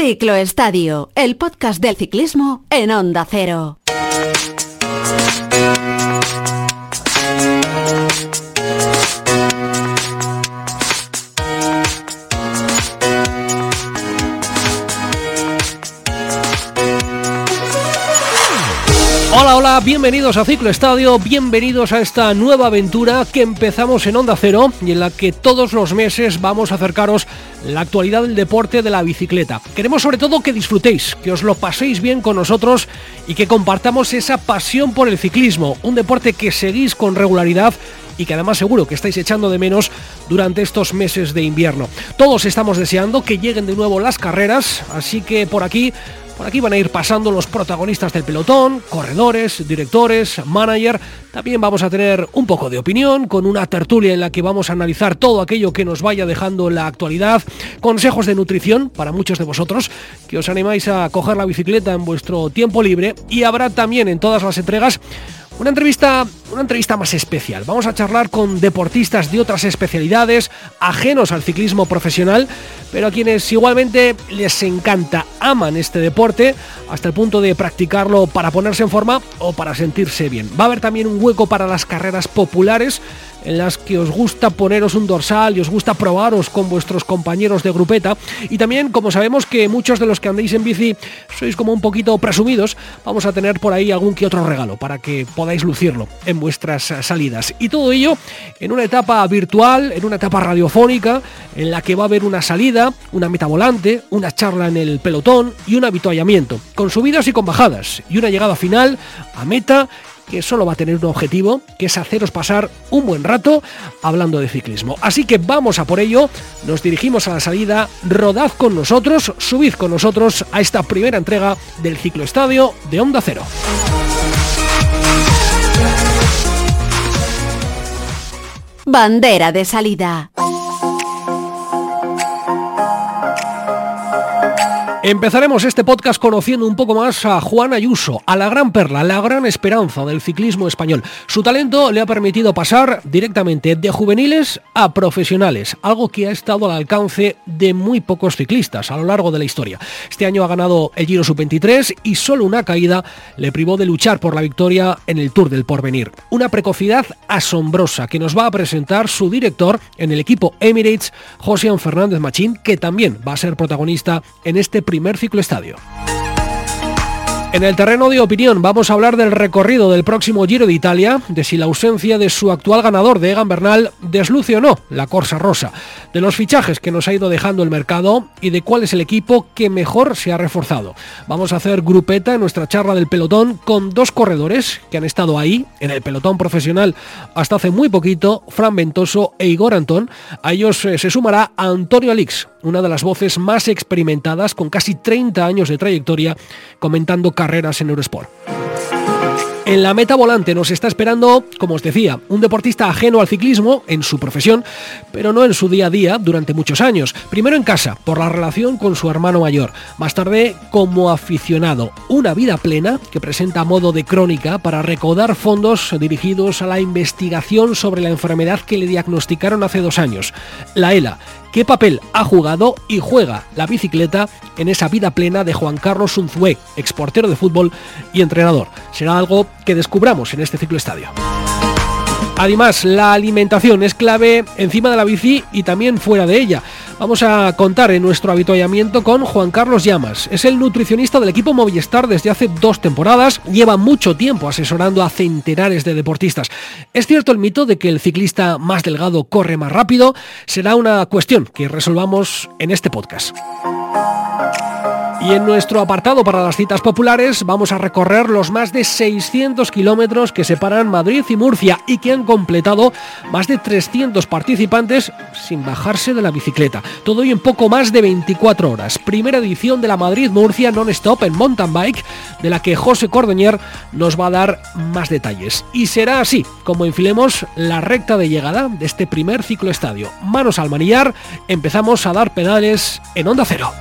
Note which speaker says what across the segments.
Speaker 1: Ciclo Estadio, el podcast del ciclismo en Onda Cero.
Speaker 2: Hola, hola, bienvenidos a Ciclo Estadio, bienvenidos a esta nueva aventura que empezamos en Onda Cero y en la que todos los meses vamos a acercaros la actualidad del deporte de la bicicleta. Queremos sobre todo que disfrutéis, que os lo paséis bien con nosotros y que compartamos esa pasión por el ciclismo, un deporte que seguís con regularidad y que además seguro que estáis echando de menos durante estos meses de invierno. Todos estamos deseando que lleguen de nuevo las carreras, así que por aquí por aquí van a ir pasando los protagonistas del pelotón, corredores, directores, manager. También vamos a tener un poco de opinión con una tertulia en la que vamos a analizar todo aquello que nos vaya dejando la actualidad, consejos de nutrición para muchos de vosotros que os animáis a coger la bicicleta en vuestro tiempo libre y habrá también en todas las entregas una entrevista, una entrevista más especial. Vamos a charlar con deportistas de otras especialidades, ajenos al ciclismo profesional, pero a quienes igualmente les encanta, aman este deporte, hasta el punto de practicarlo para ponerse en forma o para sentirse bien. Va a haber también un hueco para las carreras populares en las que os gusta poneros un dorsal y os gusta probaros con vuestros compañeros de grupeta. Y también, como sabemos que muchos de los que andéis en bici sois como un poquito presumidos, vamos a tener por ahí algún que otro regalo para que podáis lucirlo en vuestras salidas. Y todo ello en una etapa virtual, en una etapa radiofónica, en la que va a haber una salida, una meta volante, una charla en el pelotón y un habituallamiento, con subidas y con bajadas, y una llegada final a meta que solo va a tener un objetivo, que es haceros pasar un buen rato hablando de ciclismo. Así que vamos a por ello, nos dirigimos a la salida, rodad con nosotros, subid con nosotros a esta primera entrega del Ciclo Estadio de Onda Cero.
Speaker 1: Bandera de salida.
Speaker 2: Empezaremos este podcast conociendo un poco más a Juan Ayuso, a la gran perla, la gran esperanza del ciclismo español. Su talento le ha permitido pasar directamente de juveniles a profesionales, algo que ha estado al alcance de muy pocos ciclistas a lo largo de la historia. Este año ha ganado el Giro Sub-23 y solo una caída le privó de luchar por la victoria en el Tour del Porvenir. Una precocidad asombrosa que nos va a presentar su director en el equipo Emirates, José Fernández Machín, que también va a ser protagonista en este primer primer ciclo. En el terreno de opinión vamos a hablar del recorrido del próximo Giro de Italia, de si la ausencia de su actual ganador de Egan Bernal desluce o no la Corsa Rosa, de los fichajes que nos ha ido dejando el mercado y de cuál es el equipo que mejor se ha reforzado. Vamos a hacer grupeta en nuestra charla del pelotón con dos corredores que han estado ahí, en el pelotón profesional hasta hace muy poquito, Fran Ventoso e Igor Antón. A ellos eh, se sumará Antonio Alix, una de las voces más experimentadas con casi 30 años de trayectoria comentando carreras en Eurosport. En la meta volante nos está esperando, como os decía, un deportista ajeno al ciclismo en su profesión, pero no en su día a día durante muchos años. Primero en casa, por la relación con su hermano mayor. Más tarde, como aficionado. Una vida plena que presenta modo de crónica para recaudar fondos dirigidos a la investigación sobre la enfermedad que le diagnosticaron hace dos años, la ELA qué papel ha jugado y juega la bicicleta en esa vida plena de Juan Carlos Unzué, exportero de fútbol y entrenador. Será algo que descubramos en este ciclo estadio. Además, la alimentación es clave encima de la bici y también fuera de ella. Vamos a contar en nuestro habituallamiento con Juan Carlos Llamas. Es el nutricionista del equipo Movistar desde hace dos temporadas. Lleva mucho tiempo asesorando a centenares de deportistas. ¿Es cierto el mito de que el ciclista más delgado corre más rápido? Será una cuestión que resolvamos en este podcast. Y en nuestro apartado para las citas populares vamos a recorrer los más de 600 kilómetros que separan Madrid y Murcia y que han completado más de 300 participantes sin bajarse de la bicicleta. Todo hoy en poco más de 24 horas. Primera edición de la Madrid-Murcia Non-Stop en mountain bike, de la que José Cordoñer nos va a dar más detalles. Y será así como enfilemos la recta de llegada de este primer ciclo estadio. Manos al manillar, empezamos a dar pedales en onda cero.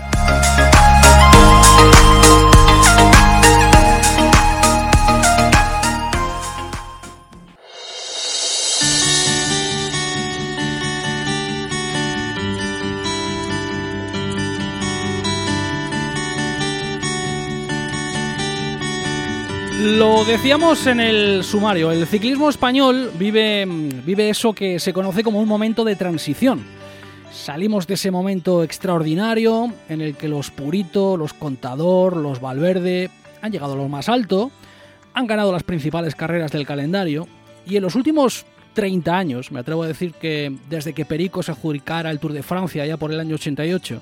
Speaker 3: Lo decíamos en el sumario, el ciclismo español vive, vive eso que se conoce como un momento de transición. Salimos de ese momento extraordinario en el que los Purito, los Contador, los Valverde han llegado a lo más alto, han ganado las principales carreras del calendario y en los últimos 30 años, me atrevo a decir que desde que Perico se adjudicara el Tour de Francia ya por el año 88,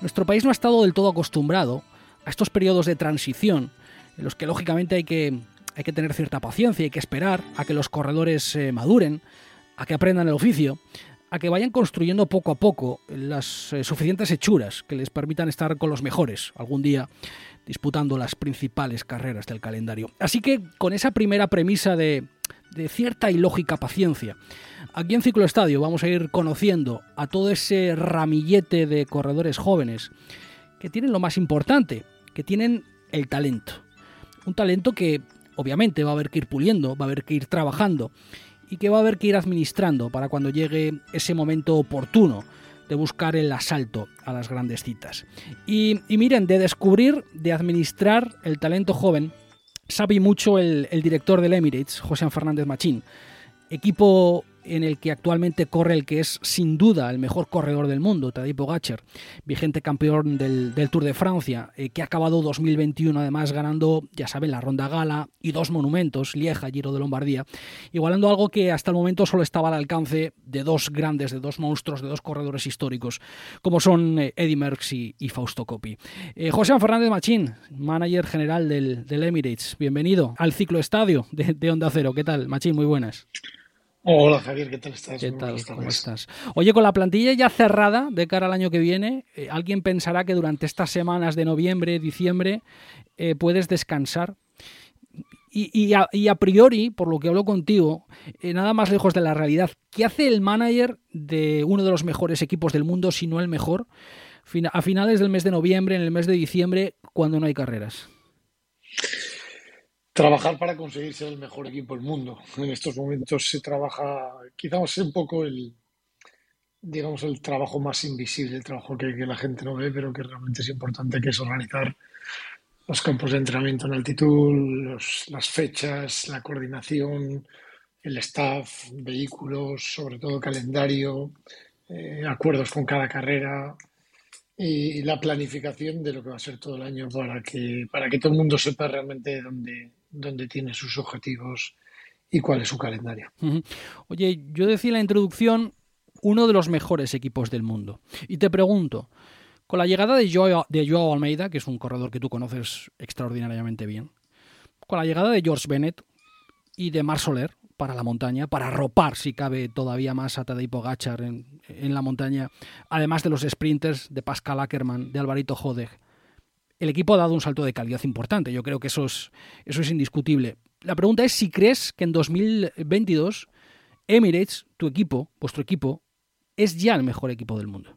Speaker 3: nuestro país no ha estado del todo acostumbrado a estos periodos de transición en los que lógicamente hay que, hay que tener cierta paciencia, hay que esperar a que los corredores eh, maduren, a que aprendan el oficio, a que vayan construyendo poco a poco las eh, suficientes hechuras que les permitan estar con los mejores algún día disputando las principales carreras del calendario. Así que con esa primera premisa de, de cierta y lógica paciencia, aquí en Ciclo Estadio vamos a ir conociendo a todo ese ramillete de corredores jóvenes que tienen lo más importante, que tienen el talento. Un talento que obviamente va a haber que ir puliendo, va a haber que ir trabajando y que va a haber que ir administrando para cuando llegue ese momento oportuno de buscar el asalto a las grandes citas. Y, miren, de descubrir, de administrar el talento joven, sabe mucho el, el director del Emirates, José Fernández Machín, equipo en el que actualmente corre el que es sin duda el mejor corredor del mundo, Tadej Pogacar, vigente campeón del, Tour de Francia, eh, que ha acabado 2021 además ganando, ya saben, la Ronda Gala y dos monumentos, Lieja, Giro de Lombardía, igualando algo que hasta el momento solo estaba al alcance de dos grandes, de dos monstruos, de dos corredores históricos, como son eh, Eddie Merckx y, Fausto Coppi. Eh, José Fernández Machín, manager general del, Emirates, bienvenido al ciclo estadio de, de Onda Cero. ¿Qué tal, Machín? Muy buenas.
Speaker 4: Hola Javier, ¿qué tal estás?
Speaker 3: ¿Qué tal? ¿Cómo estás? Oye, con la plantilla ya cerrada de cara al año que viene, eh, alguien pensará que durante estas semanas de noviembre, diciembre, eh, puedes descansar. Y, a, priori, por lo que hablo contigo, eh, nada más lejos de la realidad, ¿qué hace el manager de uno de los mejores equipos del mundo, si no el mejor, a finales del mes de noviembre, en el mes de diciembre, cuando no hay carreras?
Speaker 4: Trabajar para conseguir ser el mejor equipo del mundo. En estos momentos se trabaja, quizás un poco el, digamos, el trabajo más invisible, el trabajo que, la gente no ve, pero que realmente es importante, que es organizar los campos de entrenamiento en altitud, las fechas, la coordinación, el staff, vehículos, sobre todo calendario, eh, acuerdos con cada carrera y la planificación de lo que va a ser todo el año para que, para que todo el mundo sepa realmente dónde, dónde tiene sus objetivos y cuál es su calendario.
Speaker 3: Oye, yo decía en la introducción uno de los mejores equipos del mundo. Y te pregunto, con la llegada de Joao, de Joao Almeida, que es un corredor que tú conoces extraordinariamente bien, con la llegada de George Bennett y de Mar Soler para la montaña, para ropar, si cabe, todavía más a Tadej Pogacar en, en la montaña, además de los sprinters de Pascal Ackermann, de Alvarito Jodeg, el equipo ha dado un salto de calidad importante. Yo creo que eso es, eso es indiscutible. La pregunta es si crees que en 2022 Emirates, tu equipo, vuestro equipo, es ya el mejor equipo del mundo.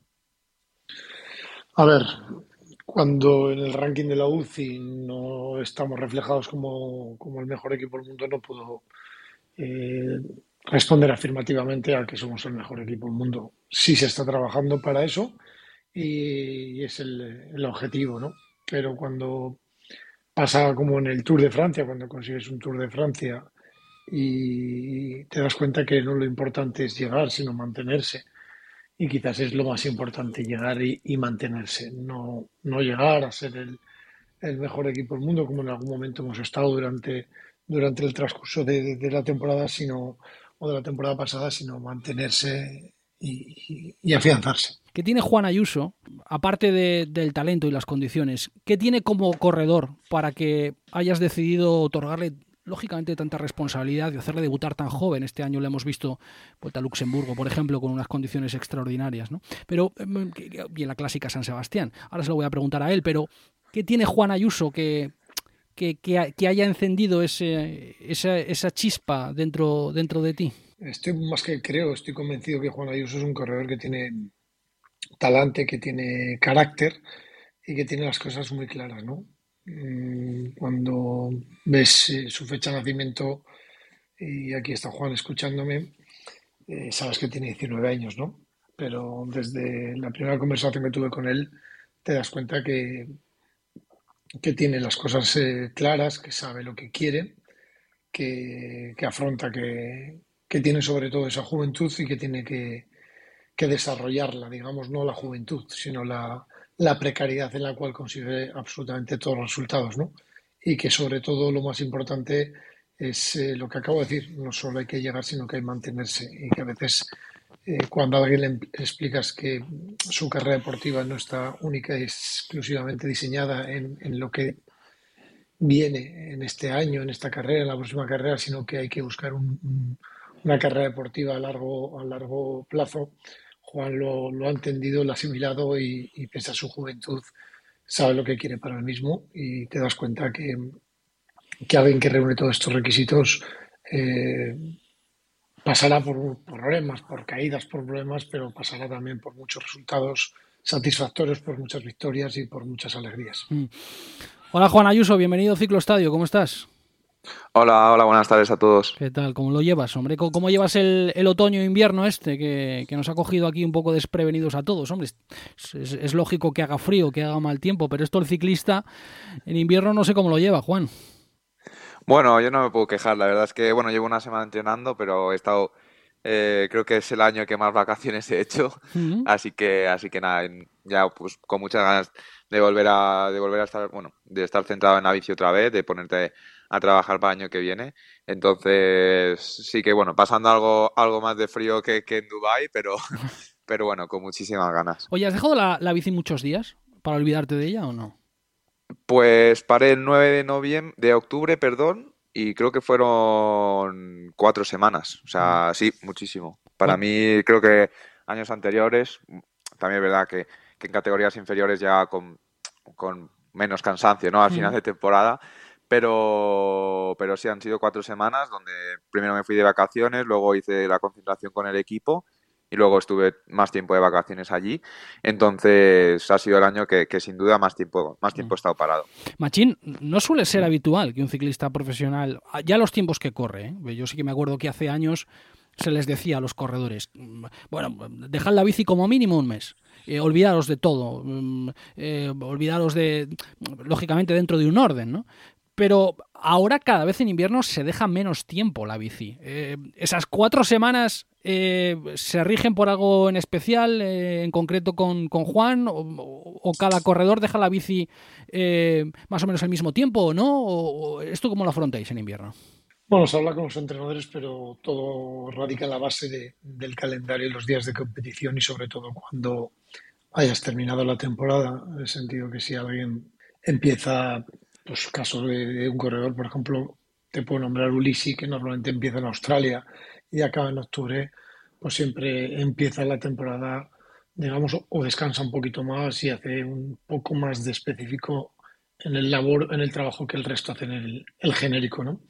Speaker 4: A ver, cuando en el ranking de la UCI no estamos reflejados como, el mejor equipo del mundo, no puedo eh, responder afirmativamente a que somos el mejor equipo del mundo. Sí se está trabajando para eso y, es el, el objetivo, ¿no? Pero cuando pasa como en el Tour de Francia, cuando consigues un Tour de Francia y te das cuenta que no lo importante es llegar, sino mantenerse. Y quizás es lo más importante, llegar y, mantenerse, no, no llegar a ser el, mejor equipo del mundo, como en algún momento hemos estado durante, durante el transcurso de, la temporada, sino, o de la temporada pasada, sino mantenerse y afianzarse.
Speaker 3: ¿Qué tiene Juan Ayuso, aparte del talento y las condiciones? ¿Qué tiene como corredor para que hayas decidido otorgarle lógicamente tanta responsabilidad de hacerle debutar tan joven. Este año le hemos visto vuelta a Luxemburgo, por ejemplo, con unas condiciones extraordinarias, ¿no? Pero, em, y en la clásica San Sebastián. Ahora se lo voy a preguntar a él, pero ¿qué tiene Juan Ayuso que, que, haya encendido esa, esa, chispa dentro, dentro de ti?
Speaker 4: Estoy más que creo, estoy convencido que Juan Ayuso es un corredor que tiene talante, que tiene carácter y que tiene las cosas muy claras, ¿no? Mm, cuando ves eh, su fecha de nacimiento, y aquí está Juan escuchándome, eh, sabes que tiene 19 años, ¿no? Pero desde la primera conversación que tuve con él, te das cuenta que, que tiene las cosas eh, claras, que sabe lo que quiere, que, afronta, que, tiene sobre todo esa juventud y que tiene que, desarrollarla, digamos, no la juventud, sino la, precariedad en la cual consigue absolutamente todos los resultados, ¿no? Y que sobre todo lo más importante es eh, lo que acabo de decir, no solo hay que llegar, sino que hay que mantenerse y que a veces eh, cuando a alguien le explicas que su carrera deportiva no está única y exclusivamente diseñada en, lo que viene en este año, en esta carrera, en la próxima carrera, sino que hay que buscar una carrera deportiva a largo, a largo plazo. Juan lo, ha entendido, lo ha asimilado y, pese a su juventud sabe lo que quiere para él mismo y te das cuenta que, que alguien que reúne todos estos requisitos eh, pasará por problemas, por caídas, por problemas, pero pasará también por muchos resultados satisfactorios, por muchas victorias y por muchas alegrías. Mm.
Speaker 3: Hola Juan Ayuso, bienvenido a Ciclo Estadio, ¿cómo estás?
Speaker 5: Hola, hola, buenas tardes a todos.
Speaker 3: ¿Qué tal? ¿Cómo lo llevas, hombre? ¿Cómo llevas el, otoño-invierno este que, nos ha cogido aquí un poco desprevenidos a todos? Hombre, es, lógico que haga frío, que haga mal tiempo, pero esto el ciclista en invierno no sé cómo lo lleva, Juan.
Speaker 5: Bueno, yo no me puedo quejar. La verdad es que, bueno, llevo una semana entrenando, pero he estado, eh, creo que es el año que más vacaciones he hecho. Así que, así que nada, ya pues con muchas ganas de volver a, de volver a estar, bueno, de estar centrado en la bici otra vez, de ponerte a trabajar para el año que viene. Entonces, sí que bueno, pasando algo, algo más de frío que, en Dubai, pero, pero bueno, con muchísimas ganas.
Speaker 3: Oye, ¿has dejado la, la bici muchos días para olvidarte de ella o no?
Speaker 5: Pues paré el 9 de noviembre, de octubre, perdón, y creo que fueron cuatro semanas. O sea, sí, muchísimo. Para mí, creo que años anteriores, también es verdad que, en categorías inferiores ya con, menos cansancio, ¿no? Al final de temporada. Pero, pero sí, han sido cuatro semanas donde primero me fui de vacaciones, luego hice la concentración con el equipo y luego estuve más tiempo de vacaciones allí. Entonces ha sido el año que, sin duda más tiempo, más tiempo he estado parado.
Speaker 3: Machín, no suele ser habitual que un ciclista profesional, ya los tiempos que corre, ¿eh? yo sí que me acuerdo que hace años se les decía a los corredores, bueno, dejad la bici como mínimo un mes. Eh, olvidaros de todo, mm, eh, olvidaros de, lógicamente dentro de un orden, ¿no? Pero ahora cada vez en invierno se deja menos tiempo la bici. Eh, esas cuatro semanas eh, se rigen por algo en especial, eh, en concreto con, Juan, o, cada corredor deja la bici más o menos al mismo tiempo, o no? ¿Esto cómo lo afrontáis en invierno?
Speaker 4: Bueno, se habla con los entrenadores, pero todo radica en la base del calendario y los días de competición y sobre todo cuando hayas terminado la temporada, en el sentido que si alguien empieza pues caso de, un corredor, por ejemplo, te puedo nombrar Ulisi, que normalmente empieza en Australia y acaba en octubre, pues siempre empieza la temporada, digamos, o descansa un poquito más y hace un poco más de específico en el labor, en el trabajo que el resto hace en el, genérico, ¿no?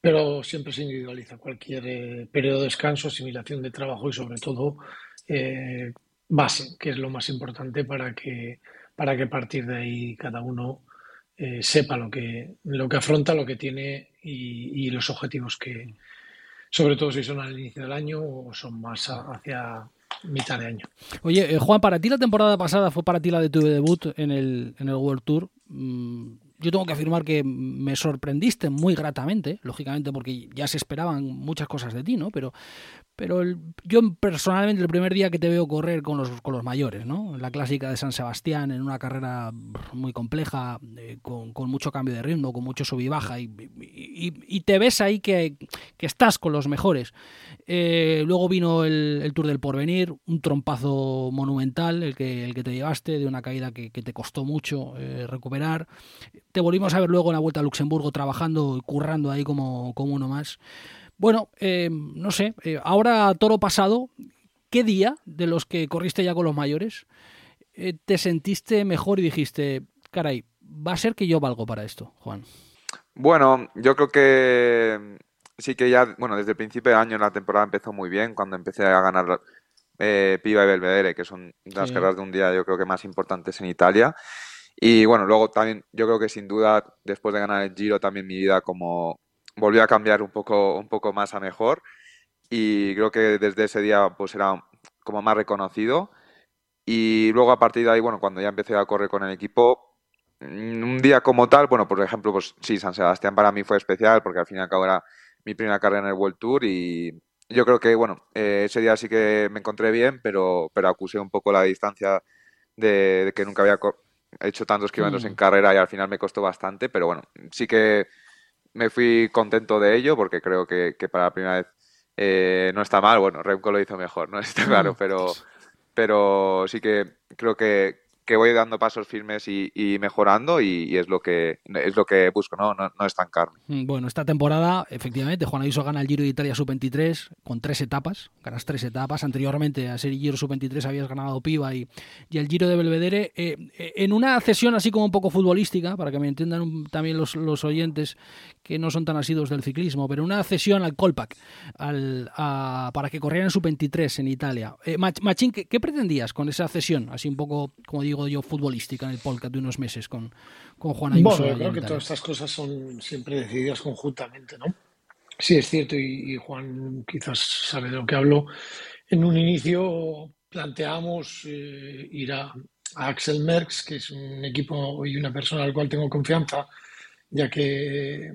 Speaker 4: Pero siempre se individualiza cualquier eh, periodo de descanso, asimilación de trabajo y sobre todo eh, base, que es lo más importante para que, para que a partir de ahí cada uno eh, sepa lo que, lo que afronta, lo que tiene y, los objetivos que, sobre todo si son al inicio del año o son más hacia mitad de año.
Speaker 3: Oye, eh, Juan, para ti la temporada pasada fue para ti la de tu debut en el, en el World Tour. Mm, yo tengo que afirmar que me sorprendiste muy gratamente, lógicamente porque ya se esperaban muchas cosas de ti, ¿no? Pero, pero yo personalmente el primer día que te veo correr con los, con los mayores, ¿no? La clásica de San Sebastián, en una carrera muy compleja, eh, con, mucho cambio de ritmo, con mucho sub y baja, y, y, te ves ahí que, estás con los mejores. Eh, luego vino el, Tour del Porvenir, un trompazo monumental, el que, el que te llevaste, de una caída que, te costó mucho eh, recuperar. Te volvimos a ver luego en la Vuelta a Luxemburgo trabajando y currando ahí como, como uno más. Bueno, eh, no sé, eh, ahora toro pasado, ¿qué día de los que corriste ya con los mayores eh, te sentiste mejor y dijiste, caray, va a ser que yo valgo para esto, Juan?
Speaker 5: Bueno, yo creo que sí que ya, bueno, desde el principio de año la temporada empezó muy bien, cuando empecé a ganar Piva y Belvedere, que son las carreras de un día yo creo que más importantes en Italia. Y bueno, luego también yo creo que sin duda después de ganar el Giro también mi vida como, volvió a cambiar un poco, un poco más a mejor. Y creo que desde ese día pues era como más reconocido. Y luego a partir de ahí, bueno, cuando ya empecé a correr con el equipo, mm, un día como tal, bueno, por ejemplo, pues sí, San Sebastián para mí fue especial porque al fin y al cabo era mi primera carrera en el World Tour. Y yo creo que, bueno, eh, ese día sí que me encontré bien, pero, pero acusé un poco la distancia de, que nunca había hecho tantos kilómetros en mm. carrera y al final me costó bastante, pero bueno, sí que me fui contento de ello porque creo que, para la primera vez eh, no está mal. Bueno, Remco lo hizo mejor, ¿no? Está claro, mm. pero, pero sí que creo que, que voy dando pasos firmes y, mejorando y, es lo que es lo que busco, ¿no? No, no estancarme.
Speaker 3: Mm, bueno, esta temporada, efectivamente, Juan Ayuso gana el Giro de Italia Sub-23 con tres etapas, ganas tres etapas. Anteriormente a ser Giro Sub-23 habías ganado Piva y, y, el Giro de Belvedere. Eh, eh, en una cesión así como un poco futbolística, para que me entiendan también los, los oyentes que no son tan asidos del ciclismo, pero una cesión al Colpac al, para que corrieran Sub-23 en Italia. Eh, Machín, ¿qué, ¿qué pretendías con esa cesión? Así un poco, como digo, yo, futbolística en el podcast de unos meses con, con Juan Ayuso.
Speaker 4: Bueno, creo que todas estas cosas son siempre decididas conjuntamente, ¿no? Sí, es cierto, y, Juan quizás sabe de lo que hablo. En un inicio planteamos eh, ir a, Axel Merckx, que es un equipo y una persona al cual tengo confianza, ya que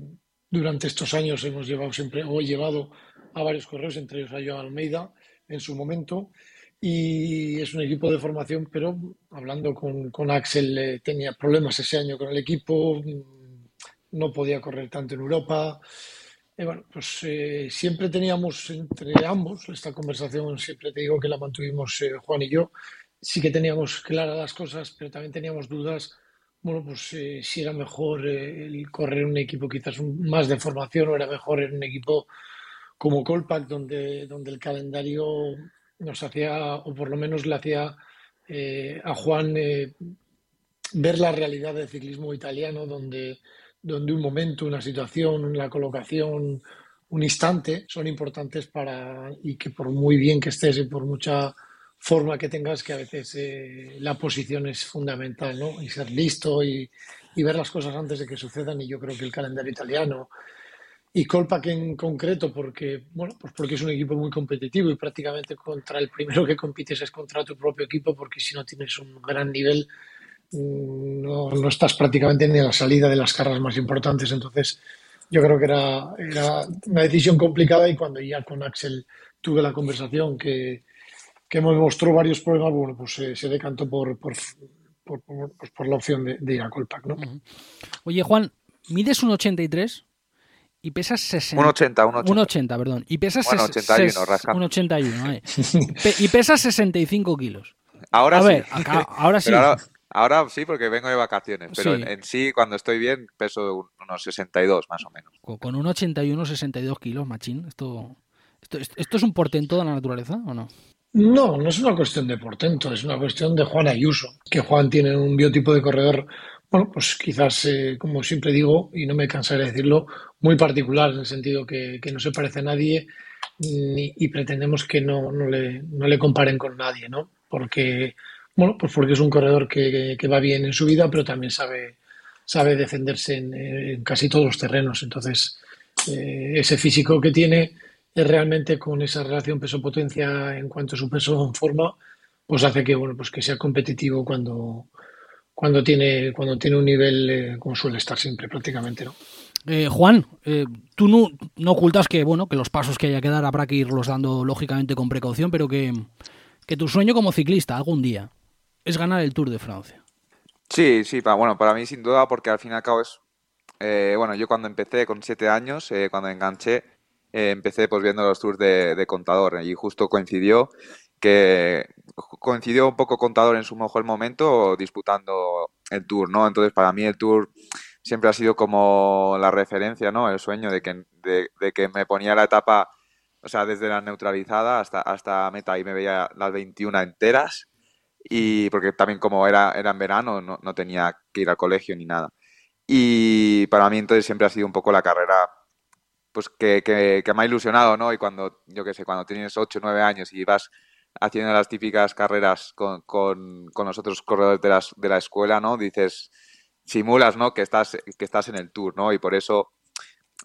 Speaker 4: durante estos años hemos llevado siempre, o he llevado a varios correos, entre ellos a Joan Almeida en su momento, y es un equipo de formación, pero hablando con, con Axel eh, tenía problemas ese año con el equipo, mm, no podía correr tanto en Europa. Bueno, pues eh, siempre teníamos entre ambos, esta conversación siempre te digo que la mantuvimos eh, Juan y yo, sí que teníamos claras las cosas, pero también teníamos dudas, bueno, pues si era mejor el correr un equipo quizás más de formación o era mejor en un equipo como Colpac, donde, donde el calendario nos hacía, o por lo menos le hacía eh, a Juan eh, ver la realidad del ciclismo italiano, donde, donde un momento, una situación, una colocación, un instante son importantes para, y que por muy bien que estés y por mucha forma que tengas, que a veces eh, la posición es fundamental, ¿no? Y ser listo y, y ver las cosas antes de que sucedan. Y yo creo que el calendario italiano, y Colpac en concreto porque bueno pues porque es un equipo muy competitivo y prácticamente contra el primero que compites es contra tu propio equipo porque si no tienes un gran nivel mm, no, no estás prácticamente ni a la salida de las carreras más importantes. Entonces yo creo que era, era una decisión complicada y cuando ya con Axel tuve la conversación que, que me mostró varios problemas bueno pues se decantó por por, por, pues por, la opción de, ir a Colpac ¿no?
Speaker 3: Oye Juan mides un 83 y pesas 60.
Speaker 5: 1,80,
Speaker 3: 1,80. perdón. Y pesas
Speaker 5: bueno, 81, rascando.
Speaker 3: 1,81, eh. y pesas 65 kilos.
Speaker 5: Ahora
Speaker 3: A
Speaker 5: sí.
Speaker 3: ver, acá, ahora sí.
Speaker 5: Ahora, ahora, sí, porque vengo de vacaciones. Pero sí. En, en, sí, cuando estoy bien, peso unos 62 más o menos.
Speaker 3: Con, con un 81, 62 kilos, machín. Esto, esto, ¿Esto es un portento de la naturaleza o no?
Speaker 4: No, no es una cuestión de portento, es una cuestión de Juan Ayuso, que Juan tiene un biotipo de corredor bueno, pues quizás, eh, como siempre digo, y no me cansaré de decirlo, muy particular en el sentido que, no se parece a nadie y pretendemos que no, no, le, no, le, comparen con nadie, ¿no? Porque, bueno, pues porque es un corredor que, va bien en su vida, pero también sabe, sabe defenderse en, en casi todos los terrenos. Entonces, eh, ese físico que tiene es realmente con esa relación peso-potencia en cuanto a su peso en forma, pues hace que, bueno, pues que sea competitivo cuando cuando tiene, cuando tiene un nivel eh, como suele estar siempre prácticamente, ¿no?
Speaker 3: Eh, Juan, eh, tú no, no, ocultas que bueno que los pasos que haya que dar habrá que irlos dando lógicamente con precaución, pero que, que tu sueño como ciclista algún día es ganar el Tour de Francia.
Speaker 5: Sí, sí, para, bueno, para mí sin duda, porque al fin y al cabo es, eh, bueno, yo cuando empecé con siete años, eh, cuando enganché, eh, empecé pues viendo los tours de, de, contador y justo coincidió que coincidió un poco contador en su mejor momento disputando el tour, ¿no? Entonces para mí el tour siempre ha sido como la referencia, ¿no? El sueño de que, de, de que me ponía la etapa, o sea, desde la neutralizada hasta, hasta meta y me veía las 21 enteras y porque también como era, era en verano no, no tenía que ir al colegio ni nada. Y para mí entonces siempre ha sido un poco la carrera pues que, que, que me ha ilusionado, ¿no? Y cuando, yo qué sé, cuando tienes 8 o 9 años y vas haciendo las típicas carreras con, con, con los otros corredores de, las, de la escuela, ¿no? Dices, simulas, ¿no? Que estás, que estás en el tour, ¿no? Y por eso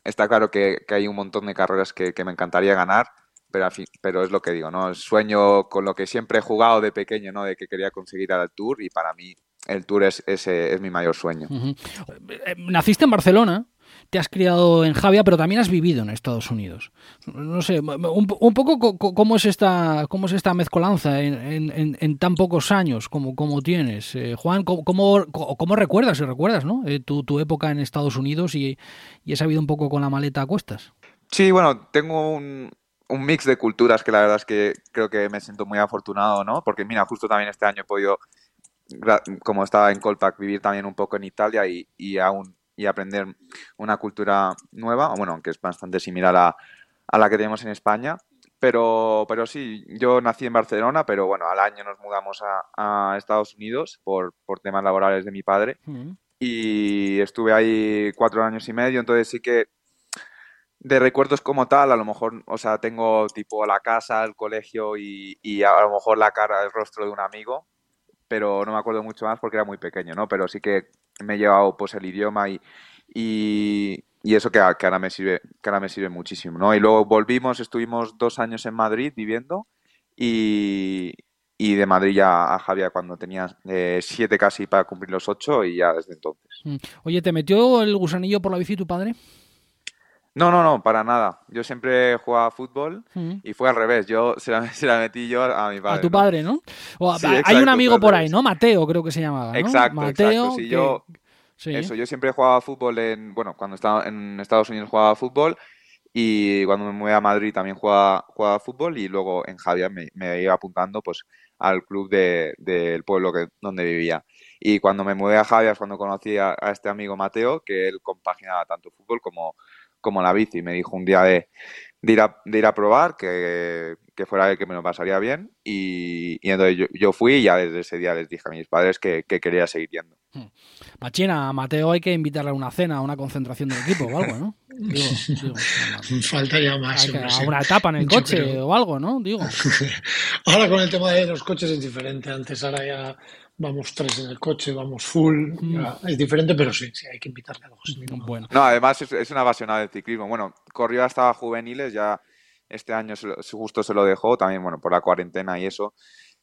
Speaker 5: está claro que, que hay un montón de carreras que, que me encantaría ganar, pero, pero es lo que digo, ¿no? El sueño con lo que siempre he jugado de pequeño, ¿no? De que quería conseguir al tour y para mí el tour es, es, es mi mayor sueño.
Speaker 3: Eh, naciste en Barcelona, te has criado en Javia, pero también has vivido en Estados Unidos. No sé, un, poco cómo es esta, cómo es esta mezcolanza en, tan pocos años como, como tienes. Eh, Juan, ¿cómo, cómo, recuerdas, si recuerdas, ¿no? Eh, tu, tu, época en Estados Unidos y, y has sabido un poco con la maleta a cuestas?
Speaker 5: Sí, bueno, tengo un, un mix de culturas que la verdad es que creo que me siento muy afortunado, ¿no? Porque mira, justo también este año he podido, como estaba en Colpac, vivir también un poco en Italia y, y aún y aprender una cultura nueva, bueno, aunque es bastante similar a, a la que tenemos en España. Pero, pero sí, yo nací en Barcelona, pero bueno, al año nos mudamos a, a Estados Unidos por, por, temas laborales de mi padre. Y estuve ahí cuatro años y medio, entonces sí que de recuerdos como tal, a lo mejor, o sea, tengo tipo la casa, el colegio y, y, a lo mejor la cara, el rostro de un amigo, pero no me acuerdo mucho más porque era muy pequeño, ¿no? Pero sí que me he llevado pues el idioma y, y, eso que, ahora me sirve, que ahora me sirve muchísimo, ¿no? Y luego volvimos, estuvimos dos años en Madrid viviendo y, y de Madrid ya a Javier cuando tenía eh, siete casi para cumplir los ocho y ya desde entonces.
Speaker 3: Mm. Oye, ¿te metió el gusanillo por la bici tu padre?
Speaker 5: No, no, no, para nada. Yo siempre jugaba fútbol mm. y fue al revés. Yo se la, metí yo a mi padre.
Speaker 3: A tu padre, ¿no? hay un amigo por ahí, ¿no? Mateo, creo que se llamaba. ¿no?
Speaker 5: Exacto, Mateo. Sí, yo, Eso, yo siempre jugaba fútbol en. Bueno, cuando estaba en Estados Unidos jugaba fútbol y cuando me mudé a Madrid también jugaba, jugaba fútbol y luego en Javier me, iba apuntando pues al club del de, pueblo que, donde vivía. Y cuando me mudé a Javier, cuando conocí a, a este amigo Mateo, que él compaginaba tanto fútbol como como la bici. Me dijo un día de, ir, a, de ir a probar, que, fuera el que me lo pasaría bien. Y, entonces yo, fui y ya desde ese día les dije a mis padres que, quería seguir yendo. Hmm.
Speaker 3: Machina, a Mateo hay que invitarle a una cena, a una concentración del equipo o algo, ¿no?
Speaker 4: Digo, Faltaría más.
Speaker 3: a una etapa en el coche o algo, ¿no? Digo.
Speaker 4: ahora con el tema de los coches es diferente. Antes ahora ya vamos tres en el coche, vamos full. Mm. es diferente, pero sí, sí, hay que invitarle a dos.
Speaker 5: Bueno. No, además es, una apasionada del ciclismo. Bueno, corrió hasta juveniles, ya este año justo se lo dejó, también, bueno, por la cuarentena y eso.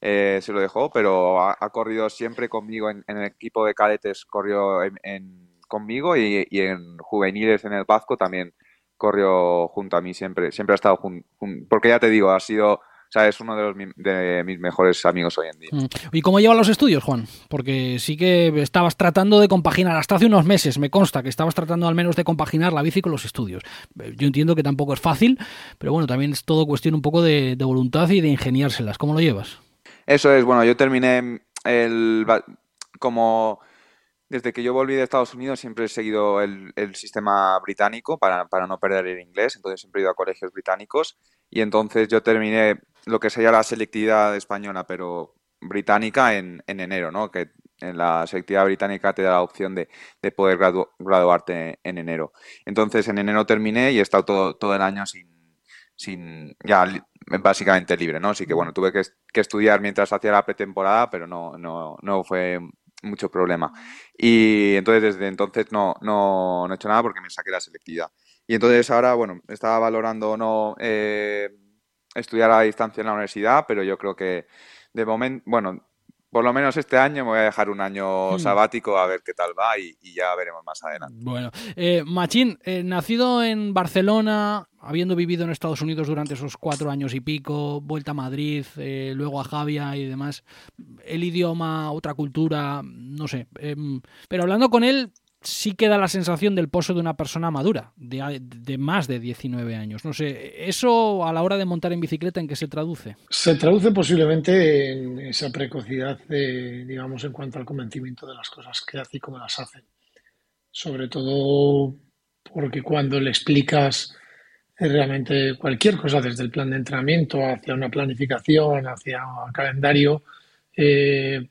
Speaker 5: Eh, se lo dejó, pero ha, corrido siempre conmigo en, el equipo de cadetes, corrió en, conmigo y, en juveniles en el Vasco también corrió junto a mí siempre, siempre ha estado junto, porque ya te digo, ha sido o sea, es uno de, los, de mis mejores amigos hoy en día. Mm.
Speaker 3: ¿Y cómo llevan los estudios, Juan? Porque sí que estabas tratando de compaginar, hasta hace unos meses me consta que estabas tratando al menos de compaginar la bici con los estudios. Yo entiendo que tampoco es fácil, pero bueno, también es todo cuestión un poco de, voluntad y de ingeniárselas. ¿Cómo lo llevas?
Speaker 5: Eso es, bueno, yo terminé el... como desde que yo volví de Estados Unidos siempre he seguido el, sistema británico para, para, no perder el inglés, entonces siempre he ido a colegios británicos y entonces yo terminé lo que sería la selectividad española, pero británica en, en enero, ¿no? Que en la selectividad británica te da la opción de, de poder graduarte en enero. Entonces en enero terminé y he estado todo, todo el año sin, sin ya básicamente libre, ¿no? Así que bueno, tuve que, que estudiar mientras hacía la pretemporada, pero no, no, no fue mucho problema. Y entonces desde entonces no, no, no he hecho nada porque me saqué la selectividad. Y entonces ahora, bueno, estaba valorando no eh, estudiar a distancia en la universidad, pero yo creo que de momento, bueno, por lo menos este año me voy a dejar un año hmm. sabático a ver qué tal va y, ya veremos más adelante.
Speaker 3: Bueno, eh, Machín, eh, nacido en Barcelona, habiendo vivido en Estados Unidos durante esos cuatro años y pico, vuelta a Madrid, eh, luego a Javia y demás, el idioma, otra cultura, no sé. Em, pero hablando con él, sí queda la sensación del pozo de una persona madura, de, más de 19 años. No sé, ¿eso a la hora de montar en bicicleta en qué se traduce?
Speaker 4: Se traduce posiblemente en esa precocidad, digamos, en cuanto al convencimiento de las cosas que hace y cómo las hace. Sobre todo porque cuando le explicas realmente cualquier cosa, desde el plan de entrenamiento hacia una planificación, hacia un calendario, eh,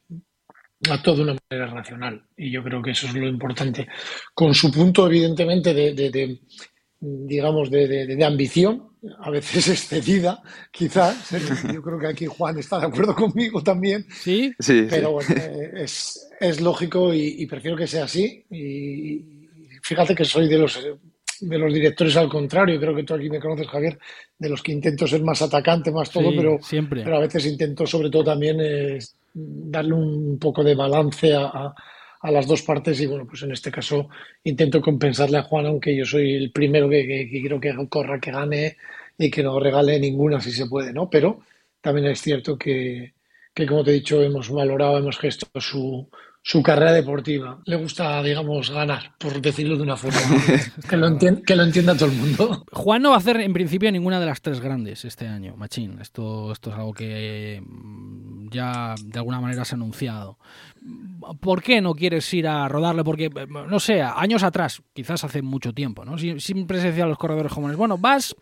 Speaker 4: todo de una manera racional. Y yo creo que eso es lo importante. Con su punto, evidentemente, de, digamos, de, ambición, a veces excedida, quizás. ¿eh? Yo creo que aquí Juan está de acuerdo conmigo también.
Speaker 3: Sí,
Speaker 5: sí.
Speaker 4: Pero bueno, eh, es, es lógico y, prefiero que sea así. Y fíjate que soy de los de los directores al contrario, creo que tú aquí me conoces, Javier, de los que intento ser más atacante, más todo, pero,
Speaker 3: siempre.
Speaker 4: pero a veces intento sobre todo también darle un poco de balance a, a, las dos partes y bueno, pues en este caso intento compensarle a Juan, aunque yo soy el primero que, que, quiero que corra, que gane y que no regale ninguna si se puede, ¿no? Pero también es cierto que, que como te he dicho, hemos valorado, hemos gestado su, su carrera deportiva. Le gusta, digamos, ganar, por decirlo de una forma que lo, que lo entienda todo el mundo.
Speaker 3: Juan no va a hacer en principio ninguna de las tres grandes este año, Machín. Esto, esto es algo que mm, ya de alguna manera se ha anunciado. ¿Por qué no quieres ir a rodarle? Porque, no sé, años atrás, quizás hace mucho tiempo, ¿no? Siempre se decía a los corredores jóvenes, bueno, vas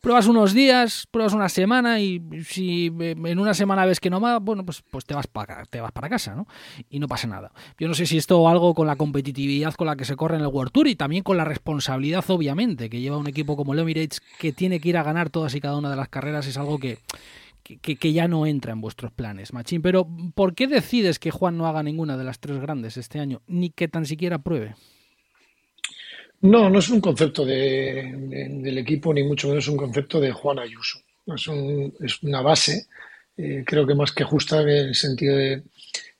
Speaker 3: pruebas unos días, pruebas una semana y si en una semana ves que no va, bueno, pues, pues te, vas para, te vas para casa, ¿no? Y no pasa nada. Yo no sé si esto algo con la competitividad con la que se corre en el World Tour y también con la responsabilidad, obviamente, que lleva un equipo como el Emirates que tiene que ir a ganar todas y cada una de las carreras, es algo que, que, ya no entra en vuestros planes, Machín. Pero, ¿por qué decides que Juan no haga ninguna de las tres grandes este año, ni que tan siquiera pruebe?
Speaker 4: No, no es un concepto del equipo, ni mucho menos un concepto de Juan Ayuso. Es, es una base, eh, creo que más que justa en el sentido de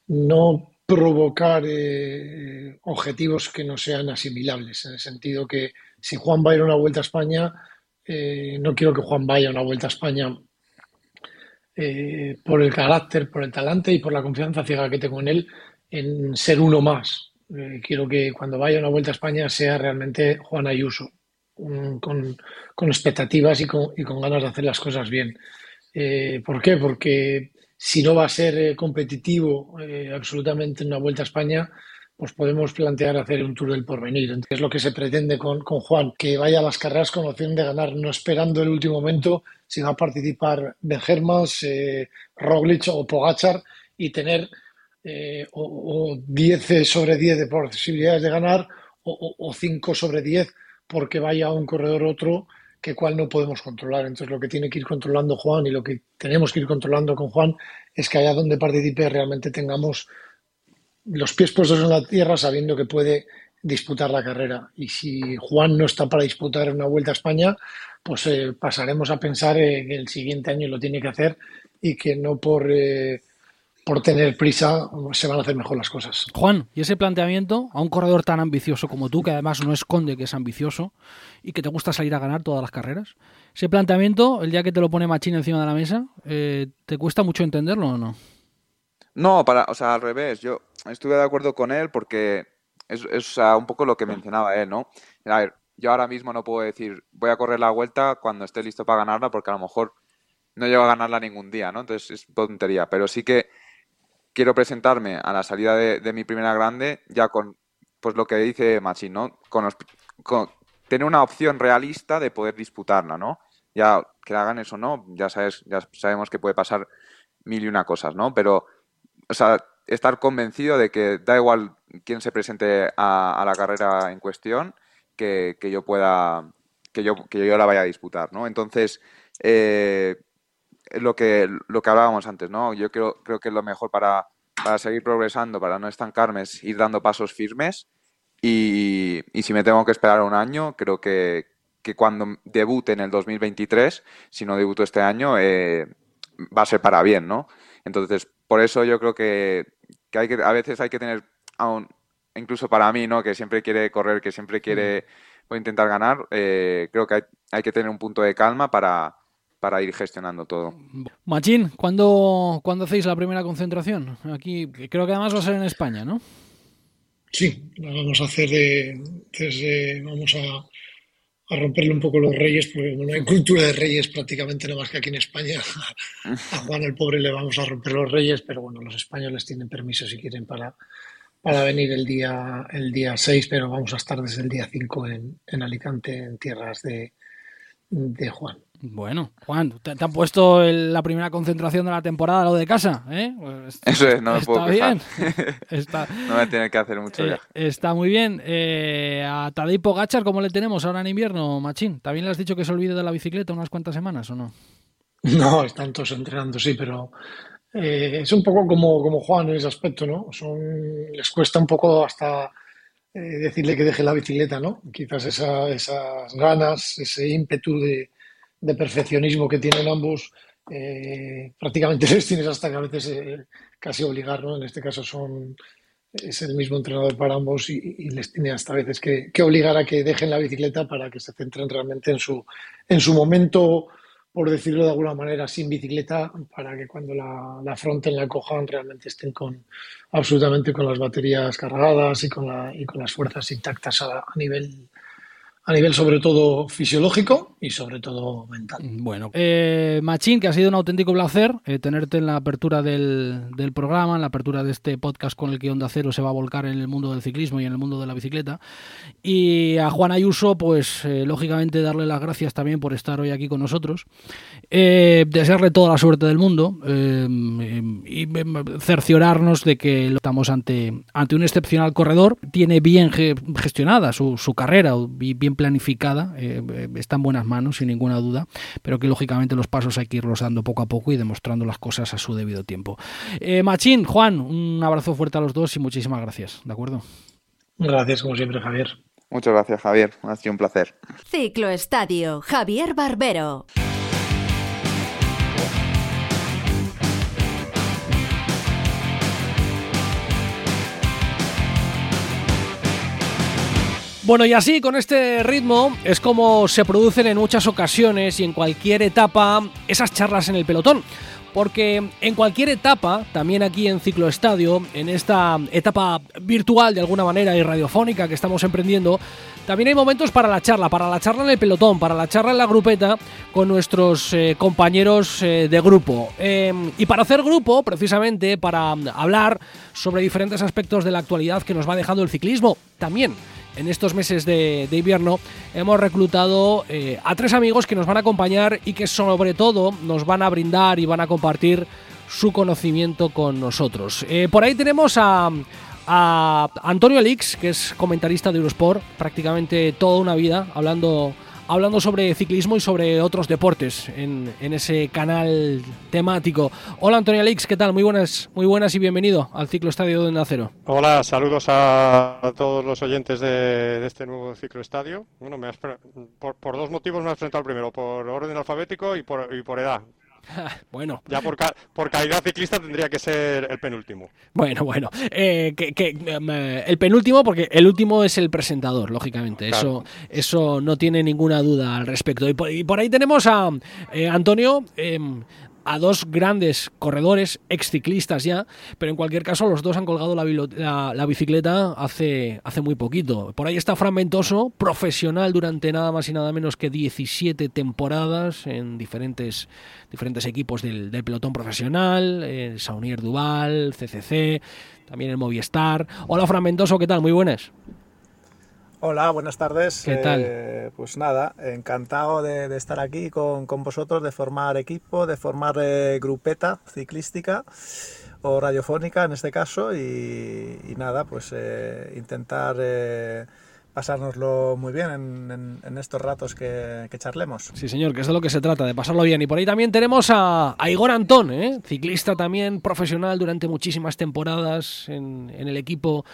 Speaker 4: no provocar eh, objetivos que no sean asimilables, en el sentido que si Juan va a ir a una vuelta a España, eh, no quiero que Juan vaya a una vuelta a España por el carácter, por el talante y por la confianza ciega que tengo en él en ser uno más. Eh, quiero que cuando vaya una vuelta a España sea realmente Juan Ayuso, con, expectativas y con, ganas de hacer las cosas bien. Eh, ¿Por qué? Porque si no va a ser eh, competitivo absolutamente en una vuelta a España, pues podemos plantear hacer un tour del porvenir. Entonces, es lo que se pretende con, Juan, que vaya a las carreras con opción de ganar, no esperando el último momento si va a participar Ben Hermans, Roglic o Pogachar y tener eh, o, 10 sobre 10 de posibilidades de ganar o, 5 sobre 10 porque vaya un corredor otro que cual no podemos controlar. Entonces lo que tiene que ir controlando Juan y lo que tenemos que ir controlando con Juan es que allá donde participe realmente tengamos los pies puestos en la tierra sabiendo que puede disputar la carrera. Y si Juan no está para disputar una vuelta a España, pues eh, pasaremos a pensar que el siguiente año lo tiene que hacer y que no por eh, por tener prisa se van a hacer mejor las cosas.
Speaker 3: Juan, ¿y ese planteamiento a un corredor tan ambicioso como tú, que además no esconde que es ambicioso y que te gusta salir a ganar todas las carreras? ¿Ese planteamiento, el día que te lo pone Machín encima de la mesa, eh, ¿te cuesta mucho entenderlo o no?
Speaker 5: No, para, o sea, al revés. Yo estuve de acuerdo con él porque es, un poco lo que mencionaba él, ¿no? A ver, yo ahora mismo no puedo decir voy a correr la vuelta cuando esté listo para ganarla porque a lo mejor no llego a ganarla ningún día, ¿no? Entonces es tontería. Pero sí que quiero presentarme a la salida de, mi primera grande ya con pues lo que dice Machín, ¿no? Con, tener una opción realista de poder disputarla, ¿no? Ya que la ganes o no, ya sabes, ya sabemos que puede pasar mil y una cosas, ¿no? Pero, estar convencido de que da igual quién se presente a, la carrera en cuestión, que, yo pueda, que yo, que yo la vaya a disputar, ¿no? Entonces, eh, lo que, lo que hablábamos antes, ¿no? Yo creo, creo que lo mejor para, para seguir progresando, para no estancarme, es ir dando pasos firmes. Y, y si me tengo que esperar un año, creo que, que, cuando debute en el 2023, si no debuto este año, eh, va a ser para bien, ¿no? Entonces, por eso yo creo que, que, hay que a veces hay que tener, aún, incluso para mí, ¿no? Que siempre quiere correr, que siempre quiere o intentar ganar, eh, creo que hay, hay que tener un punto de calma para, para ir gestionando todo.
Speaker 3: Machín, ¿cuándo, ¿cuándo hacéis la primera concentración? Aquí creo que además va a ser en España, ¿no?
Speaker 4: Sí, la vamos a hacer desde, vamos a, a, romperle un poco los reyes, porque no hay cultura de reyes prácticamente nada más que aquí en España. A Juan el pobre le vamos a romper los reyes, pero bueno, los españoles tienen permiso si quieren para, para venir el día, el día 6, pero vamos a estar desde el día 5 en, en Alicante, en tierras de, de Juan.
Speaker 3: Bueno, Juan, te, han puesto la primera concentración de la temporada lo de casa, ¿eh? Pues
Speaker 5: Eso es, no me puedo
Speaker 3: bien.
Speaker 5: no me tiene que hacer mucho
Speaker 3: eh, Está muy bien. Eh, a Tadej Gachar, ¿cómo le tenemos ahora en invierno, Machín? ¿También le has dicho que se olvide de la bicicleta unas cuantas semanas o no?
Speaker 4: No, están todos entrenando, sí, pero eh, es un poco como, como Juan en ese aspecto, ¿no? Son, les cuesta un poco hasta decirle que deje la bicicleta, ¿no? Quizás esas ganas, ese ímpetu de, perfeccionismo que tienen ambos, prácticamente les tienes hasta que a veces casi obligar, ¿no? En este caso son es el mismo entrenador para ambos y, les tiene hasta veces que, obligar a que dejen la bicicleta para que se centren realmente en su, en su momento, por decirlo de alguna manera, sin bicicleta, para que cuando la, la afronten, la cojan, realmente estén con absolutamente con las baterías cargadas y con, la, y con las fuerzas intactas a, a nivel a nivel sobre todo fisiológico y sobre todo mental.
Speaker 3: Bueno, eh, Machín, que ha sido un auténtico placer eh, tenerte en la apertura del, del, programa, en la apertura de este podcast con el que Onda Cero se va a volcar en el mundo del ciclismo y en el mundo de la bicicleta. Y a Juan Ayuso, pues eh, lógicamente darle las gracias también por estar hoy aquí con nosotros. Desearle toda la suerte del mundo y cerciorarnos de que estamos ante, ante un excepcional corredor. Tiene bien gestionada su, su carrera, bien planificada, eh, eh, está en buenas manos, sin ninguna duda, pero que lógicamente los pasos hay que irlos dando poco a poco y demostrando las cosas a su debido tiempo. Eh, Machín, Juan, un abrazo fuerte a los dos y muchísimas gracias, ¿de acuerdo?
Speaker 4: Gracias, como siempre, Javier.
Speaker 5: Muchas gracias, Javier. Ha sido un placer.
Speaker 1: Ciclo Estadio, Javier Barbero.
Speaker 3: Bueno, y así, con este ritmo, es como se producen en muchas ocasiones y en cualquier etapa esas charlas en el pelotón. Porque en cualquier etapa, también aquí en Ciclo Estadio, en esta etapa virtual de alguna manera y radiofónica que estamos emprendiendo, también hay momentos para la charla, para la charla en el pelotón, para la charla en la grupeta con nuestros eh, compañeros eh, de grupo. Em, y para hacer grupo, precisamente, para hablar sobre diferentes aspectos de la actualidad que nos va dejando el ciclismo, también en estos meses de, invierno hemos reclutado eh, a tres amigos que nos van a acompañar y que sobre todo nos van a brindar y van a compartir su conocimiento con nosotros. Eh, por ahí tenemos a, a Antonio Alix, que es comentarista de Eurosport, prácticamente toda una vida hablando hablando sobre ciclismo y sobre otros deportes en, ese canal temático. Hola Antonio Alix, ¿qué tal? Muy buenas, muy buenas y bienvenido al Ciclo Estadio de Nacero.
Speaker 6: Hola, saludos a, todos los oyentes de, este nuevo Ciclo Estadio. Bueno, me por, dos motivos me has presentado primero, por orden alfabético y por, y por edad.
Speaker 3: bueno.
Speaker 6: Ya por, por calidad ciclista tendría que ser el penúltimo.
Speaker 3: Bueno, bueno. Eh, que, em, eh, el penúltimo, porque el último es el presentador, lógicamente. Eso, eso no tiene ninguna duda al respecto. Y por, ahí tenemos a eh, Antonio. A dos grandes corredores, ex ciclistas ya, pero en cualquier caso los dos han colgado la, bicicleta hace, hace muy poquito. Por ahí está Fragmentoso, profesional durante nada más y nada menos que 17 temporadas en diferentes, diferentes equipos del, pelotón profesional, en Saunier Duval, CCC, también en Movistar. Hola Fragmentoso, ¿qué tal? Muy buenas.
Speaker 7: Hola, buenas tardes.
Speaker 3: ¿Qué tal?
Speaker 7: Eh, pues nada, encantado de, estar aquí con, vosotros, de formar equipo, de formar eh, grupeta ciclística o radiofónica en este caso y, nada, pues eh, intentar pasárnoslo muy bien en, estos ratos que, charlemos.
Speaker 3: Sí, señor, que es de lo que se trata, de pasarlo bien. Y por ahí también tenemos a, Igor Antón, ciclista también profesional durante muchísimas temporadas en, en el equipo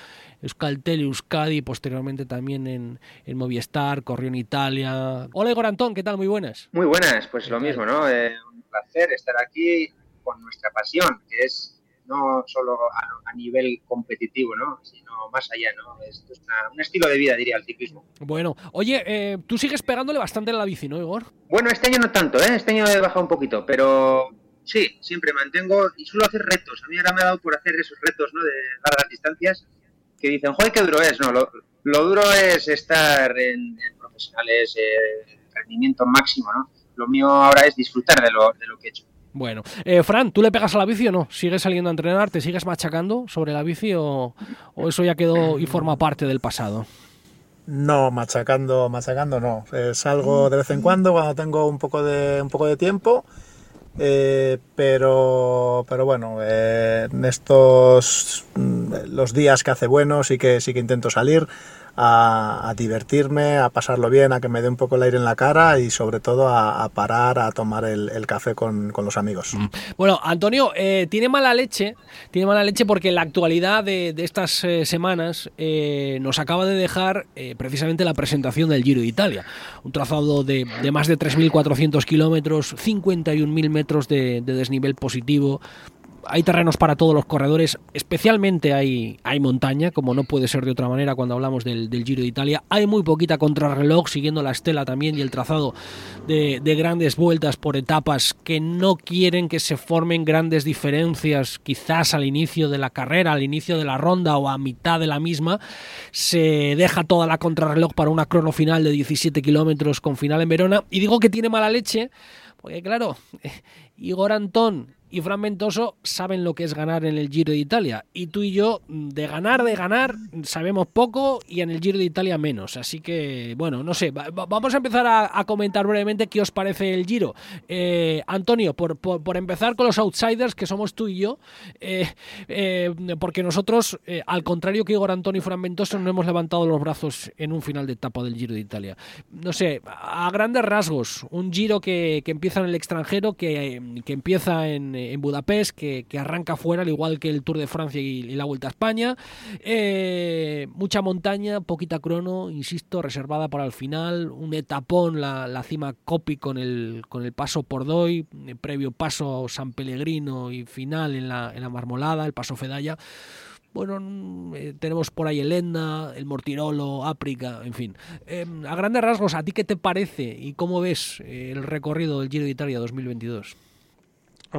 Speaker 3: Euskaltel, Euskadi, posteriormente también en, Movistar, corrió en Italia. Hola Igor Antón, ¿qué tal? Muy buenas.
Speaker 8: Muy buenas, pues lo mismo, ¿no? Eh, un placer estar aquí con nuestra pasión, que es no solo a, nivel competitivo, ¿no? sino más allá, ¿no? Esto es un estilo de vida, diría, el ciclismo.
Speaker 3: Bueno, oye, eh, tú sigues pegándole bastante en la bici, ¿no, Igor?
Speaker 8: Bueno, este año no tanto, ¿eh? Este año he bajado un poquito, pero sí, siempre mantengo y suelo hacer retos. A mí ahora me ha dado por hacer esos retos, ¿no? De largas distancias que dicen, joder, qué duro es. No, lo, duro es estar en, profesionales, eh, rendimiento máximo, ¿no? Lo mío ahora es disfrutar de lo, de lo que he hecho.
Speaker 3: Bueno, eh, Fran, ¿tú le pegas a la bici o no? ¿Sigues saliendo a entrenar? ¿Te sigues machacando sobre la bici o, eso ya quedó y forma parte del pasado?
Speaker 7: No, machacando, machacando no. salgo de vez en cuando cuando tengo un poco de, un poco de tiempo eh, pero, pero bueno, eh, en estos mm, los días que hace bueno sí que sí que intento salir, a, divertirme, a pasarlo bien, a que me dé un poco el aire en la cara y sobre todo a, parar a tomar el, café con, los amigos. Mm.
Speaker 3: Bueno, Antonio, eh, tiene mala leche, tiene mala leche porque la actualidad de, estas eh, semanas eh, nos acaba de dejar precisamente la presentación del Giro de Italia, un trazado de, más de 3.400 kilómetros, 51.000 metros de desnivel positivo, hay terrenos para todos los corredores, especialmente hay, montaña, como no puede ser de otra manera cuando hablamos del, Giro de Italia. Hay muy poquita contrarreloj, siguiendo la estela también y el trazado de, grandes vueltas por etapas que no quieren que se formen grandes diferencias, quizás al inicio de la carrera, al inicio de la ronda o a mitad de la misma. Se deja toda la contrarreloj para una crono final de 17 kilómetros con final en Verona. Y digo que tiene mala leche, porque claro, Igor Antón y Fran Ventoso saben lo que es ganar en el Giro de Italia. Y tú y yo, de ganar, de ganar, sabemos poco y en el Giro de Italia menos. Así que, bueno, no sé, vamos a empezar a, comentar brevemente qué os parece el Giro. Eh, Antonio, por, por, empezar con los outsiders, que somos tú y yo, eh, eh, porque nosotros, al contrario que Igor Antonio y Fran Ventoso, no hemos levantado los brazos en un final de etapa del Giro de Italia. No sé, a grandes rasgos, un Giro que, que empieza en el extranjero, que, que empieza en en Budapest, que, arranca fuera, al igual que el Tour de Francia y, la Vuelta a España. Eh, mucha montaña, poquita crono, insisto, reservada para el final. Un etapón, la, cima Copi con el, con el paso por Doy, eh, previo paso San Pellegrino y final en la, en la Marmolada, el paso Fedalla bueno, mm, eh, tenemos por ahí el Enda, el Mortirolo, África, en fin. a grandes rasgos, ¿a ti qué te parece y cómo ves el recorrido del Giro de Italia 2022?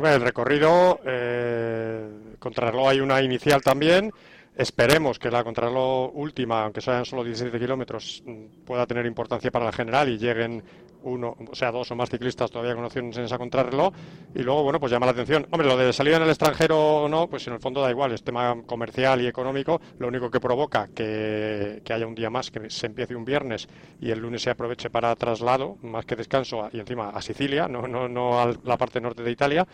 Speaker 6: El recorrido, eh, contrarreloj hay una inicial también. Esperemos que la contrarreloj última, aunque sean solo 17 kilómetros, pueda tener importancia para la general y lleguen uno, o sea, dos o más ciclistas todavía con opciones en esa contrarreloj. Y luego, bueno, pues llama la atención. Hombre, lo de salir en el extranjero o no, pues en el fondo da igual, es tema comercial y económico. Lo único que provoca que, haya un día más, que se empiece un viernes y el lunes se aproveche para traslado, más que descanso, y encima a Sicilia, no, no, no a la parte norte de Italia.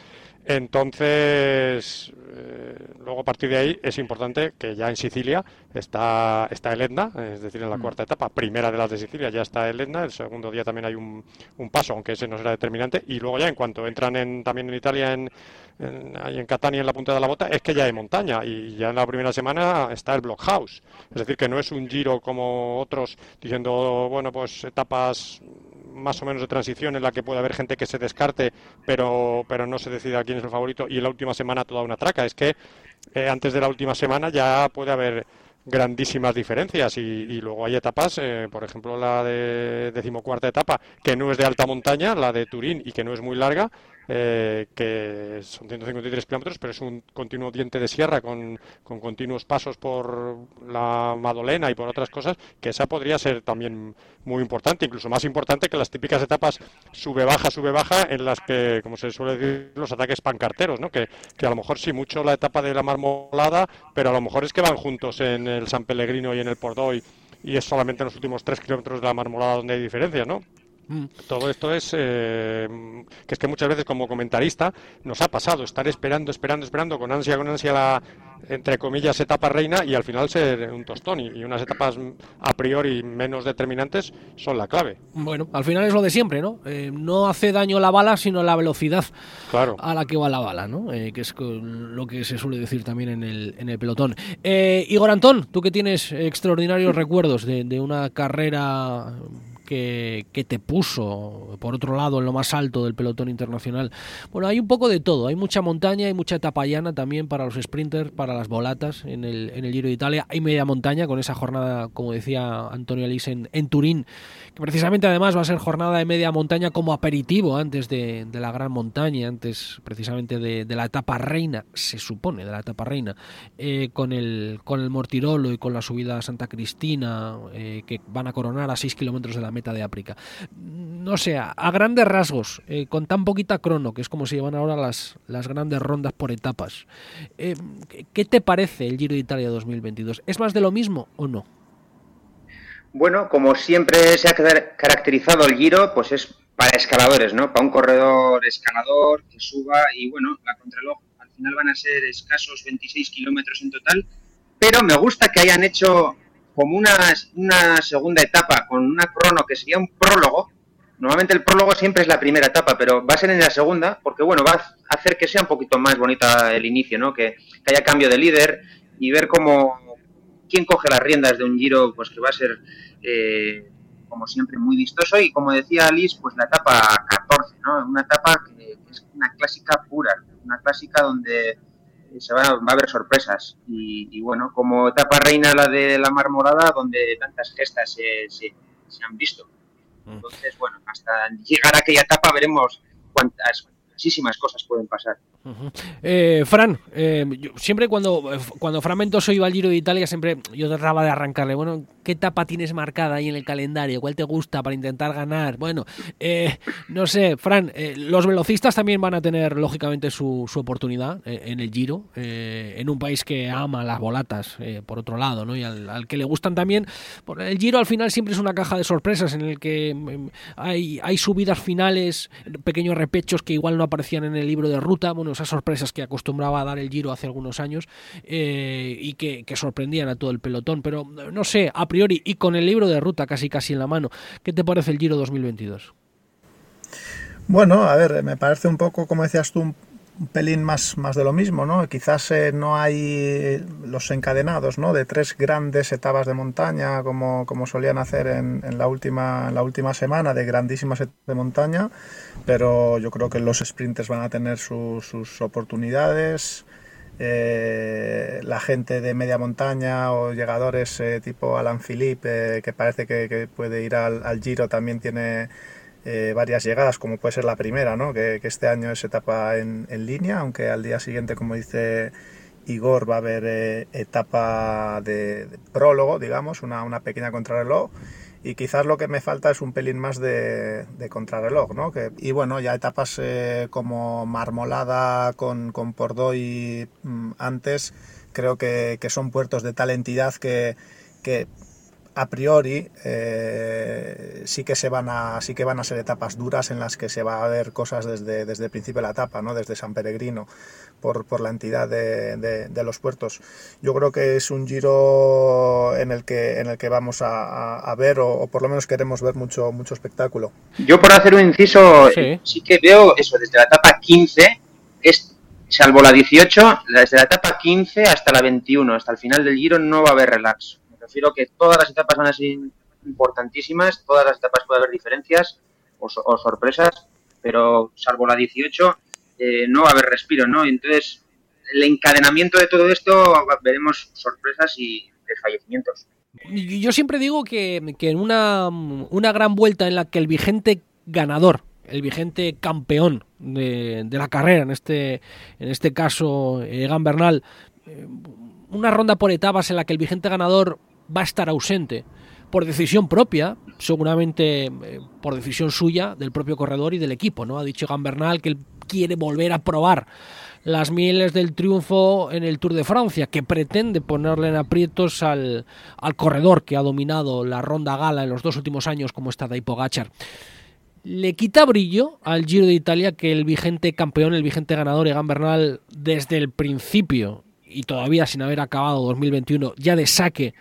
Speaker 6: Entonces, eh, luego a partir de ahí es importante que ya en Sicilia está, está el Etna, es decir, en la mm. cuarta etapa, primera de las de Sicilia ya está el Etna, el segundo día también hay un, un paso, aunque ese no será determinante, y luego ya en cuanto entran en, también en Italia, en, en, ahí en Catania, en la punta de la bota, es que ya hay montaña, y ya en la primera semana está el Blockhouse, es decir, que no es un giro como otros diciendo, bueno, pues etapas más o menos de transición en la que puede haber gente que se descarte, pero, pero no se decida quién es el favorito y en la última semana toda una traca. Es que eh, antes de la última semana ya puede haber grandísimas diferencias y, luego hay etapas, eh, por ejemplo la de decimocuarta etapa, que no es de alta montaña, la de Turín y que no es muy larga, eh, que son 153 kilómetros, pero es un continuo diente de sierra con, con, continuos pasos por la Madolena y por otras cosas, que esa podría ser también muy importante, incluso más importante que las típicas etapas sube-baja, sube-baja, en las que, como se suele decir, los ataques pancarteros, ¿no? que, que a lo mejor sí mucho la etapa de la marmolada, pero a lo mejor es que van juntos en el San Pellegrino y en el Pordoy y es solamente en los últimos tres kilómetros de la marmolada donde hay diferencia, ¿no? Mm. Todo esto es eh, que es que muchas veces como comentarista nos ha pasado estar esperando, esperando, esperando con ansia, con ansia la entre comillas etapa reina y al final ser un tostón y, unas etapas a priori menos determinantes son la clave.
Speaker 3: Bueno, al final es lo de siempre, ¿no? Eh, no hace daño la bala sino la velocidad
Speaker 6: claro.
Speaker 3: a la que va la bala, ¿no? Eh, que es lo que se suele decir también en el, en el pelotón. Igor Antón, tú que tienes extraordinarios recuerdos de, de una carrera que, te puso, por otro lado, en lo más alto del pelotón internacional. Bueno, hay un poco de todo, hay mucha montaña, hay mucha etapa llana también para los sprinters, para las volatas en el, en el Giro de Italia, hay media montaña con esa jornada, como decía Antonio Alís, en, en Turín, precisamente además va a ser jornada de media montaña como aperitivo antes de, la gran montaña, antes precisamente de, la etapa reina, se supone, de la etapa reina, eh, con, el, con el Mortirolo y con la subida a Santa Cristina, eh, que van a coronar a 6 kilómetros de la meta de África. No sé, a, grandes rasgos, eh, con tan poquita crono, que es como se llevan ahora las, las grandes rondas por etapas, ¿qué te parece el Giro de Italia 2022? ¿Es más de lo mismo o no?
Speaker 8: Bueno, como siempre se ha caracterizado el Giro, pues es para escaladores, ¿no? Para un corredor escalador que suba y bueno, la contraloj al final van a ser escasos 26 kilómetros en total, pero me gusta que hayan hecho como una, una segunda etapa con una crono que sería un prólogo. Normalmente el prólogo siempre es la primera etapa, pero va a ser en la segunda, porque bueno, va a hacer que sea un poquito más bonita el inicio, ¿no? Que, haya cambio de líder y ver cómo quién coge las riendas de un giro, pues que va a ser eh, como siempre muy vistoso y como decía Alice, pues la etapa 14, ¿no? Una etapa que es una clásica pura, una clásica donde se va, va a haber sorpresas. Y, bueno, como etapa reina la de la marmorada, donde tantas gestas se, se, han visto. Mm. Entonces, bueno, hasta llegar a aquella etapa veremos cuántas, muchísimas cosas pueden pasar.
Speaker 3: Eh, Fran, eh, siempre cuando, cuando Fragmentoso iba al Giro de Italia, siempre yo trataba de arrancarle, bueno, ¿qué etapa tienes marcada ahí en el calendario? ¿Cuál te gusta para intentar ganar? Bueno, eh, no sé, Fran, los velocistas también van a tener, lógicamente, su, su oportunidad en el Giro, en un país que ama las volatas, por otro lado, ¿no? Y al, que le gustan también. El Giro al final siempre es una caja de sorpresas en el que mm, hay, hay subidas finales, pequeños repechos que igual no aparecían en el libro de ruta, esas sorpresas que acostumbraba a dar el Giro hace algunos años eh, y que, sorprendían a todo el pelotón. Pero no sé, a priori y con el libro de ruta casi casi en la mano, ¿qué te parece el Giro 2022?
Speaker 7: Bueno, a ver, me parece un poco, como decías tú, un pelín más, más de lo mismo, ¿no? Quizás eh, no hay los encadenados, ¿no? De tres grandes etapas de montaña como, como solían hacer en, la última, la última semana, de grandísimas etapas de montaña, pero yo creo que los sprinters van a tener sus oportunidades. Eh, la gente de media montaña o llegadores eh, tipo Alan Philippe, que parece que, puede ir al Giro, también tiene eh, varias llegadas, como puede ser la primera, ¿no? que, este año es etapa en, línea, aunque al día siguiente, como dice Igor, va a haber eh, etapa de, prólogo, digamos, una, una, pequeña contrarreloj. Y quizás lo que me falta es un pelín más de, contrarreloj, ¿no? Que, y bueno, ya etapas eh, como Marmolada con, con mm, antes, creo que, son puertos de tal entidad que a priori eh, sí que se van a sí que van a ser etapas duras en las que se va a ver cosas desde, desde el principio de la etapa, ¿no? desde San Peregrino, por, por la entidad de, de, los puertos. Yo creo que es un giro en el que en el que vamos a, a ver, o, por lo menos queremos ver mucho, mucho espectáculo.
Speaker 8: Yo por hacer un inciso, sí, que veo eso, desde la etapa 15, es, salvo la 18, desde la etapa 15 hasta la 21, hasta el final del giro no va a haber relax Prefiero que todas las etapas van a ser importantísimas, todas las etapas puede haber diferencias o, sorpresas, pero salvo la 18 eh, no va a haber respiro, ¿no? Entonces, el encadenamiento de todo esto veremos sorpresas y desfallecimientos.
Speaker 3: Yo siempre digo que, en una, una gran vuelta en la que el vigente ganador el vigente campeón de, la carrera, en este, en este caso Egan Bernal, eh, una ronda por etapas en la que el vigente ganador va a estar ausente por decisión propia, seguramente eh, por decisión suya, del propio corredor y del equipo. ¿no? Ha dicho Gambernal que él quiere volver a probar las mieles del triunfo en el Tour de Francia, que pretende ponerle en aprietos al, al corredor que ha dominado la ronda gala en los dos últimos años, como está Daipo Gachar. Le quita brillo al Giro de Italia que el vigente campeón, el vigente ganador, Egan Bernal, desde el principio y todavía sin haber acabado 2021, ya de saque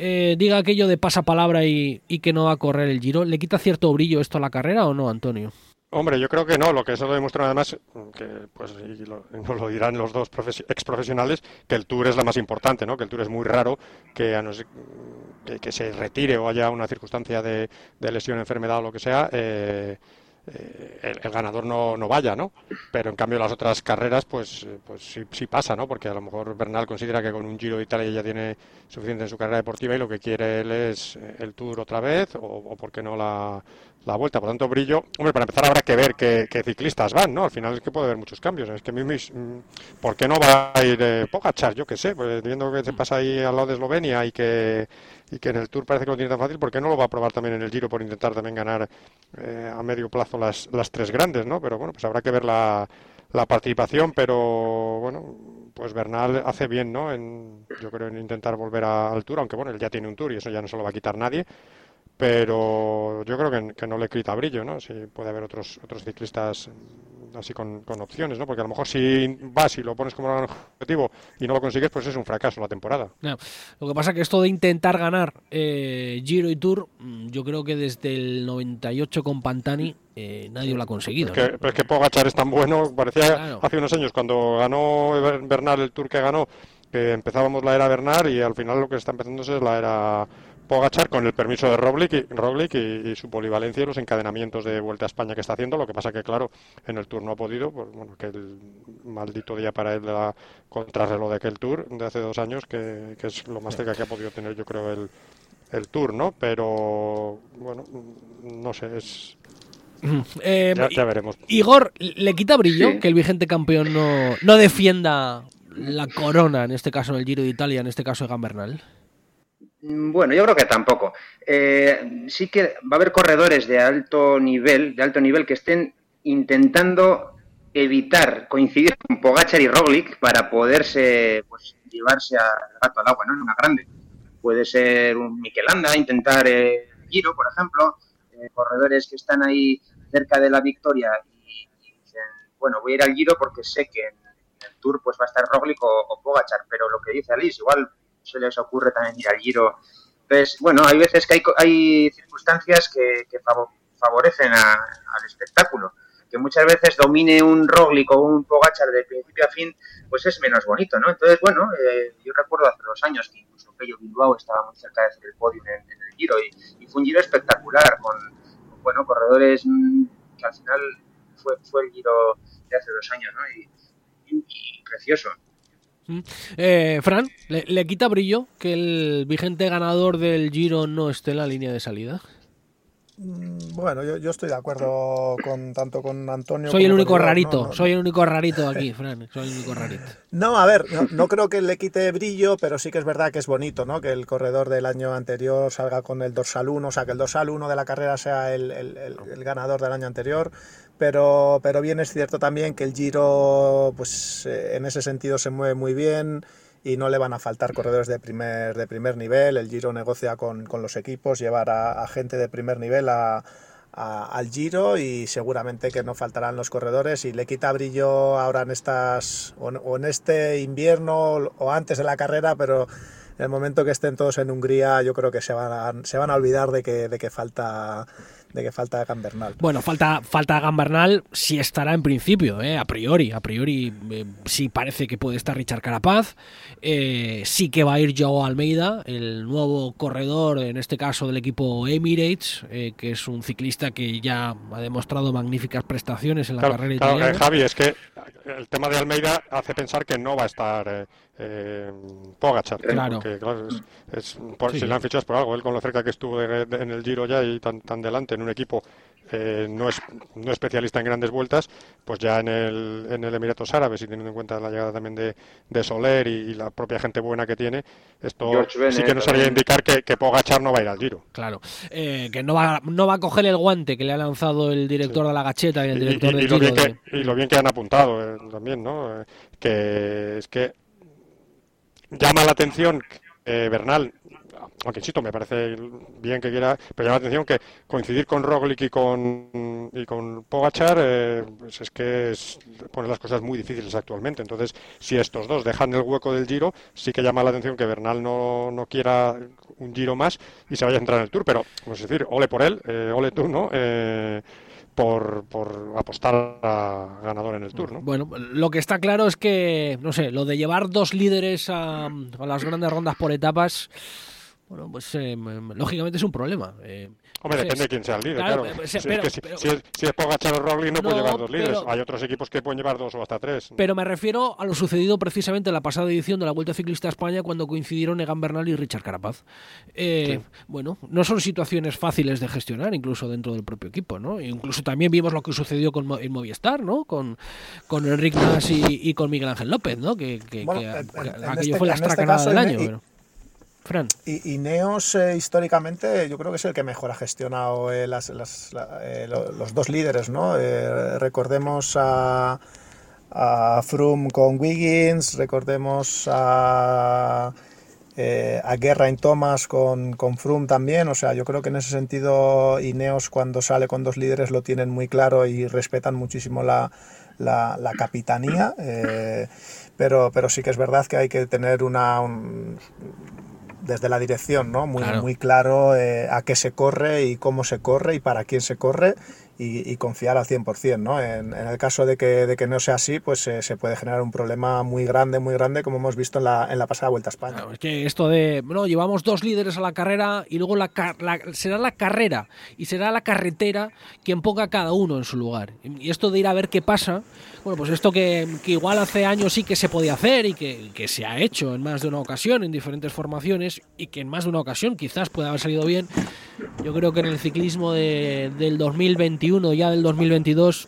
Speaker 3: eh, diga aquello de pasapalabra y, y que no va a correr el Giro, ¿le quita cierto brillo esto a la carrera o no, Antonio?
Speaker 6: Hombre, yo creo que no. Lo que eso lo demuestra además, que pues lo, nos lo dirán los dos ex profesionales, que el Tour es la más importante, ¿no? Que el Tour es muy raro que, que, se retire o haya una circunstancia de, lesión, enfermedad o lo que sea. Eh, eh, el, ganador no, no, vaya, ¿no? Pero en cambio las otras carreras, pues, eh, pues sí, sí, pasa, ¿no? Porque a lo mejor Bernal considera que con un Giro de Italia ya tiene suficiente en su carrera deportiva y lo que quiere él es el Tour otra vez o, o por qué no la, la vuelta. Por tanto, brillo. Hombre, para empezar habrá que ver qué, ciclistas van, ¿no? Al final es que puede haber muchos cambios. Es que mm, ¿por qué no va a ir eh, Pogachar? Yo qué sé, pues viendo que se pasa ahí al lado de Eslovenia y que, y que en el Tour parece que lo tiene tan fácil, ¿por qué no lo va a probar también en el Giro por intentar también ganar eh, a medio plazo las, las tres grandes, ¿no? Pero bueno, pues habrá que ver la, la participación, pero bueno, pues Bernal hace bien, ¿no? En, yo creo en intentar volver a, al Tour, aunque bueno, él ya tiene un Tour y eso ya no se lo va a quitar nadie pero yo creo que, que no le quita brillo, ¿no? Si puede haber otros otros ciclistas así con, con, opciones, ¿no? Porque a lo mejor si vas y lo pones como un objetivo y no lo consigues, pues es un fracaso la temporada.
Speaker 3: Lo que pasa que esto de intentar ganar eh, Giro y Tour, mm, yo creo que desde el 98 con Pantani eh, nadie lo ha conseguido.
Speaker 6: Pero es, que, pero es que Pogachar es tan bueno, parecía claro. hace unos años cuando ganó Bernal el Tour que ganó, que empezábamos la era Bernal y al final lo que está empezando es la era Pogachar con el permiso de Roglic, y, Roglic y, y, su polivalencia y los encadenamientos de Vuelta a España que está haciendo. Lo que pasa que, claro, en el Tour no ha podido, pues, bueno, que el maldito día para él de la contrarreloj de aquel Tour de hace dos años, que, que es lo más cerca que ha podido tener, yo creo, el, el Tour, ¿no? Pero, bueno, no sé, es...
Speaker 3: Eh,
Speaker 6: ya, ya, veremos.
Speaker 3: Igor, ¿le quita brillo sí. que el vigente campeón no, no defienda la corona, en este caso en el Giro de Italia, en este caso de Gambernal?
Speaker 8: Bueno, yo creo que tampoco. Eh, sí que va a haber corredores de alto nivel, de alto nivel que estén intentando evitar coincidir con Pogachar y Roglic para poderse pues, llevarse al gato al agua, ¿no? En una grande. Puede ser un Mikelanda, intentar eh, Giro, por ejemplo, eh, corredores que están ahí cerca de la victoria y, y, dicen, bueno, voy a ir al Giro porque sé que en, el Tour pues va a estar Roglic o, o Pogachar, pero lo que dice Alice, igual se les ocurre también ir al Giro. Entonces, bueno, hay veces que hay, hay circunstancias que, que favorecen a, al espectáculo. Que muchas veces domine un Roglic o un Pogachar de principio a fin, pues es menos bonito, ¿no? Entonces, bueno, eh, yo recuerdo hace dos años que incluso Pello Bilbao estaba muy cerca de hacer el podio en, el Giro y, fue un Giro espectacular con, bueno, corredores mmm, que al final fue, fue el Giro de hace dos años, ¿no? Y precioso.
Speaker 3: Eh, Fran, ¿le, ¿le, quita brillo que el vigente ganador del Giro no esté en la línea de salida?
Speaker 7: Mm, Bueno, yo, yo estoy de acuerdo con tanto con Antonio.
Speaker 3: Soy el único
Speaker 7: con
Speaker 3: rarito,
Speaker 7: no, no,
Speaker 3: soy el único rarito aquí, Fran. Soy el único rarito.
Speaker 7: No, a ver, no, no, creo que le quite brillo, pero sí que es verdad que es bonito, ¿no? Que el corredor del año anterior salga con el dorsal 1, o sea, que el dorsal 1 de la carrera sea el, el, el, el ganador del año anterior. Pero, pero bien es cierto también que el Giro, pues eh, en ese sentido se mueve muy bien y no le van a faltar corredores de primer, de primer nivel. El Giro negocia con, con los equipos, llevar a, a, gente de primer nivel a, a, al Giro y seguramente que no faltarán los corredores y le quita brillo ahora en estas o, o en este invierno o antes de la carrera, pero en el momento que estén todos en Hungría yo creo que se van a, se van a olvidar de que, de que falta de que falta Gambernal.
Speaker 3: Bueno, falta, falta Gambernal sí estará en principio, eh, a priori. A priori eh, sí parece que puede estar Richard Carapaz. Eh, sí que va a ir Joao Almeida, el nuevo corredor, en este caso del equipo Emirates, eh, que es un ciclista que ya ha demostrado magníficas prestaciones en la
Speaker 6: claro,
Speaker 3: carrera
Speaker 6: claro,
Speaker 3: italiana.
Speaker 6: Javi, es que el tema de Almeida hace pensar que no va a estar eh, Pogachar.
Speaker 3: Claro.
Speaker 6: Porque, claro es, es por, sí. Si le han fichado es por algo. Él con lo cerca que estuvo de, de, en el Giro ya y tan, tan delante en un equipo eh, no, es, no especialista en grandes vueltas, pues ya en el, en el Emiratos Árabes y teniendo en cuenta la llegada también de, de Soler y, y, la propia gente buena que tiene, esto Bennett, sí que nos haría indicar que, que, Pogachar no va a ir al Giro.
Speaker 3: Claro, eh, que no va, no va a coger el guante que le ha lanzado el director sí. de la gacheta y el director
Speaker 6: y,
Speaker 3: del
Speaker 6: Giro.
Speaker 3: Bien
Speaker 6: de... que, y lo bien que han apuntado eh, también, ¿no? Eh, que es que llama la atención eh, Bernal aunque insisto, me parece bien que quiera, pero llama la atención que coincidir con Roglic y con, y con Pogachar, eh, pues es que es, pone las cosas muy difíciles actualmente. Entonces, si estos dos dejan el hueco del Giro, sí que llama la atención que Bernal no, no quiera un Giro más y se vaya a entrar en el Tour, pero, es decir, ole por él, eh, ole tú, ¿no? Eh, por, por, apostar a ganador en el Tour, ¿no?
Speaker 3: Bueno, lo que está claro es que, no sé, lo de llevar dos líderes a, a las grandes rondas por etapas bueno, pues eh, lógicamente es un problema. Eh,
Speaker 6: Hombre, depende de quién sea el líder, claro. claro. Si, pero, es si, pero, si, es, si, es, Pogachar o Roglic no, no, puede llevar dos líderes. Pero, Hay otros equipos que pueden llevar dos o hasta tres.
Speaker 3: Pero me refiero a lo sucedido precisamente en la pasada edición de la Vuelta Ciclista a España cuando coincidieron Egan Bernal y Richard Carapaz. Eh, sí. Bueno, no son situaciones fáciles de gestionar, incluso dentro del propio equipo, ¿no? E incluso también vimos lo que sucedió con en Movistar, ¿no? Con, con Enric Mas y, y, con Miguel Ángel López, ¿no? Que, que, bueno, que, en, que en aquello este, fue la estracanada este del año.
Speaker 7: Y,
Speaker 3: pero... Fran.
Speaker 7: Y, y Neos eh, históricamente yo creo que es el que mejor ha gestionado eh, las, las, la, eh, los dos líderes, ¿no? Eh, recordemos a, a Froome con Wiggins, recordemos a eh, a guerra en Thomas con, con Froome también, o sea, yo creo que en ese sentido Ineos cuando sale con dos líderes lo tienen muy claro y respetan muchísimo la, la, capitanía, eh, pero, pero sí que es verdad que hay que tener una... desde la dirección, ¿no? Muy claro, muy claro eh, a qué se corre y cómo se corre y para quién se corre y, confiar al 100%. ¿no? En, en, el caso de que, de que no sea así, pues eh, se puede generar un problema muy grande, muy grande, como hemos visto en la, en la pasada Vuelta a España.
Speaker 3: es que esto de, bueno, llevamos dos líderes a la carrera y luego la, será la carrera y será la carretera quien ponga cada uno en su lugar. Y esto de ir a ver qué pasa, bueno, pues esto que, que igual hace años sí que se podía hacer y que, que se ha hecho en más de una ocasión, en diferentes formaciones, y que en más de una ocasión quizás pueda haber salido bien, yo creo que en el ciclismo de, del 2021, ya del 2022,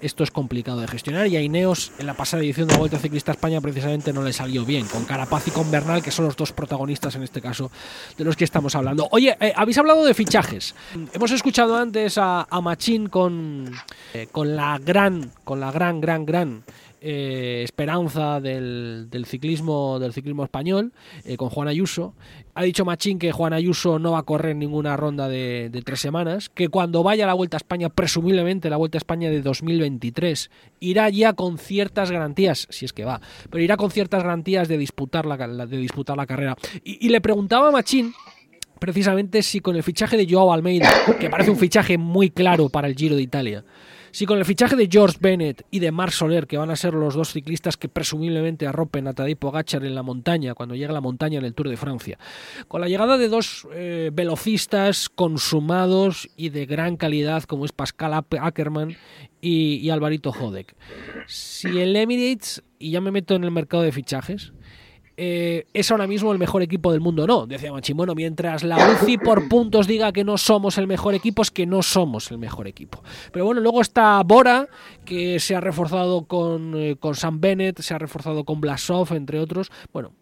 Speaker 3: esto es complicado de gestionar y a Ineos en la pasada edición de la Vuelta Ciclista España precisamente no le salió bien, con Carapaz y con Bernal, que son los dos protagonistas en este caso de los que estamos hablando. Oye, eh, habéis hablado de fichajes. Hemos escuchado antes a, Machín con, eh, con la gran, con la gran, gran, gran eh, esperanza del, ciclismo del ciclismo español eh, con Juan Ayuso. Ha dicho Machín que Juan Ayuso no va a correr ninguna ronda de, tres semanas, que cuando vaya a la Vuelta a España, presumiblemente la Vuelta a España de 2023, irá ya con ciertas garantías, si es que va, pero irá con ciertas garantías de disputar la, de disputar la carrera. Y, y le preguntaba a Machín precisamente si con el fichaje de Joao Almeida, que parece un fichaje muy claro para el Giro de Italia, si con el fichaje de George Bennett y de Marc Soler, que van a ser los dos ciclistas que presumiblemente arropen a Tadej Pogacar en la montaña, cuando llegue a la montaña en el Tour de Francia, con la llegada de dos eh, velocistas consumados y de gran calidad como es Pascal Ackermann y, y Alvarito Jodek, si el Emirates, y ya me meto en el mercado de fichajes, eh, es ahora mismo el mejor equipo del mundo. No, decía Machín, bueno, mientras la UCI por puntos diga que no somos el mejor equipo, es que no somos el mejor equipo. Pero bueno, luego está Bora, que se ha reforzado con, eh, con Sam Bennett, se ha reforzado con Blasov, entre otros. Bueno,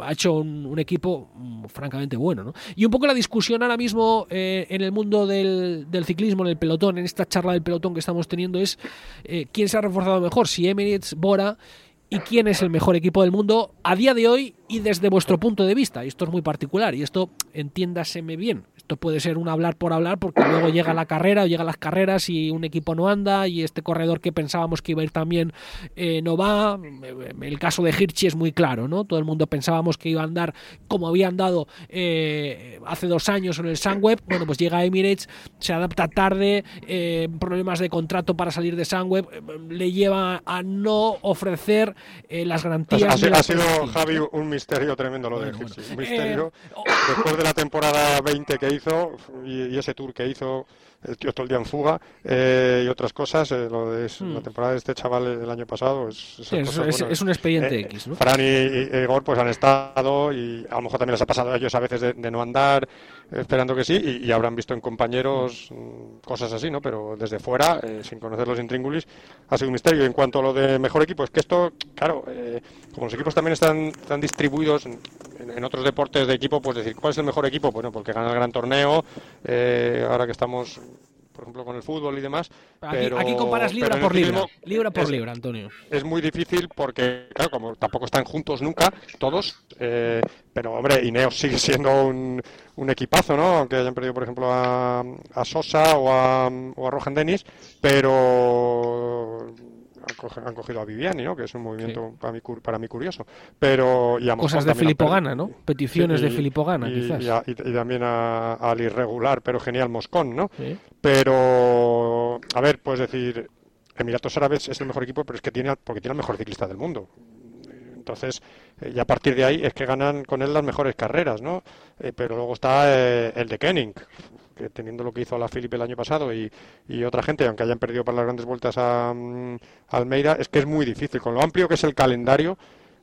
Speaker 3: ha hecho un, equipo mm, francamente bueno. ¿no? Y un poco la discusión ahora mismo eh, en el mundo del, ciclismo, en el pelotón, en esta charla del pelotón que estamos teniendo, es quién se ha reforzado mejor, si Emirates, Bora y quién es el mejor equipo del mundo a día de hoy y desde vuestro punto de vista. Y esto es muy particular y esto entiéndaseme bien. Esto puede ser un hablar por hablar porque luego llega la carrera o llegan las carreras y un equipo no anda y este corredor que pensábamos que iba a ir también eh, no va. El caso de Hirschi es muy claro, ¿no? Todo el mundo pensábamos que iba a andar como había andado eh, hace dos años en el Sunweb. Bueno, pues llega a Emirates, se adapta tarde, eh, problemas de contrato para salir de Sunweb, le lleva a no ofrecer las garantías.
Speaker 6: Ha, ha, sido, Javi, un misterio tremendo lo de Hirschi. Un misterio. Después de la temporada 20 que hizo y, ese tour que hizo el tío todo el día en fuga eh, y otras cosas. Eh, lo de la hmm. temporada de este chaval el año pasado es,
Speaker 3: es, un expediente eh, X. ¿no?
Speaker 6: Fran y, Igor pues han estado y a lo mejor también les ha pasado a ellos a veces de, no andar esperando que sí y, habrán visto en compañeros mm, cosas así, ¿no? Pero desde fuera, sin conocer los intríngulis, ha sido un misterio. en cuanto a lo de mejor equipo, es que esto, claro, como los equipos también están, están distribuidos en, otros deportes de equipo, pues decir, ¿cuál es el mejor equipo? Bueno, porque gana el gran torneo, ahora que estamos por ejemplo, con el fútbol y demás.
Speaker 3: Pero, aquí, comparas libra por libra, libra por libra, Antonio.
Speaker 6: Es muy difícil porque, claro, como tampoco están juntos nunca, todos, eh, pero hombre, Ineos sigue siendo un, un, equipazo, ¿no? Aunque hayan perdido, por ejemplo, a, a Sosa o a, o a Rohan Dennis, pero han cogido a Viviani, ¿no? Que es un movimiento para, mí, para mí curioso. Pero,
Speaker 3: y Cosas de Filippo Gana, ¿no? Peticiones de Filippo Gana, quizás.
Speaker 6: Y, también al irregular, pero genial Moscón, ¿no? Pero, a ver, puedes decir, Emiratos Árabes es el mejor equipo, pero es que tiene, porque tiene el mejor ciclista del mundo. Entonces, eh, y a partir de ahí es que ganan con él las mejores carreras, ¿no? Eh, pero luego está eh, el de Kenning, que teniendo lo que hizo a la Filipe el año pasado y, otra gente, aunque hayan perdido para las grandes vueltas a, mm, Almeida, es que es muy difícil. Con lo amplio que es el calendario,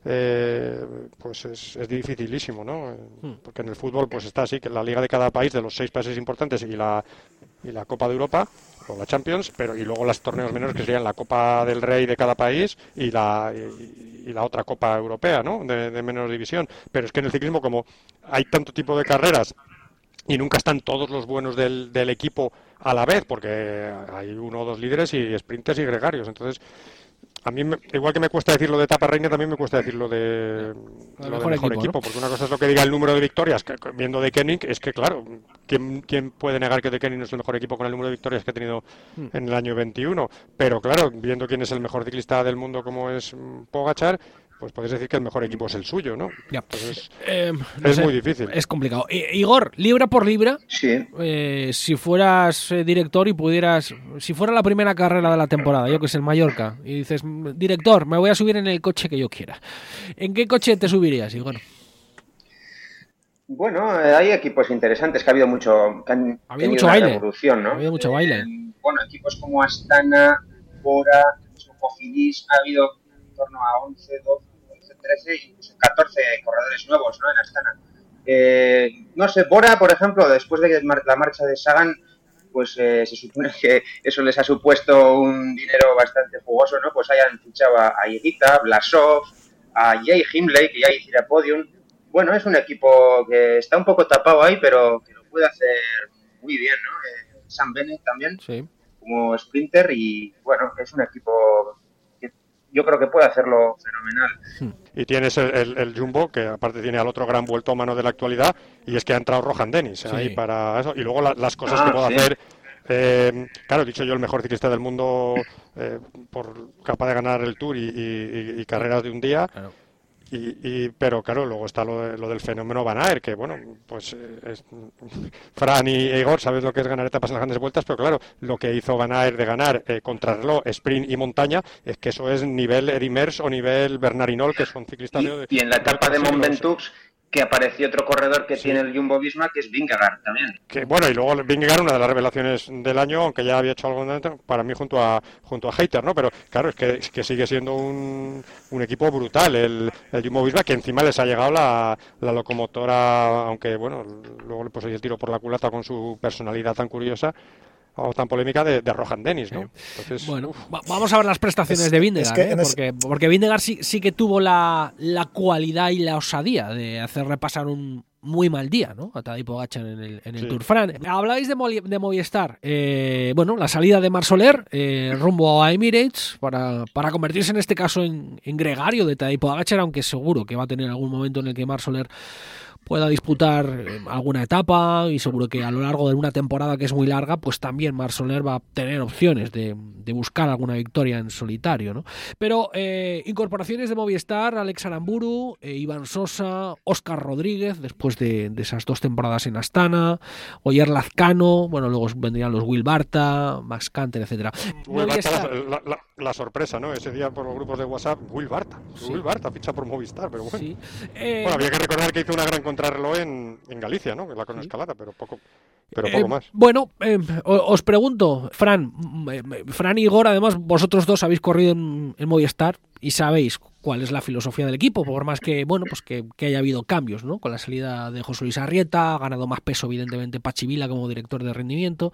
Speaker 6: pues es, es, dificilísimo, ¿no? Hmm. Porque en el fútbol pues está así, que la liga de cada país, de los seis países importantes y la, y la Copa de Europa, o la Champions, pero y luego los torneos menores que serían la Copa del Rey de cada país y la, y, la otra Copa Europea, ¿no? De, de menor división. Pero es que en el ciclismo, como hay tanto tipo de carreras y nunca están todos los buenos del, del equipo a la vez, porque hay uno o dos líderes y sprinters y gregarios. Entonces, a mí, igual que me cuesta decirlo de etapa reina, también me cuesta decirlo de, lo mejor, equipo, porque una cosa es lo que diga el número de victorias, que, viendo de Kenning, es que claro, ¿quién, ¿quién, puede negar que de Kenning es el mejor equipo con el número de victorias que ha tenido hmm. en el año 21? Pero claro, viendo quién es el mejor ciclista del mundo como es Pogachar, pues podéis decir que el mejor equipo es el suyo, ¿no?
Speaker 3: Ya.
Speaker 6: Eh, es muy difícil.
Speaker 3: Es complicado. Igor, libra por libra,
Speaker 8: sí.
Speaker 3: Eh, si fueras eh, director y pudieras, si fuera la primera carrera de la temporada, yo que es el Mallorca, y dices, director, me voy a subir en el coche que yo quiera. ¿En qué coche te subirías, Igor?
Speaker 8: Bueno, hay equipos interesantes que ha habido mucho,
Speaker 3: ha habido mucho baile.
Speaker 8: Revolución, ¿no?
Speaker 3: Ha habido mucho baile.
Speaker 8: bueno, equipos como Astana, Bora, Cofinis, ha habido en torno a 11, 12 13 incluso 14 corredores nuevos ¿no? en Astana. Eh, no sé, Bora, por ejemplo, después de la marcha de Sagan, pues eh, se supone que eso les ha supuesto un dinero bastante jugoso, ¿no? Pues hayan fichado a, a Blasov, a Jay Himley, que ya hiciera podium. Bueno, es un equipo que está un poco tapado ahí, pero que lo puede hacer muy bien, ¿no? Eh, Sam Bennett también, como sprinter, y bueno, es un equipo yo creo que puede hacerlo fenomenal.
Speaker 6: Y tienes el, Jumbo, que aparte tiene al otro gran vuelto mano de la actualidad, y es que ha entrado Rohan Dennis ahí para eso. Y luego las cosas que ah, puede hacer. Eh, claro, he dicho yo, el mejor ciclista del mundo eh, por capaz de ganar el Tour y, carreras de un día. Y, pero claro, luego está lo, lo del fenómeno Van Aert, que bueno, pues eh, es, Fran y Igor, sabes lo que es ganar etapas en las grandes vueltas, pero claro, lo que hizo Van Aert de ganar eh, reloj, sprint y montaña, es que eso es nivel Erimers o nivel Bernarinol, que son ciclistas
Speaker 8: y,
Speaker 6: de,
Speaker 8: y en la etapa de Mont Ventoux que apareció otro corredor que tiene el Jumbo Visma, que es Vingegaard también.
Speaker 6: Que, bueno, y luego Vingegaard, una de las revelaciones del año, aunque ya había hecho algo para mí junto a junto a Hater, ¿no? Pero claro, es que, que sigue siendo un, un equipo brutal el, el Jumbo Visma, que encima les ha llegado la, la locomotora, aunque bueno, luego le puse el tiro por la culata con su personalidad tan curiosa, o tan polémica de, de Rohan Dennis, ¿no?
Speaker 3: bueno, vamos a ver las prestaciones de Vindegar, ¿eh? porque, porque Vindegar sí, sí que tuvo la, la, cualidad y la osadía de hacer repasar un muy mal día, ¿no? A Tadej Pogacar en el, en el Tour Fran. Habláis de, de Movistar. Eh, bueno, la salida de Mar Soler eh, rumbo a Emirates para, para, convertirse en este caso en, en gregario de Tadej Pogacar, aunque seguro que va a tener algún momento en el que Mar Soler pueda disputar eh, alguna etapa y seguro que a lo largo de una temporada que es muy larga, pues también Mar Soler va a tener opciones de, buscar alguna victoria en solitario. ¿no? Pero eh, incorporaciones de Movistar, Alex Aramburu, eh, Iván Sosa, Oscar Rodríguez, después de, esas dos temporadas en Astana, Oyer Lazcano, bueno, luego vendrían los Will Barta, Max Canter, etcétera.
Speaker 6: la, sorpresa, ¿no? Ese día por los grupos de WhatsApp, Will Barta. Will Barta ficha por Movistar, pero bueno. bueno había que recordar que hizo una gran encontrarlo en, en Galicia, ¿no? En la escalada, pero poco, pero poco eh, más.
Speaker 3: Bueno, eh, os pregunto, Fran, Fran y Igor, además, vosotros dos habéis corrido en, Movistar y sabéis cuál es la filosofía del equipo, por más que, bueno, pues que, haya habido cambios, ¿no? Con la salida de José Luis Arrieta, ha ganado más peso, evidentemente, Pachivila como director de rendimiento,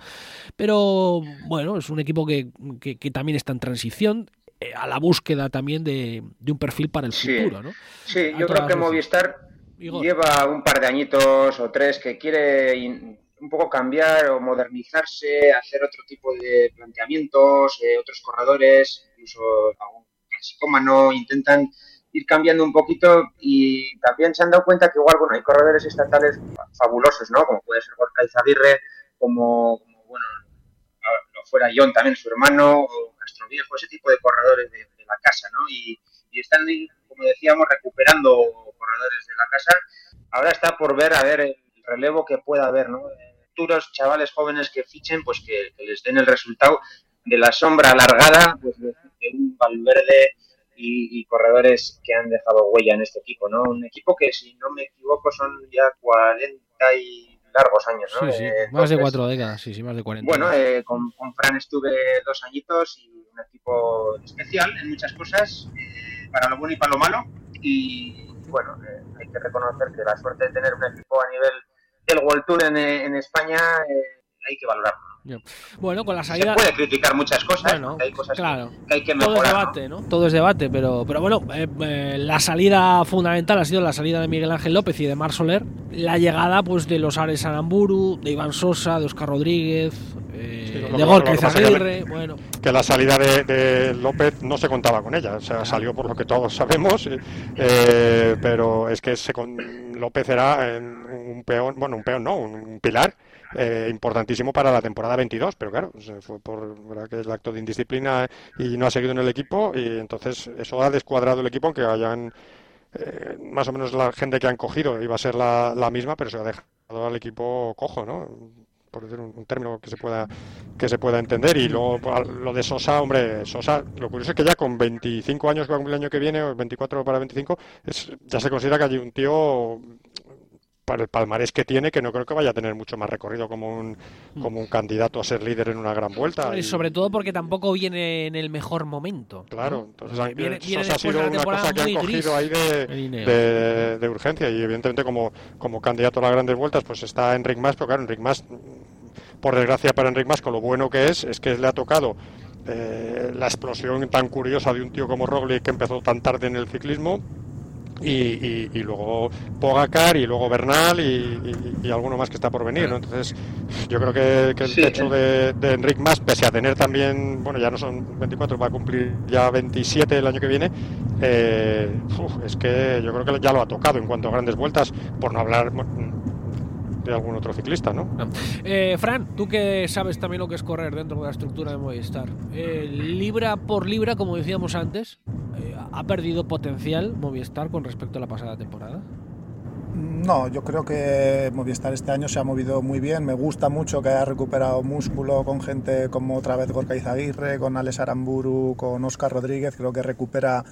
Speaker 3: pero bueno, es un equipo que, que, también está en transición eh, a la búsqueda también de, de un perfil para el futuro, ¿no?
Speaker 8: Sí, yo creo que Movistar lleva un par de añitos o tres que quiere un poco cambiar o modernizarse, hacer otro tipo de planteamientos, eh, otros corredores, incluso algún clasicómano, intentan ir cambiando un poquito y también se han dado cuenta que igual, bueno, hay corredores estatales fabulosos, ¿no? Como puede ser Jorge Izaguirre, como, bueno, lo fuera John también, su hermano, o Castroviejo, ese tipo de corredores de, la casa, ¿no? Y, y están, como decíamos, recuperando corredores de la casa. Ahora está por ver, a ver, el relevo que pueda haber, ¿no? Futuros chavales jóvenes que fichen, pues que, les den el resultado de la sombra alargada, pues de, un Valverde y, corredores que han dejado huella en este equipo, ¿no? Un equipo que, si no me equivoco, son ya 40 y largos años, ¿no?
Speaker 3: Sí, sí, eh, más de cuatro décadas, sí, sí, más de 40.
Speaker 8: Bueno, eh, con, Fran estuve dos añitos y un equipo especial en muchas cosas, eh, para lo bueno y para lo malo, y bueno, eh, hay que reconocer que la suerte de tener un equipo a nivel del World Tour en, España eh, hay que valorarlo.
Speaker 3: Bueno, con la salida.
Speaker 8: Se puede criticar muchas cosas,
Speaker 3: Bueno,
Speaker 8: hay cosas
Speaker 3: claro.
Speaker 8: que, hay que
Speaker 3: Todo es
Speaker 8: mejorar. ¿no?
Speaker 3: debate, ¿no? Todo es debate, pero, pero bueno, eh, eh, la salida fundamental ha sido la salida de Miguel Ángel López y de Mar Soler. La llegada pues de los Ares Aramburu, de Iván Sosa, de Oscar Rodríguez, eh,
Speaker 6: Sí,
Speaker 3: de Gorka
Speaker 6: que
Speaker 3: bueno.
Speaker 6: la salida de, de López no se contaba con ella, o sea, salió por lo que todos sabemos, eh, pero es que se con- López era eh, un peón, bueno, un peón no, un, un pilar eh, importantísimo para la temporada 22, pero claro, se fue por ¿verdad? que el acto de indisciplina y no ha seguido en el equipo y entonces eso ha descuadrado el equipo, aunque hayan eh, más o menos la gente que han cogido iba a ser la, la misma, pero se ha dejado al equipo cojo, ¿no? Por decir un, término que se pueda que se pueda entender. Y luego lo de Sosa, hombre, Sosa, lo curioso es que ya con 25 años el año que viene, o 24 para 25, es, ya se considera que hay un tío para el palmarés que tiene, que no creo que vaya a tener mucho más recorrido como un, como un candidato a ser líder en una gran vuelta.
Speaker 3: Y sobre todo porque tampoco viene en el mejor momento.
Speaker 6: Claro,
Speaker 3: ¿no?
Speaker 6: entonces han-
Speaker 3: viene, viene
Speaker 6: ha sido
Speaker 3: una
Speaker 6: cosa que han
Speaker 3: muy gris
Speaker 6: cogido ahí de, de, de urgencia y evidentemente como, como candidato a las grandes vueltas pues está Enric Mas, pero claro, Enric Mas, por desgracia para Enric Mas, con lo bueno que es, es que le ha tocado eh, la explosión tan curiosa de un tío como Roglic que empezó tan tarde en el ciclismo y, y- y luego Pogacar y luego Bernal y, alguno más que está por venir, ¿no? Entonces yo creo que, que el
Speaker 8: Sí,
Speaker 6: techo
Speaker 8: eh.
Speaker 6: de, de Enric Mas, pese a tener también, bueno, ya no son 24, va a cumplir ya 27 el año que viene, eh, uf, es que yo creo que ya lo ha tocado en cuanto a grandes vueltas, por no hablar bueno, de algún otro ciclista, ¿no?
Speaker 3: Eh, Fran, tú que sabes también lo que es correr dentro de la estructura de Movistar. Eh, libra por libra, como decíamos antes, eh, ¿ha perdido potencial Movistar con respecto a la pasada temporada?
Speaker 7: No, yo creo que Movistar este año se ha movido muy bien. Me gusta mucho que haya recuperado músculo con gente como otra vez Gorka Izaguirre, con Alex Aramburu, con Oscar Rodríguez. Creo que recupera,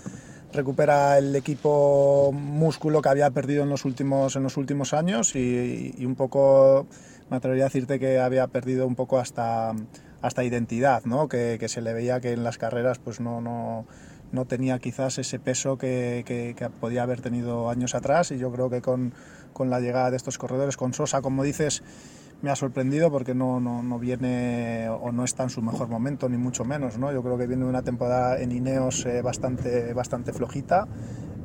Speaker 7: recupera el equipo músculo que había perdido en los últimos, en los últimos años y, un poco, me atrevería a decirte que había perdido un poco hasta, hasta identidad, ¿no? que, se le veía que en las carreras pues no, no, no tenía quizás ese peso que, que- que podía haber tenido años atrás y yo creo que con, con la llegada de estos corredores, con Sosa, como dices, me ha sorprendido porque no, no, no viene o no está en su mejor momento, ni mucho menos. ¿no? Yo creo que viene una temporada en Ineos eh, bastante, bastante flojita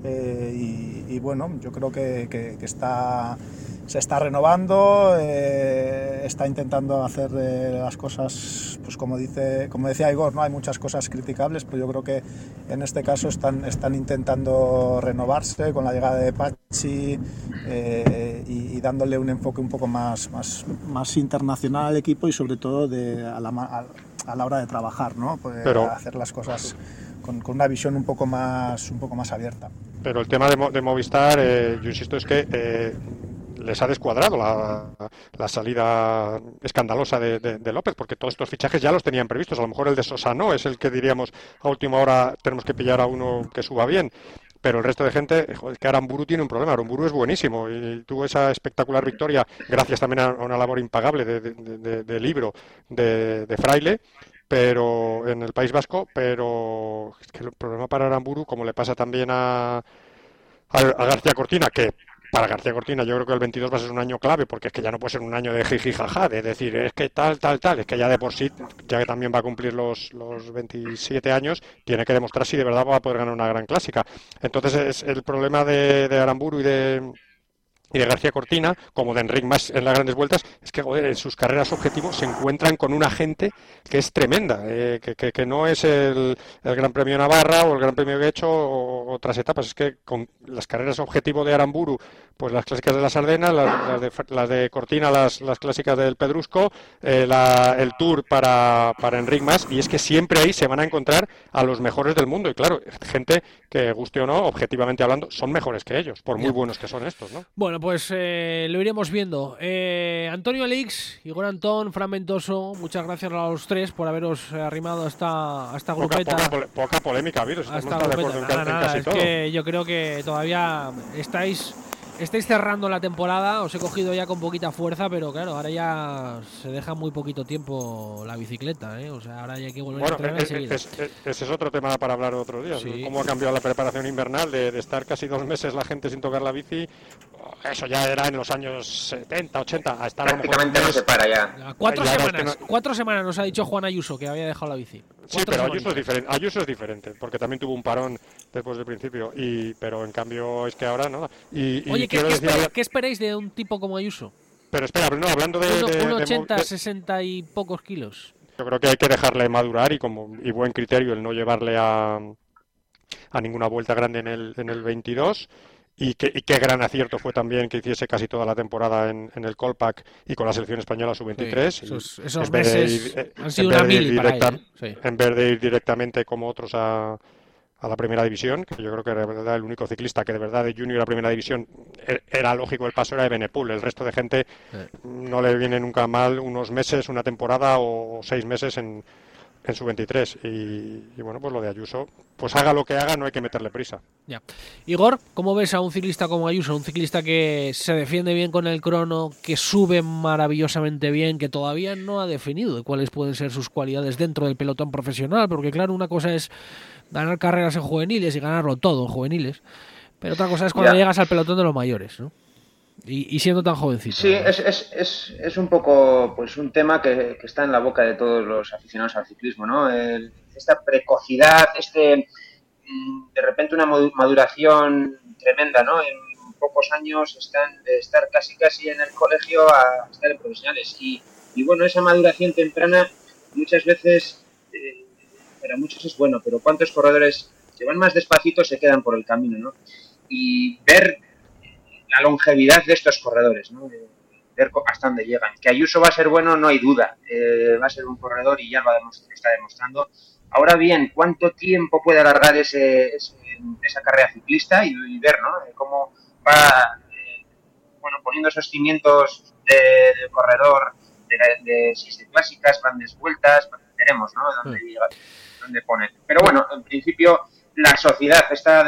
Speaker 7: eh, y, bueno, yo creo que está, se está renovando, eh, está intentando hacer eh, las cosas, pues como, dice, como decía Igor, ¿no? hay muchas cosas criticables, pero yo creo que en este caso están, están intentando renovarse con la llegada de Pachi eh, y, y dándole un enfoque un poco más, más, más internacional al equipo y sobre todo de, a, la, a- a la hora de trabajar, ¿no? Pues,
Speaker 6: Pero-
Speaker 7: hacer las cosas con, con una visión un poco más, un poco más abierta.
Speaker 6: Pero el tema de, de Movistar, eh, yo insisto, es que eh, les ha descuadrado la, la salida escandalosa de, López, porque todos estos fichajes ya los tenían previstos. A lo mejor el de Sosa no, es el que diríamos a última hora tenemos que pillar a uno que suba bien. Pero el resto de gente, joder, es que Aramburu tiene un problema. Aramburu es buenísimo y tuvo esa espectacular victoria, gracias también a una labor impagable de, de- libro de, Fraile pero en el País Vasco, pero es que el problema para Aramburu, como le pasa también a, a García Cortina, que para García Cortina yo creo que el 22 va a ser un año clave, porque es que ya no puede ser un año de jiji jaja, de decir, es que tal, tal, tal, es que ya de por sí, ya que también va a cumplir los, los 27 años, tiene que demostrar si de verdad va a poder ganar una gran clásica. Entonces es el problema de, de Aramburu y de y de García Cortina, como de Enric Mas en las grandes vueltas, es que en sus carreras objetivos se encuentran con una gente que es tremenda, eh, que, que- no es el, Gran Premio Navarra o el Gran Premio hecho o otras etapas, es que con las carreras objetivo de Aramburu, pues las clásicas de las Ardenas, las, las de, las de Cortina, las, las clásicas del Pedrusco, eh, la- el Tour para, para Enric Mas, y es que siempre ahí se van a encontrar a los mejores del mundo, y claro, gente que guste o no, objetivamente hablando, son mejores que ellos, por muy buenos que son estos, ¿no?
Speaker 3: Bueno, pues eh, lo iremos viendo. Eh, Antonio Alix, Igor Antón, Fran Ventoso, muchas gracias a los tres por haberos arrimado a esta,
Speaker 6: Poca,
Speaker 3: grupeta.
Speaker 6: poca polémica ha habido, de acuerdo en,
Speaker 3: Nada,
Speaker 6: casi
Speaker 3: es
Speaker 6: todo.
Speaker 3: que yo creo que todavía estáis estáis cerrando la temporada, os he cogido ya con poquita fuerza, pero claro, ahora ya se deja muy poquito tiempo la bicicleta, ¿eh? O sea, ahora ya hay que volver a entrenar
Speaker 6: es,
Speaker 3: enseguida.
Speaker 6: es- es- ese es otro tema para hablar otro día.
Speaker 3: Sí.
Speaker 6: Cómo ha cambiado la preparación invernal de, de estar casi dos meses la gente sin tocar la bici. Eso ya era en los años 70, 80, a estar a lo mejor un
Speaker 8: Prácticamente no
Speaker 6: mes.
Speaker 8: se para ya.
Speaker 3: A Cuatro
Speaker 6: Ya, ya, es que
Speaker 3: semanas,
Speaker 6: no-
Speaker 3: cuatro semanas nos ha dicho Juan Ayuso que había dejado la bici.
Speaker 6: Sí, pero Ayuso es, diferente, Ayuso es diferente, porque también tuvo un parón después del principio, y pero en cambio es que ahora nada. Y, y
Speaker 3: Oye, ¿qué,
Speaker 6: decir,
Speaker 3: esperáis de un tipo como Ayuso?
Speaker 6: pero espera, no, hablando de,
Speaker 3: Uno-
Speaker 6: de- mo-
Speaker 3: 80,
Speaker 6: de-
Speaker 3: 60 y pocos kilos.
Speaker 6: Yo creo que hay que dejarle madurar y como y buen criterio el no llevarle a, a ninguna vuelta grande en el, en el 22 y, que, y qué gran acierto fue también que hiciese casi toda la temporada en, en el Colpack y con la selección española sub-23.
Speaker 3: Sí,
Speaker 6: y
Speaker 3: esos- esos
Speaker 6: en vez de
Speaker 3: meses
Speaker 6: ir, eh,
Speaker 3: han sido una mili para él. Sí.
Speaker 6: en vez de ir directamente como otros a, a la primera división, que yo creo que de verdad el único ciclista que de verdad de junior a primera división e- era lógico el paso era de Benepul, el resto de gente no le viene nunca mal unos meses, una temporada o seis meses en, en su 23 y, y bueno, pues lo de Ayuso, pues haga lo que haga, no hay que meterle prisa.
Speaker 3: Ya. Igor, ¿cómo ves a un ciclista como Ayuso? Un ciclista que se defiende bien con el crono, que sube maravillosamente bien, que todavía no ha definido cuáles pueden ser sus cualidades dentro del pelotón profesional, porque claro, una cosa es ganar carreras en juveniles y ganarlo todo en juveniles, pero otra cosa es cuando
Speaker 8: Ya.
Speaker 3: llegas al pelotón de los mayores, ¿no? Y, y siendo tan jovencito.
Speaker 8: Sí,
Speaker 3: ¿no?
Speaker 8: es, es, es, es un poco pues un tema que, que está en la boca de todos los aficionados al ciclismo, ¿no? El- esta precocidad, este mm, de repente una maduración tremenda, ¿no? En pocos años están de estar casi casi en el colegio a estar en profesionales y, y bueno, esa maduración temprana muchas veces eh, para muchos es bueno, pero cuántos corredores que van más despacito se quedan por el camino, ¿no? Y ver la longevidad de estos corredores, ¿no? Ver hasta dónde llegan. Que Ayuso va a ser bueno, no hay duda. Eh, va a ser un corredor y ya lo, está demostrando. Ahora bien, ¿cuánto tiempo puede alargar ese, ese- esa carrera ciclista y, y ver, ¿no? Eh, Cómo va, eh, bueno, poniendo esos cimientos de, de corredor de, de de clásicas, grandes vueltas, veremos, ¿no? Dónde llega, dónde pone. Pero bueno, en principio la sociedad está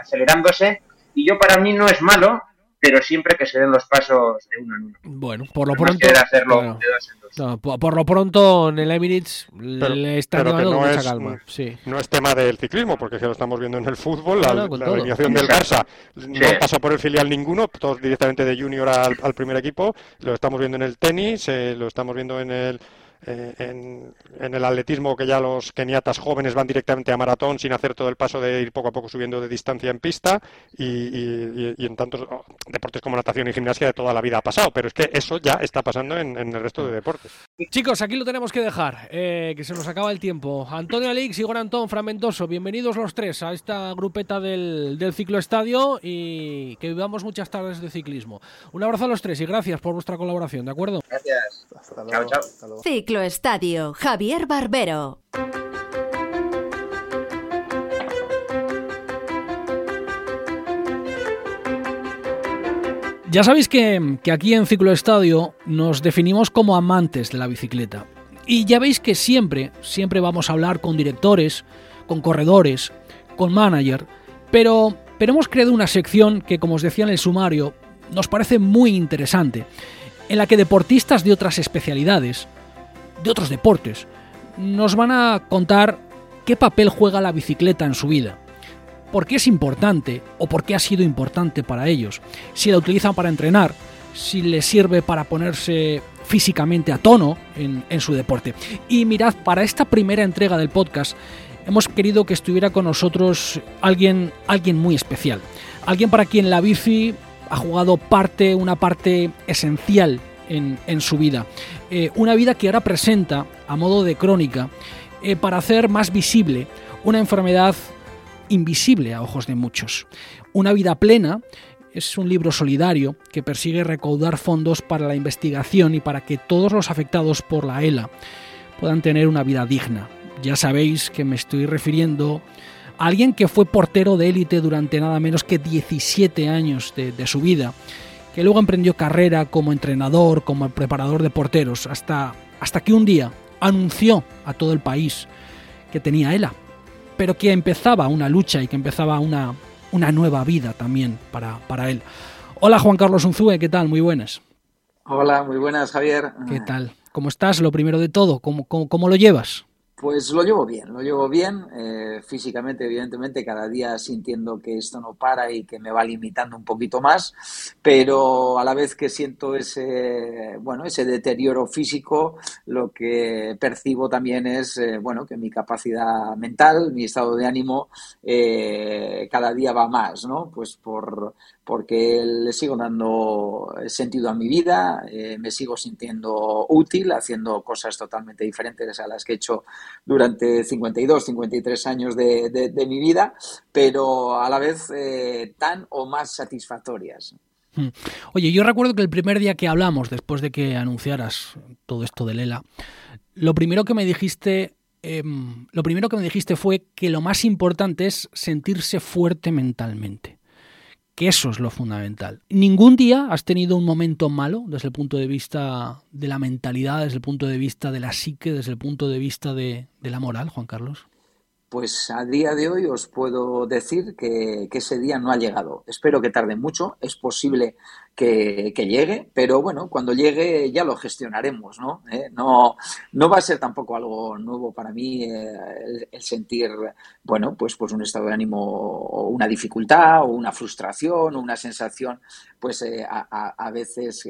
Speaker 8: acelerándose y yo para mí no es malo, pero siempre que se den los pasos de uno en uno.
Speaker 3: Bueno, por lo
Speaker 8: No
Speaker 3: pronto.
Speaker 8: hacerlo
Speaker 3: claro.
Speaker 8: de dos en dos.
Speaker 3: No, por, por lo pronto en el Emirates le
Speaker 6: pero que
Speaker 3: llevando
Speaker 6: no
Speaker 3: con mucha
Speaker 6: es-
Speaker 3: calma. Sí.
Speaker 6: No es tema del ciclismo, porque que lo estamos viendo en el fútbol, la,
Speaker 3: No, no,
Speaker 6: alineación del Barça no pasa por el filial ninguno, todos directamente de junior al, al primer equipo, lo estamos viendo en el tenis, eh, lo estamos viendo en el eh, en, en el atletismo que ya los keniatas jóvenes van directamente a maratón sin hacer todo el paso de ir poco a poco subiendo de distancia en pista y, y- y- y en tantos oh, deportes como natación y gimnasia de toda la vida ha pasado, pero es que eso ya está pasando en, en el resto de deportes.
Speaker 3: Chicos, aquí lo tenemos que dejar, eh, que se nos acaba el tiempo. Antonio Alix, Igor Antón, Fragmentoso, bienvenidos los tres a esta grupeta del, del ciclo estadio y que vivamos muchas tardes de ciclismo. Un abrazo a los tres y gracias por vuestra colaboración, ¿de acuerdo?
Speaker 8: Gracias.
Speaker 7: Hasta
Speaker 8: Chao,
Speaker 7: luego.
Speaker 8: chao.
Speaker 7: hasta luego.
Speaker 1: Ciclo Estadio, Javier Barbero.
Speaker 3: Ya sabéis que, que aquí en Ciclo Estadio nos definimos como amantes de la bicicleta. Y ya veis que siempre, siempre vamos a hablar con directores, con corredores, con manager, pero, pero hemos creado una sección que, como os decía en el sumario, nos parece muy interesante, en la que deportistas de otras especialidades, de otros deportes, nos van a contar qué papel juega la bicicleta en su vida por qué es importante o por qué ha sido importante para ellos, si la utilizan para entrenar, si les sirve para ponerse físicamente a tono en, su deporte. Y mirad, para esta primera entrega del podcast hemos querido que estuviera con nosotros alguien, alguien muy especial, alguien para quien la bici ha jugado parte, una parte esencial en, su vida, Eh, una vida que ahora presenta a modo de crónica eh, para hacer más visible una enfermedad invisible a ojos de muchos. Una vida plena es un libro solidario que persigue recaudar fondos para la investigación y para que todos los afectados por la ELA puedan tener una vida digna. Ya sabéis que me estoy refiriendo a alguien que fue portero de élite durante nada menos que 17 años de su vida, que luego emprendió carrera como entrenador, como preparador de porteros, hasta, hasta que un día anunció a todo el país que tenía ELA pero que empezaba una lucha y que empezaba una, una nueva vida también para, para él. Hola Juan Carlos Unzúe, ¿qué tal? Muy buenas.
Speaker 9: Hola, muy buenas Javier.
Speaker 3: ¿Qué tal? ¿Cómo estás? Lo primero de todo, ¿cómo, cómo, cómo lo llevas?
Speaker 9: Pues lo llevo bien, lo llevo bien, eh, físicamente evidentemente cada día sintiendo que esto no para y que me va limitando un poquito más, pero a la vez que siento ese, bueno, ese deterioro físico, lo que percibo también es, eh, bueno, que mi capacidad mental, mi estado de ánimo eh, cada día va más, ¿no? Pues por, porque le sigo dando sentido a mi vida, me sigo sintiendo útil, haciendo cosas totalmente diferentes a las que he hecho durante 52, 53 años de, de, mi vida, pero a la vez eh, tan o más satisfactorias.
Speaker 3: Hmm. Oye, yo recuerdo que el primer día que hablamos, después de que anunciaras todo esto de Lela, lo primero que me dijiste, em, lo primero que me dijiste fue que lo más importante es sentirse fuerte mentalmente que eso es lo fundamental. ¿Ningún día has tenido un momento malo desde el punto de vista de la mentalidad, desde el punto de vista de la psique, desde el punto de vista de, la moral, Juan Carlos?
Speaker 9: Pues a día de hoy os puedo decir que, ese día no ha llegado. Espero que tarde mucho. Es posible que, llegue, pero bueno, cuando llegue ya lo gestionaremos, ¿no? ¿Eh? No, no va a ser tampoco algo nuevo para mí eh, el, sentir, bueno, pues, pues un estado de ánimo o una dificultad o una frustración o una sensación, pues eh, a, a, veces,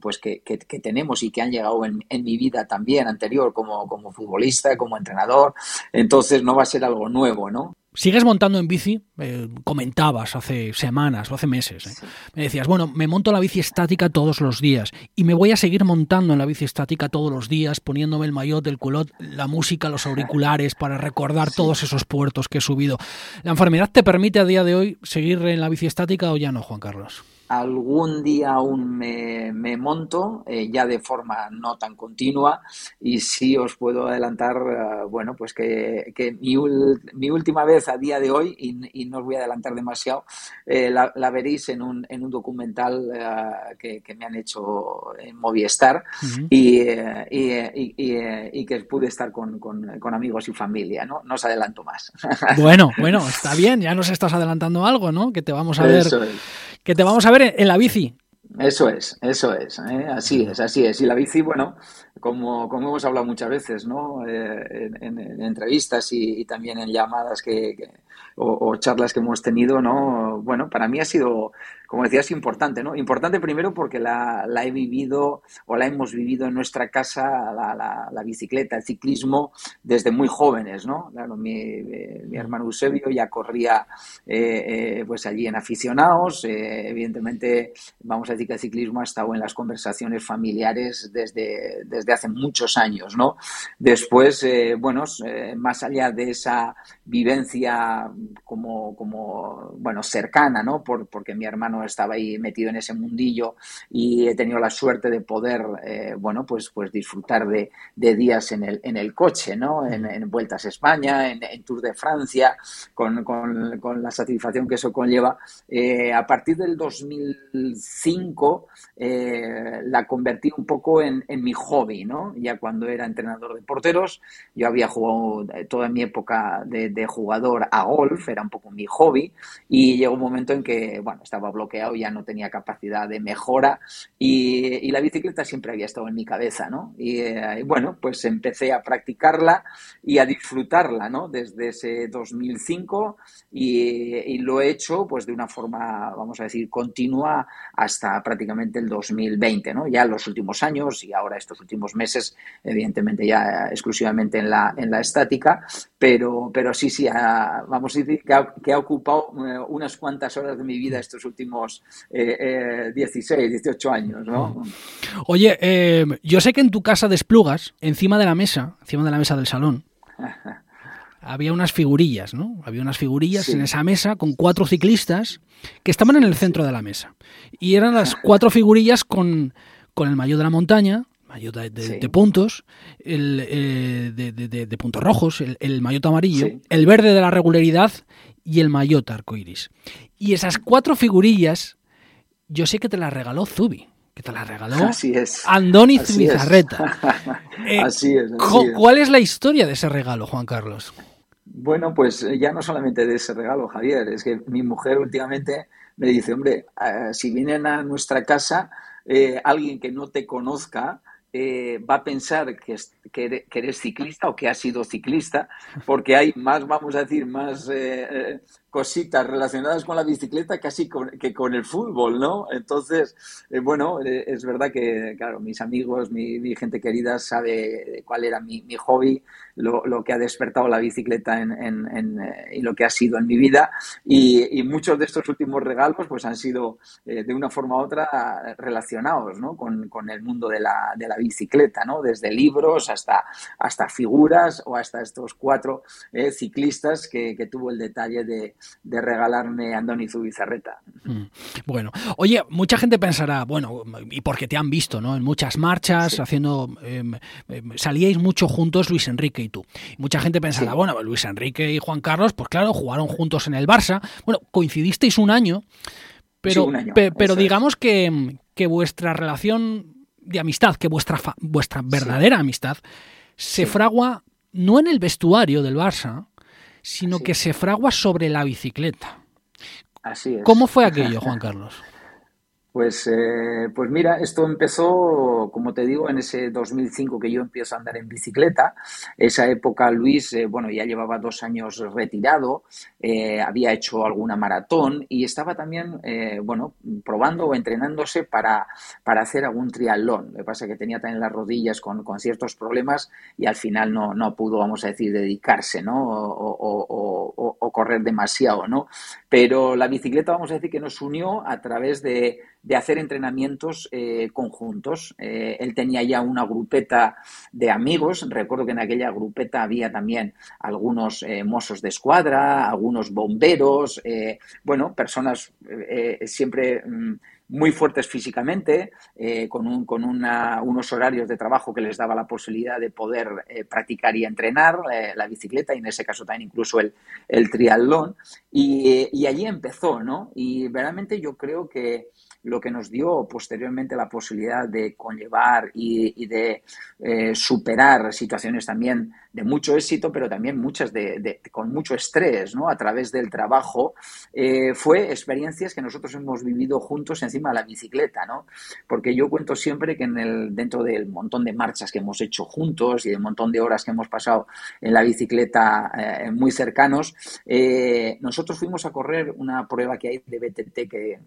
Speaker 9: pues que, que, tenemos y que han llegado en, en, mi vida también anterior como, como futbolista, como entrenador, entonces no va a ser algo nuevo, ¿no?
Speaker 3: Sigues montando en bici, eh, comentabas hace semanas o hace meses. ¿eh? Me decías, bueno, me monto la bici estática todos los días y me voy a seguir montando en la bici estática todos los días, poniéndome el maillot, el culot, la música, los auriculares para recordar todos esos puertos que he subido. ¿La enfermedad te permite a día de hoy seguir en la bici estática o ya no, Juan Carlos?
Speaker 9: Algún día aún me, monto, eh, ya de forma no tan continua, y sí os puedo adelantar, eh, bueno, pues que, mi, mi, última vez a día de hoy, y, no os voy a adelantar demasiado, eh, la, veréis en un, en un documental que, me han hecho en Movistar y, y, que pude estar con, con, amigos y familia, ¿no? No os adelanto más.
Speaker 3: Bueno, bueno, está bien, ya nos estás adelantando algo, ¿no? Que te vamos a ver que te vamos a ver en, la bici.
Speaker 9: Eso es, eso es, ¿eh? así es, así es. Y la bici, bueno, como, como hemos hablado muchas veces, ¿no? Eh, en, entrevistas y, también en llamadas que, o, charlas que hemos tenido, ¿no? Bueno, para mí ha sido como decías, importante, ¿no? Importante primero porque la, he vivido o la hemos vivido en nuestra casa, la, bicicleta, el ciclismo, desde muy jóvenes, ¿no? Claro, mi, eh, hermano Eusebio ya corría eh, eh, pues allí en aficionados, evidentemente vamos a decir que el ciclismo ha estado en las conversaciones familiares desde, desde hace muchos años, ¿no? Después, bueno, más allá de esa vivencia como, como bueno, cercana, ¿no? Por, porque mi hermano estaba ahí metido en ese mundillo y he tenido la suerte de poder, eh, bueno, pues, pues disfrutar de, días en el, en el coche, ¿no? En, vueltas a España, en, Tour de Francia, con, la satisfacción que eso conlleva. Eh, a partir del 2005 eh, la convertí un poco en, mi hobby, ¿no? Ya cuando era entrenador de porteros, yo había jugado toda mi época de, de jugador a golf, era un poco mi hobby, y llegó un momento en que, bueno, estaba bloqueado ya no tenía capacidad de mejora y, la bicicleta siempre había estado en mi cabeza, ¿no? Eh, y, bueno, pues empecé a practicarla y a disfrutarla, ¿no? Desde ese 2005 y, lo he hecho pues de una forma, vamos a decir, continua hasta prácticamente el 2020, ¿no? Ya los últimos años y ahora estos últimos meses, evidentemente ya exclusivamente en la, en la estática, pero, pero sí, sí, vamos que ha, que ha ocupado eh, unas cuantas horas de mi vida estos últimos 16, 18 eh, años, ¿no?
Speaker 3: Oye, eh, yo sé que en tu casa de Esplugas, encima de la mesa, encima de la mesa del salón, había unas figurillas, ¿no? Había unas figurillas en esa mesa con cuatro ciclistas que estaban en el centro de la mesa. Y eran las cuatro figurillas con, con el mayor de la montaña, maillot de, puntos, el, eh, de, puntos rojos, el, el maillot amarillo, el verde de la regularidad y el maillot arcoiris. Y esas cuatro figurillas, yo sé que te las regaló Zubi, que te las regaló
Speaker 9: así es,
Speaker 3: Andoni Zubizarreta.
Speaker 9: Eh, así es.
Speaker 3: ¿Cuál es la historia de ese regalo, Juan Carlos?
Speaker 9: Bueno, pues ya no solamente de ese regalo, Javier, es que mi mujer últimamente me dice, hombre, eh, si vienen a nuestra casa eh, alguien que no te conozca, eh, va a pensar que, que, eres ciclista o que has sido ciclista, porque hay más, vamos a decir, más eh, cositas relacionadas con la bicicleta casi que con el fútbol, ¿no? Entonces, eh, bueno, eh, es verdad que, claro, mis amigos, mi, gente querida sabe cuál era mi, hobby, lo, que ha despertado la bicicleta en, en, eh, y lo que ha sido en mi vida. Y, muchos de estos últimos regalos pues han sido de una forma u otra relacionados ¿no? con, con, el mundo de la, de la, bicicleta, ¿no? Desde libros hasta, hasta figuras o hasta estos cuatro ciclistas que, que tuvo el detalle de, de regalarme Andoni Zubizarreta.
Speaker 3: Mm. Bueno, oye, mucha gente pensará, bueno, y porque te han visto, ¿no? En muchas marchas, haciendo, em, em, salíais mucho juntos Luis Enrique y tú. Mucha gente pensará, bueno, Luis Enrique y Juan Carlos, pues claro, jugaron juntos en el Barça. Bueno, coincidisteis un año, pero, pero digamos que, que vuestra relación de amistad, que vuestra, vuestra verdadera amistad, se fragua no en el vestuario del Barça, sino que se fragua sobre la bicicleta.
Speaker 9: Así es.
Speaker 3: ¿Cómo fue aquello, Juan Carlos?
Speaker 9: Pues, eh, pues mira, esto empezó, como te digo, en ese 2005 que yo empiezo a andar en bicicleta. Esa época Luis, eh, bueno, ya llevaba dos años retirado, eh, había hecho alguna maratón y estaba también, bueno, probando o entrenándose para, para hacer algún triatlón. Lo que pasa es que tenía también las rodillas con, con ciertos problemas y al final no, no pudo, vamos a decir, dedicarse, ¿no? O, o correr demasiado, ¿no? Pero la bicicleta, vamos a decir, que nos unió a través de de hacer entrenamientos eh, conjuntos. Eh, él tenía ya una grupeta de amigos. Recuerdo que en aquella grupeta había también algunos eh, mozos de escuadra, algunos bomberos, bueno, personas siempre mm, muy fuertes físicamente, con, un, con unos horarios de trabajo que les daba la posibilidad de poder practicar y entrenar la bicicleta y en ese caso también incluso el, el triatlón. Y, y allí empezó, ¿no? Y realmente yo creo que lo que nos dio posteriormente la posibilidad de conllevar y, de eh, superar situaciones también de mucho éxito, pero también muchas de, con mucho estrés, ¿no? A través del trabajo, eh, fue experiencias que nosotros hemos vivido juntos encima de la bicicleta, ¿no? Porque yo cuento siempre que en el, dentro del montón de marchas que hemos hecho juntos y del montón de horas que hemos pasado en la bicicleta eh, muy cercanos, nosotros fuimos a correr una prueba que hay de BTT que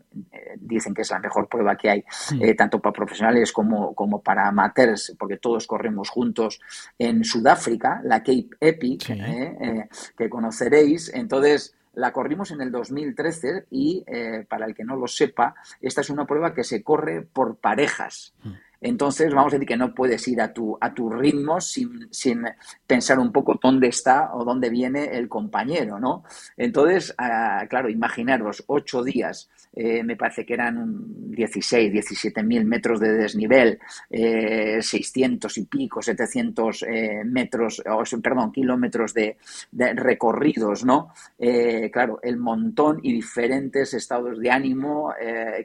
Speaker 9: dicen que es la mejor prueba que hay, eh, tanto para profesionales como, como para amateurs, porque todos corremos juntos en Sudáfrica, la Cape Epic, eh, eh, que conoceréis. Entonces, la corrimos en el 2013 y, para el que no lo sepa, esta es una prueba que se corre por parejas. Mm. Entonces, vamos a decir que no puedes ir a tu, a tu ritmo sin, sin pensar un poco dónde está o dónde viene el compañero, ¿no? Entonces, ah, claro, imaginaros ocho días, eh, me parece que eran 16, 17 mil metros de desnivel, 600 eh, y pico, 700 eh, metros, o, perdón, kilómetros de, recorridos, ¿no? claro, el montón y diferentes estados de ánimo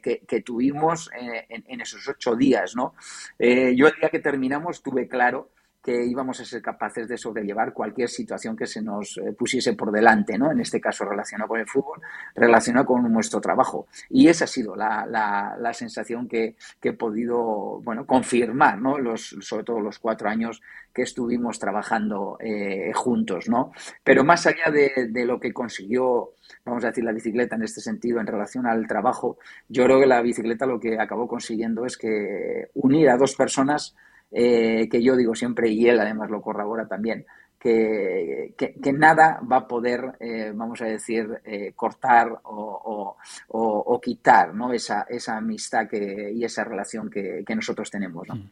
Speaker 9: que, tuvimos en, en, esos ocho días, ¿no? Eh, yo el día que terminamos tuve claro que íbamos a ser capaces de sobrellevar cualquier situación que se nos eh, pusiese por delante, ¿no? En este caso relacionado con el fútbol, relacionado con nuestro trabajo. Y esa ha sido la, la, sensación que, que, he podido, bueno, confirmar, ¿no? Sobre todo los cuatro años que estuvimos trabajando eh, juntos, ¿no? Pero más allá de, de, lo que consiguió, vamos a decir, la bicicleta en este sentido en relación al trabajo, yo creo que la bicicleta lo que acabó consiguiendo es que unir a dos personas eh, que yo digo siempre, y él además lo corrobora también, que, que, nada va a poder, eh, vamos a decir, eh, cortar o, o, quitar ¿no? esa, esa amistad que, y esa relación que, que nosotros tenemos. ¿no? Mm.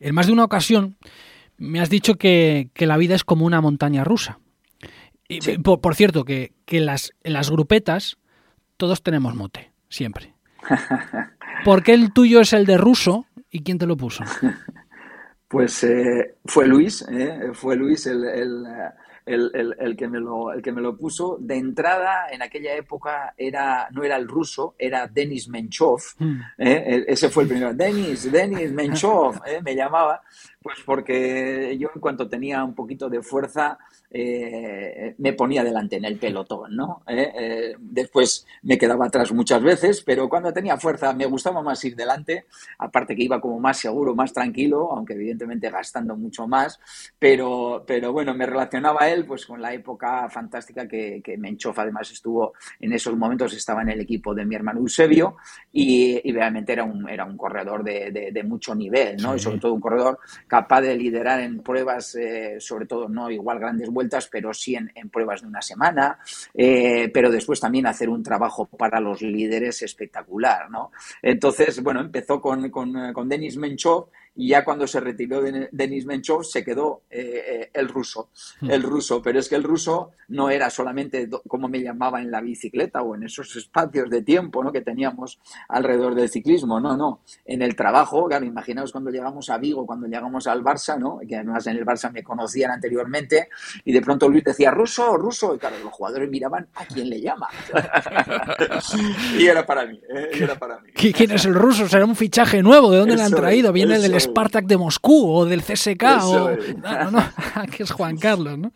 Speaker 3: En más de una ocasión me has dicho que, la vida es como una montaña rusa. Y, por, cierto, que, que las, en las grupetas todos tenemos mote, siempre. ¿Por qué el tuyo es el de ruso y quién te lo puso?
Speaker 9: Pues eh, fue Luis, eh, fue Luis el, el, que me lo, el que me lo puso. De entrada, en aquella época, era, no era el ruso, era Denis Menchov. Hmm. ¿eh? Ese fue el primero. Denis, Denis Menchov, ¿eh? me llamaba. Pues porque yo en cuanto tenía un poquito de fuerza eh, me ponía delante en el pelotón, ¿no? Eh, eh, después me quedaba atrás muchas veces, pero cuando tenía fuerza me gustaba más ir delante, aparte que iba como más seguro, más tranquilo, aunque evidentemente gastando mucho más, pero, pero bueno, me relacionaba él pues con la época fantástica que, que Menchoff además estuvo en esos momentos, estaba en el equipo de mi hermano Eusebio y, realmente era un, era un corredor de, de, mucho nivel, ¿no? Y sobre todo un corredor capaz de liderar en pruebas, eh, sobre todo no igual grandes vueltas, pero sí en, pruebas de una semana, eh, pero después también hacer un trabajo para los líderes espectacular, ¿no? Entonces, bueno, empezó con, con, con Denis Menchov y ya cuando se retiró Denis Menchov se quedó eh, eh, el ruso, hmm. el ruso, pero es que el ruso no era solamente como me llamaba en la bicicleta o en esos espacios de tiempo ¿no? que teníamos alrededor del ciclismo, no, no, en el trabajo, claro, imaginaos cuando llegamos a Vigo, cuando llegamos al Barça, ¿no? que además en el Barça me conocían anteriormente, y de pronto Luis decía, ruso, ruso, y claro, los jugadores miraban a quién le llama. y era para mí, ¿eh? era para mí.
Speaker 3: ¿Quién es el ruso? ¿Será un fichaje nuevo? ¿De dónde le han traído? ¿Viene del Spartak de Moscú o del CSK o no, no, que es Juan Carlos, ¿no?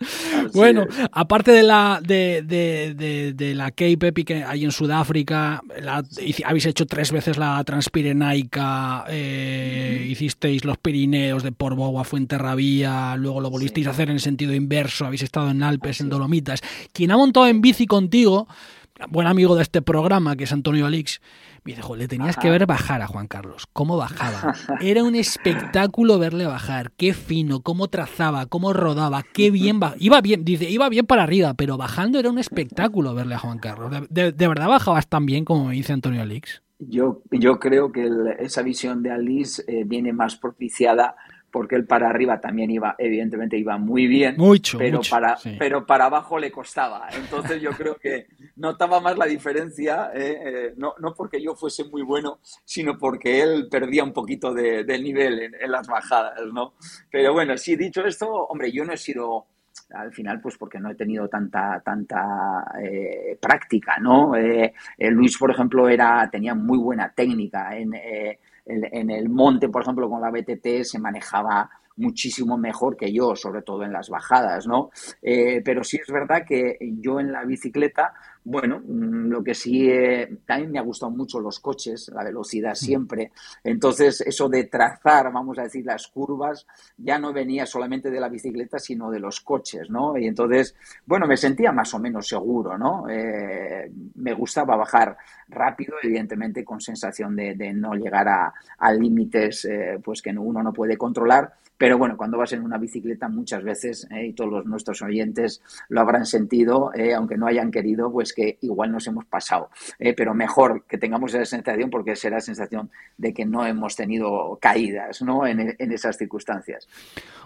Speaker 3: bueno, aparte de la de, de, de, la Cape Epic que hay en Sudáfrica, habéis hecho tres veces la Transpirenaica, eh, hicisteis los Pirineos de Portbou a Fuenterrabía, luego lo volvisteis a hacer en sentido inverso, habéis estado en Alpes, en Dolomitas. Quien ha montado en bici contigo, buen amigo de este programa, que es Antonio Alix, me dice, le tenías que ver bajar a Juan Carlos. ¿Cómo bajaba? Era un espectáculo verle bajar. Qué fino, cómo trazaba, cómo rodaba, qué bien Iba bien, dice, iba bien para arriba, pero bajando era un espectáculo verle a Juan Carlos. ¿De, verdad bajabas tan bien como dice Antonio Alix?
Speaker 9: Yo, yo creo que esa visión de Alix eh, viene más propiciada porque él para arriba también iba, evidentemente iba muy bien,
Speaker 3: mucho,
Speaker 9: pero, para, pero para abajo le costaba. Entonces yo creo que notaba más la diferencia, eh, eh, no, no, porque yo fuese muy bueno, sino porque él perdía un poquito de, nivel en, las bajadas, ¿no? Pero bueno, sí, dicho esto, hombre, yo no he sido al final pues porque no he tenido tanta tanta eh, práctica no Luis por ejemplo era tenía muy buena técnica en en el monte, por ejemplo, con la BTT se manejaba muchísimo mejor que yo, sobre todo en las bajadas, ¿no? Eh, pero sí es verdad que yo en la bicicleta bueno, mm, lo que sí, eh, también me ha gustado mucho los coches, la velocidad mm. siempre. Entonces, eso de trazar, vamos a decir, las curvas, ya no venía solamente de la bicicleta, sino de los coches, ¿no? Y entonces, bueno, me sentía más o menos seguro, ¿no? Eh, me gustaba bajar rápido, evidentemente con sensación de, no llegar a, límites eh, pues que uno no puede controlar, pero bueno, cuando vas en una bicicleta muchas veces, y todos nuestros oyentes lo habrán sentido, aunque no hayan querido, pues que igual nos hemos pasado. Eh, pero mejor que tengamos esa sensación porque será la sensación de que no hemos tenido caídas ¿no? en, esas circunstancias.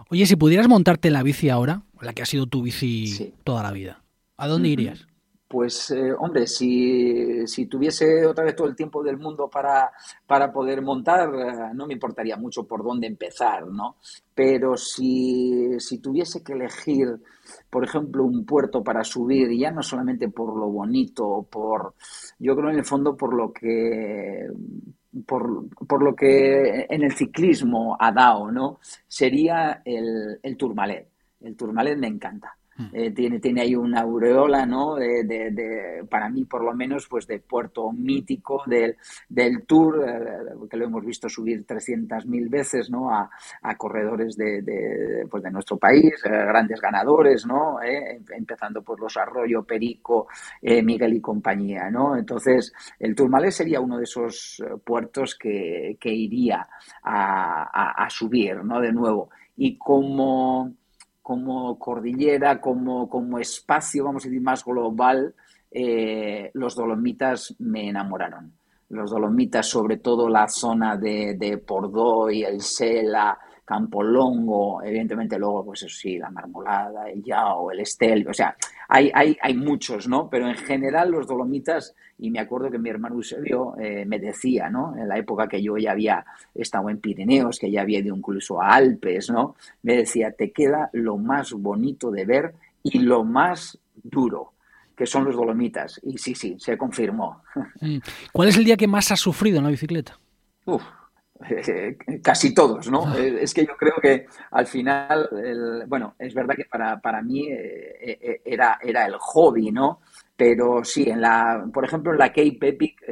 Speaker 3: Oye, si pudieras montarte la bici ahora, la que ha sido tu bici toda la vida, ¿a dónde irías?
Speaker 9: Pues, eh, hombre, si, si, tuviese otra vez todo el tiempo del mundo para, para poder montar, eh, no me importaría mucho por dónde empezar, ¿no? Pero si, si tuviese que elegir por ejemplo, un puerto para subir, ya no solamente por lo bonito, por, yo creo en el fondo por lo que, por, por lo que en el ciclismo ha dado, ¿no? Sería el, el Tourmalet. El Tourmalet me encanta. Eh, tiene, tiene ahí una aureola, ¿no? De, para mí, por lo menos, pues de puerto mítico del, del Tour, eh, que lo hemos visto subir 300.000 veces, ¿no? A, a corredores de, de, pues de nuestro país, eh, grandes ganadores, ¿no? empezando por los Arroyo, Perico, Miguel y compañía, ¿no? Entonces, el Tourmalet sería uno de esos puertos que, que iría a, a, a subir, ¿no? De nuevo. Y como como cordillera, como, como espacio, vamos a decir, más global, eh, los Dolomitas me enamoraron. Los Dolomitas, sobre todo la zona de, de Pordoy, el Sela, Campolongo, evidentemente luego, pues eso sí, la Marmolada, el Yao, el Estel, o sea, hay, hay, hay muchos, ¿no? Pero en general los Dolomitas, y me acuerdo que mi hermano Eusebio eh, me decía, ¿no? En la época que yo ya había estado en Pirineos, que ya había ido incluso a Alpes, ¿no? Me decía, te queda lo más bonito de ver y lo más duro, que son los Dolomitas. Y sí, sí, se confirmó.
Speaker 3: Mm. ¿Cuál es el día que más has sufrido en la bicicleta?
Speaker 9: Uf, casi todos, ¿no? Eh, es que yo creo que al final, bueno, es verdad que para, para mí eh, era, era el hobby, ¿no? Pero sí, en la, por ejemplo, en la Cape Epic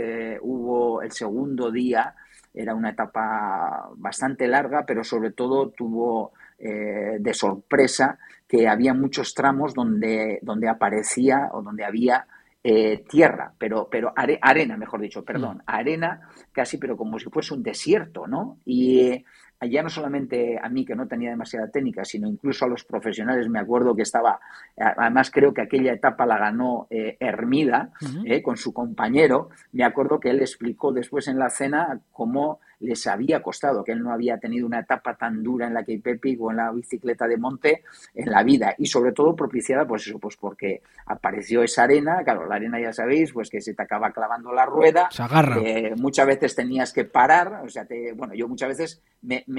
Speaker 9: hubo el segundo día, era una etapa bastante larga, pero sobre todo tuvo de sorpresa que había muchos tramos donde, donde aparecía o donde había eh, tierra, pero, pero arena, mejor dicho, perdón, mm. arena casi, pero como si fuese un desierto, ¿no? Y ya no solamente a mí que no tenía demasiada técnica, sino incluso a los profesionales, me acuerdo que estaba, además creo que aquella etapa la ganó eh, Hermida eh, con su compañero, me acuerdo que él explicó después en la cena cómo les había costado, que él no había tenido una etapa tan dura en la que Pepi o en la bicicleta de monte en la vida y sobre todo propiciada pues eso, pues porque apareció esa arena, claro, la arena ya sabéis, pues que se te acaba clavando la rueda,
Speaker 3: se agarra.
Speaker 9: Eh, muchas veces tenías que parar, o sea, te, bueno, yo muchas veces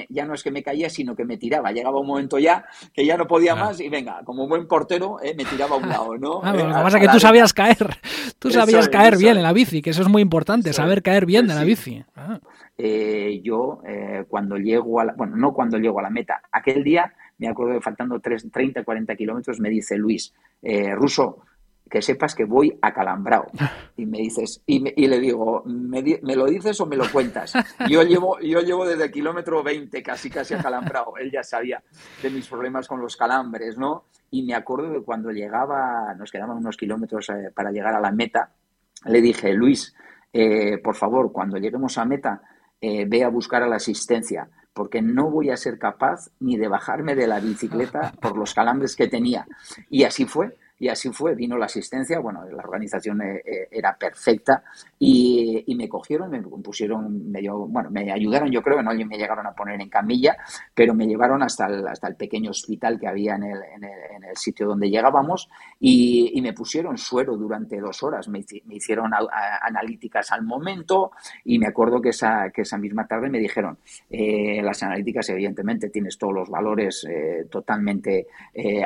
Speaker 9: ya no es que me caía, sino que me tiraba, llegaba un momento ya que ya no podía más y venga, como buen portero, eh, me tiraba a un lado, ¿no?
Speaker 3: Ah, lo
Speaker 9: que
Speaker 3: pasa es que tú sabías caer, tú sabías caer bien en la bici, que eso es muy importante, saber caer bien de la bici. Ah.
Speaker 9: Eh, yo eh, cuando llego a la, bueno, no cuando llego a la meta, aquel día me acuerdo que faltando 30, 40 kilómetros me dice Luis, eh, Ruso, que sepas que voy acalambrado. Y me dices, y, le digo, ¿me, lo dices o me lo cuentas? Yo llevo, yo llevo desde el kilómetro 20 casi, casi acalambrado. Él ya sabía de mis problemas con los calambres, ¿no? Y me acuerdo que cuando llegaba, nos quedaban unos kilómetros para llegar a la meta, le dije, Luis, por favor, cuando lleguemos a meta, eh, ve a buscar a la asistencia, porque no voy a ser capaz ni de bajarme de la bicicleta por los calambres que tenía. Y así fue. Y así fue, vino la asistencia, bueno, la organización eh, eh, era perfecta y, me cogieron, me pusieron, medio, bueno, me ayudaron, yo creo, no me llegaron a poner en camilla, pero me llevaron hasta el, hasta el pequeño hospital que había en el, en el, sitio donde llegábamos y, me pusieron suero durante dos horas, me, hicieron analíticas al momento y me acuerdo que esa, que esa misma tarde me dijeron, eh, las analíticas evidentemente tienes todos los valores totalmente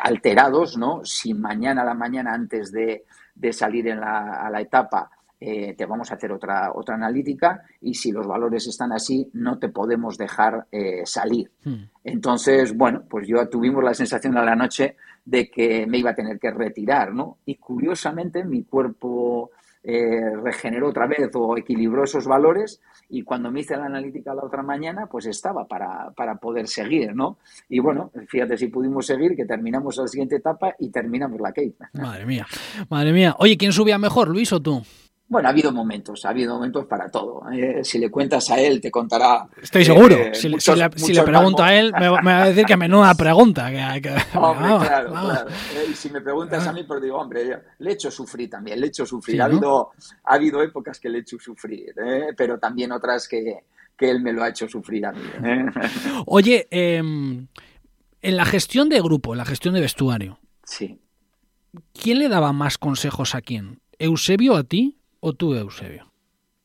Speaker 9: alterados, ¿no? Si mañana a la mañana antes de, salir en la, a la etapa eh, te vamos a hacer otra, otra analítica y si los valores están así, no te podemos dejar eh, salir. Hmm. Entonces, bueno, pues yo tuvimos la sensación a la noche de que me iba a tener que retirar, ¿no? Y curiosamente mi cuerpo eh, regeneró otra vez o equilibró esos valores y cuando me hice la analítica la otra mañana, pues estaba para, para poder seguir, ¿no? Y bueno, fíjate si pudimos seguir, que terminamos la siguiente etapa y terminamos la Cape.
Speaker 3: Madre mía, madre mía. Oye, ¿quién subía mejor, Luis o tú?
Speaker 9: Bueno, ha habido momentos, ha habido momentos para todo. Eh, si le cuentas a él, te contará.
Speaker 3: Estoy seguro. Eh, si, le, pregunto a él, me, va a decir que menuda pregunta. Que,
Speaker 9: hombre, claro, claro. Eh, y si me preguntas a mí, pues digo, hombre, le he hecho sufrir también, le he hecho sufrir. ha, habido, ha habido épocas que le he hecho sufrir, pero también otras que, que, él me lo ha hecho sufrir a mí.
Speaker 3: Oye, em, en la gestión de grupo, en la gestión de vestuario.
Speaker 9: Sí.
Speaker 3: ¿Quién le daba más consejos a quién? ¿Eusebio a ti? O tú, Eusebio?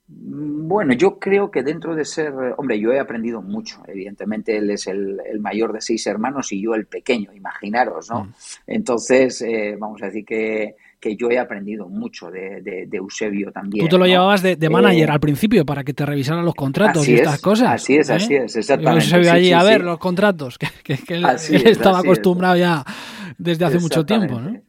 Speaker 9: Bueno, yo creo que dentro de ser, hombre, yo he aprendido mucho, evidentemente él es el, mayor de seis hermanos y yo el pequeño, imaginaros, ¿no? Mm. Entonces, eh, vamos a decir que, yo he aprendido mucho de, Eusebio también.
Speaker 3: Tú te lo llevabas de, manager eh, al principio para que te revisaran los contratos y estas cosas.
Speaker 9: Así es, así ¿eh? es, exactamente.
Speaker 3: Eusebio allí a ver los contratos, que, él, estaba acostumbrado ya desde hace mucho tiempo, ¿no?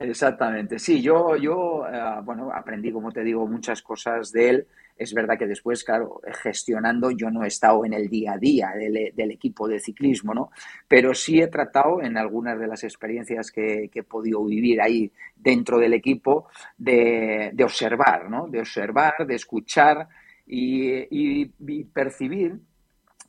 Speaker 9: Exactamente, sí, yo, yo eh, bueno, aprendí, como te digo, muchas cosas de él. Es verdad que después, claro, gestionando, yo no he estado en el día a día del, equipo de ciclismo, ¿no? Pero sí he tratado en algunas de las experiencias que, he podido vivir ahí dentro del equipo de, observar, ¿no? De observar, de escuchar y percibir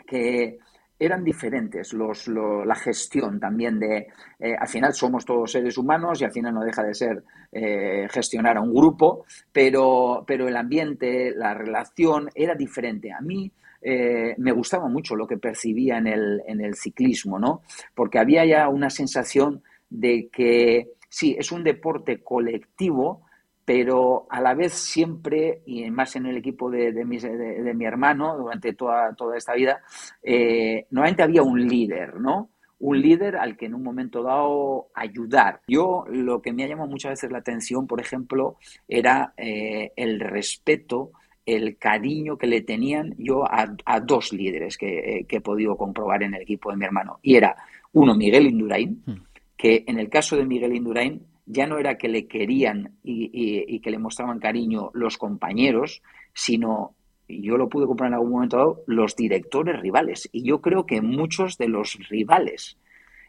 Speaker 9: que eran diferentes los, la gestión también de, eh, al final somos todos seres humanos y al final no deja de ser eh, gestionar a un grupo, pero, pero el ambiente, la relación era diferente. A mí eh, me gustaba mucho lo que percibía en el, en el ciclismo, ¿no? Porque había ya una sensación de que sí, es un deporte colectivo, pero a la vez siempre, y más en el equipo de, de, mi, de, mi, hermano durante toda, toda esta vida, eh, normalmente había un líder, ¿no? un líder al que en un momento dado ayudar. Yo lo que me ha llamado muchas veces la atención, por ejemplo, era eh, el respeto, el cariño que le tenían yo a, dos líderes que, he podido comprobar en el equipo de mi hermano. Y era uno, Miguel Indurain, hmm. que en el caso de Miguel Indurain ya no era que le querían y, que le mostraban cariño los compañeros, sino y yo lo pude comprar en algún momento dado, los directores rivales. Y yo creo que muchos de los rivales.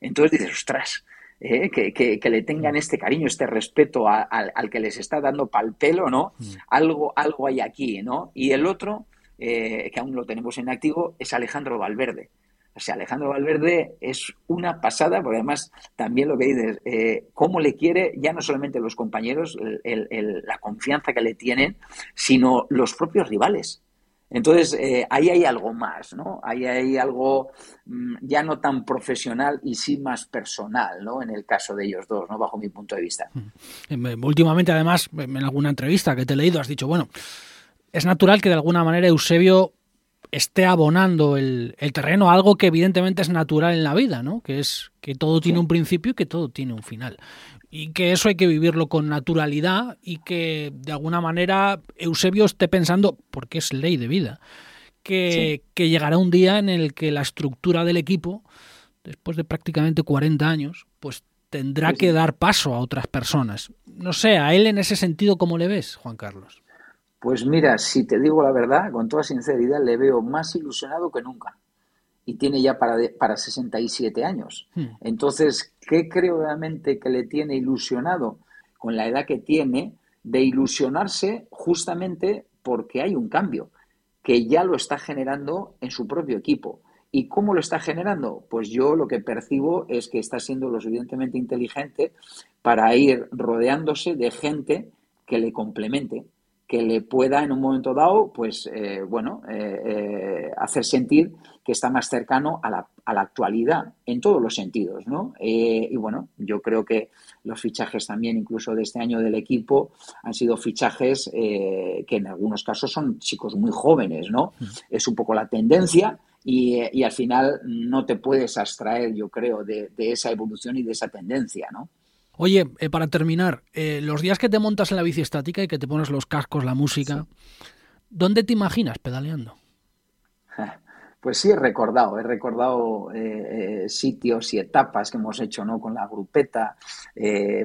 Speaker 9: Entonces dices, ostras, eh, que, le tengan este cariño, este respeto al que les está dando pal pelo, ¿no? Mm. Algo, algo hay aquí, ¿no? Y el otro, eh, que aún lo tenemos en activo, es Alejandro Valverde. O sea, Alejandro Valverde es una pasada, porque además también lo que dices, eh, cómo le quiere ya no solamente los compañeros, la confianza que le tienen, sino los propios rivales. Entonces, eh, ahí hay algo más, ¿no? Ahí hay algo mm, ya no tan profesional y sí más personal, ¿no? En el caso de ellos dos, ¿no? Bajo mi punto de vista.
Speaker 3: Em, últimamente, además, en alguna entrevista que te he leído, has dicho, bueno, es natural que de alguna manera Eusebio esté abonando el, terreno a algo que evidentemente es natural en la vida, ¿no? Que es que todo tiene un principio y que todo tiene un final y que eso hay que vivirlo con naturalidad y que de alguna manera Eusebio esté pensando, porque es ley de vida, que, llegará un día en el que la estructura del equipo, después de prácticamente 40 años, pues tendrá que dar paso a otras personas. No sé, a él en ese sentido, ¿cómo le ves, Juan Carlos?
Speaker 9: Pues mira, si te digo la verdad, con toda sinceridad, le veo más ilusionado que nunca y tiene ya para, para 67 años. Hmm. Entonces, ¿qué creo realmente que le tiene ilusionado con la edad que tiene de ilusionarse justamente porque hay un cambio que ya lo está generando en su propio equipo? ¿Y cómo lo está generando? Pues yo lo que percibo es que está siendo lo suficientemente inteligente para ir rodeándose de gente que le complemente, que le pueda en un momento dado, pues, eh, bueno, eh, eh, hacer sentir que está más cercano a la, a la actualidad en todos los sentidos, ¿no? y bueno, yo creo que los fichajes también, incluso de este año del equipo, han sido fichajes que en algunos casos son chicos muy jóvenes, ¿no? Mm. Es un poco la tendencia. Y, y, al final no te puedes abstraer, yo creo, de, de esa evolución y de esa tendencia, ¿no?
Speaker 3: Oye, eh, para terminar, eh, los días que te montas en la bici estática y que te pones los cascos, la música, ¿dónde te imaginas pedaleando?
Speaker 9: Pues sí, he recordado, he recordado eh, sitios y etapas que hemos hecho ¿no? con la grupeta,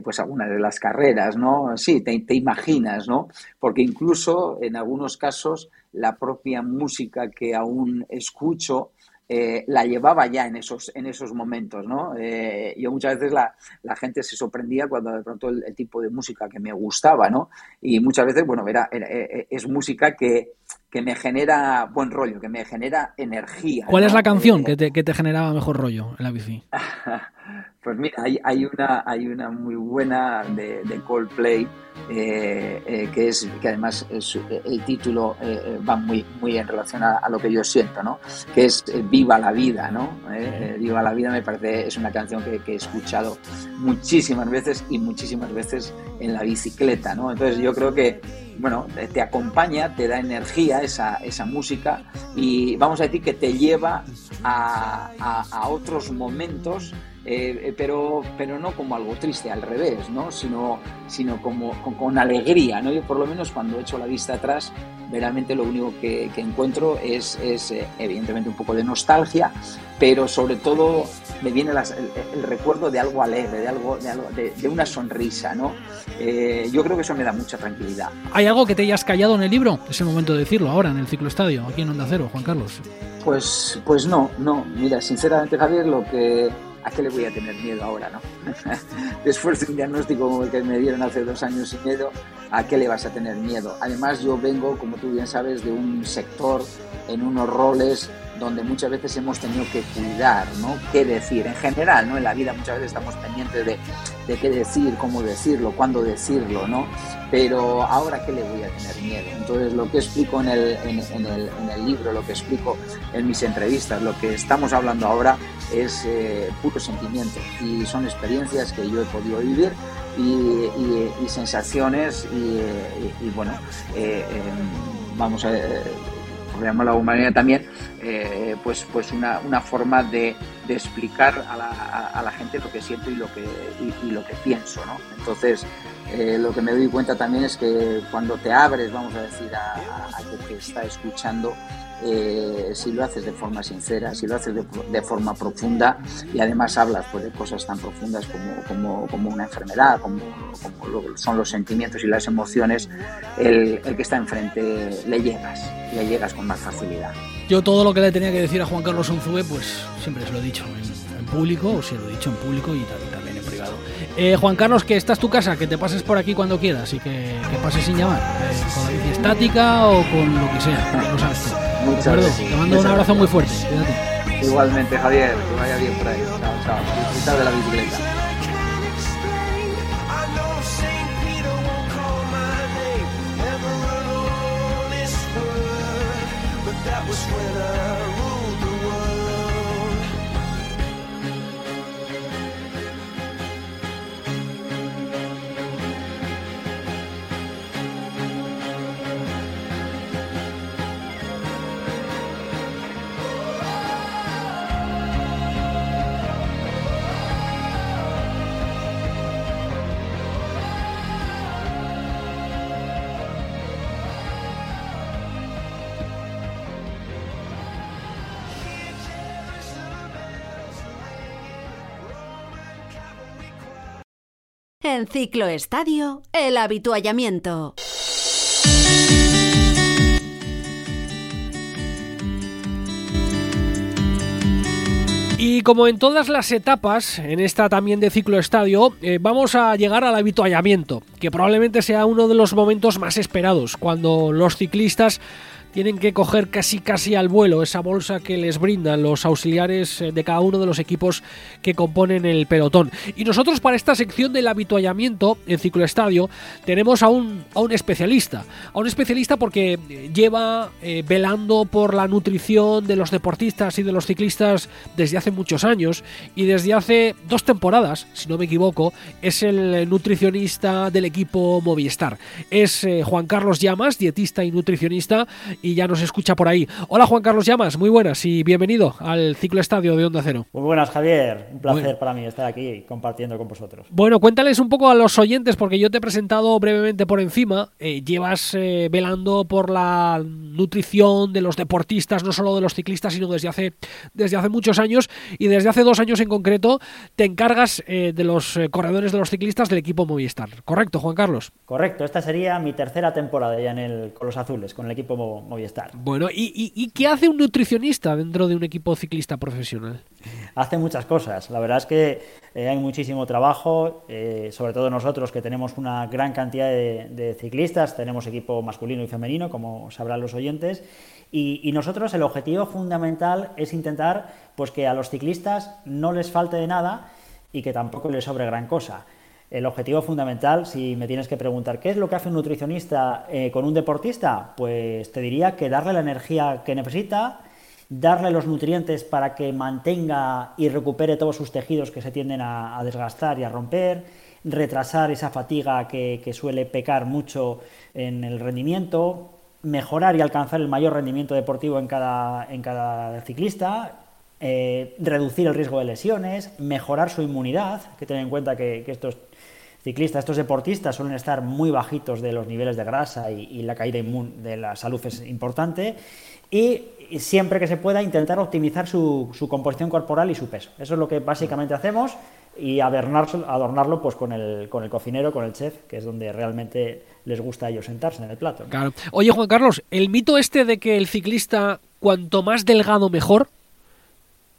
Speaker 9: pues algunas de las carreras, ¿no? Sí, te, te, imaginas, ¿no? Porque incluso en algunos casos la propia música que aún escucho eh, la llevaba ya en esos, en esos momentos, ¿no? Eh, yo muchas veces la, la, gente se sorprendía cuando de pronto el, tipo de música que me gustaba, ¿no? Y muchas veces, bueno, era, eh, es música que, que, me genera buen rollo, que me genera energía.
Speaker 3: ¿Cuál es la canción que te, que te generaba mejor rollo en la bici?
Speaker 9: Pues mira, hay, hay, una, hay una muy buena de, de Coldplay, eh, eh, que es que además es, el título eh, va muy, muy en relación a, lo que yo siento, ¿no? Que es Viva la vida, ¿no? Viva la vida me parece, es una canción que, que, he escuchado muchísimas veces y muchísimas veces en la bicicleta, ¿no? Entonces yo creo que, bueno, te acompaña, te da energía esa, esa música y vamos a decir que te lleva a, a, a otros momentos eh, eh, pero, pero no como algo triste, al revés, ¿no? sino, sino como con, alegría. ¿no? Yo por lo menos cuando echo la vista atrás, verdaderamente lo único que, encuentro es, es eh, evidentemente un poco de nostalgia, pero sobre todo me viene el, recuerdo de algo alegre, de algo, de, de, una sonrisa. ¿no? yo creo que eso me da mucha tranquilidad.
Speaker 3: ¿Hay algo que te hayas callado en el libro? Es el momento de decirlo ahora, en el ciclo estadio, aquí en Onda Cero, Juan Carlos.
Speaker 9: Pues, pues no, no. Mira, sinceramente, Javier, lo que ¿a qué le voy a tener miedo ahora, no? Después de un diagnóstico como el que me dieron hace dos años y medio, ¿a qué le vas a tener miedo? Además, yo vengo, como tú bien sabes, de un sector en unos roles donde muchas veces hemos tenido que cuidar, ¿no? ¿Qué decir? En general, ¿no? En la vida muchas veces estamos pendientes de, de qué decir, cómo decirlo, cuándo decirlo, ¿no? Pero ahora, ¿qué le voy a tener miedo? Entonces, lo que explico en el, en, el, en el, libro, lo que explico en mis entrevistas, lo que estamos hablando ahora es eh, puro sentimiento y son experiencias que yo he podido vivir y, sensaciones y, bueno, eh, em, vamos a de alguna manera también, eh, pues, pues una, una forma de, de explicar a la, a, la, gente lo que siento y lo que, y, lo que pienso. ¿no? Entonces, eh, lo que me doy cuenta también es que cuando te abres, vamos a decir, a, a que está escuchando, eh, si lo haces de forma sincera, si lo haces de, de, forma profunda y además hablas pues, de cosas tan profundas como, como, como una enfermedad, como, como lo, son los sentimientos y las emociones, el, el, que está enfrente le llegas, le llegas con más facilidad.
Speaker 3: Yo todo lo que le tenía que decir a Juan Carlos Unzube, pues siempre se lo he dicho en, en público, o se lo he dicho en público y también en privado. Eh, Juan Carlos, que esta es tu casa, que te pases por aquí cuando quieras y que, que pases sin llamar, eh, con la bici estática o con lo que sea, no sabes tú.
Speaker 9: Muchas gracias.
Speaker 3: Te mando un abrazo muy fuerte. Cuídate.
Speaker 9: Igualmente, Javier, que vaya bien por ahí. Chao, chao. Disfrutar de la bicicleta. this winter.
Speaker 1: En Ciclo Estadio, el habituallamiento.
Speaker 3: Y como en todas las etapas, en esta también de ciclo estadio, eh, vamos a llegar al habituallamiento, que probablemente sea uno de los momentos más esperados, cuando los ciclistas tienen que coger casi casi al vuelo esa bolsa que les brindan los auxiliares de cada uno de los equipos que componen el pelotón. Y nosotros para esta sección del habituallamiento en cicloestadio tenemos a un, a un especialista, a un especialista porque lleva eh, velando por la nutrición de los deportistas y de los ciclistas desde hace muchos años y desde hace dos temporadas, si no me equivoco, es el nutricionista del equipo Movistar. Es eh, Juan Carlos Llamas, dietista y nutricionista y ya nos escucha por ahí. Hola Juan Carlos Llamas, muy buenas y bienvenido al ciclo estadio de Onda Cero.
Speaker 10: Muy buenas Javier, un placer bueno. para mí estar aquí compartiendo con vosotros.
Speaker 3: Bueno, cuéntales un poco a los oyentes porque yo te he presentado brevemente por encima, eh, llevas eh, velando por la nutrición de los deportistas, no solo de los ciclistas, sino desde hace, desde hace muchos años y desde hace dos años en concreto te encargas eh, de los corredores de los ciclistas del equipo Movistar. ¿Correcto, Juan Carlos?
Speaker 10: Correcto, esta sería mi tercera temporada ya en el, con los azules, con el equipo Movistar. Movistar.
Speaker 3: Bueno, ¿y, y, ¿y, qué hace un nutricionista dentro de un equipo ciclista profesional?
Speaker 10: Hace muchas cosas. La verdad es que eh, hay muchísimo trabajo, eh, sobre todo nosotros que tenemos una gran cantidad de, de, ciclistas, tenemos equipo masculino y femenino, como sabrán los oyentes, y, y, nosotros el objetivo fundamental es intentar pues, que a los ciclistas no les falte de nada y que tampoco les sobre gran cosa. El objetivo fundamental, si me tienes que preguntar qué es lo que hace un nutricionista eh, con un deportista, pues te diría que darle la energía que necesita, darle los nutrientes para que mantenga y recupere todos sus tejidos que se tienden a, desgastar y a romper, retrasar esa fatiga que, suele pecar mucho en el rendimiento, mejorar y alcanzar el mayor rendimiento deportivo en cada, en cada ciclista, eh, reducir el riesgo de lesiones, mejorar su inmunidad, que tener en cuenta que, que estos ciclistas, estos deportistas suelen estar muy bajitos de los niveles de grasa y, y la caída inmun de la salud es importante y, siempre que se pueda intentar optimizar su, composición corporal y su peso. Eso es lo que básicamente hacemos y adornarlo, adornarlo pues con el, con el cocinero, con el chef, que es donde realmente les gusta a ellos sentarse en el plato.
Speaker 3: Claro. Oye Juan Carlos, el mito este de que el ciclista cuanto más delgado mejor,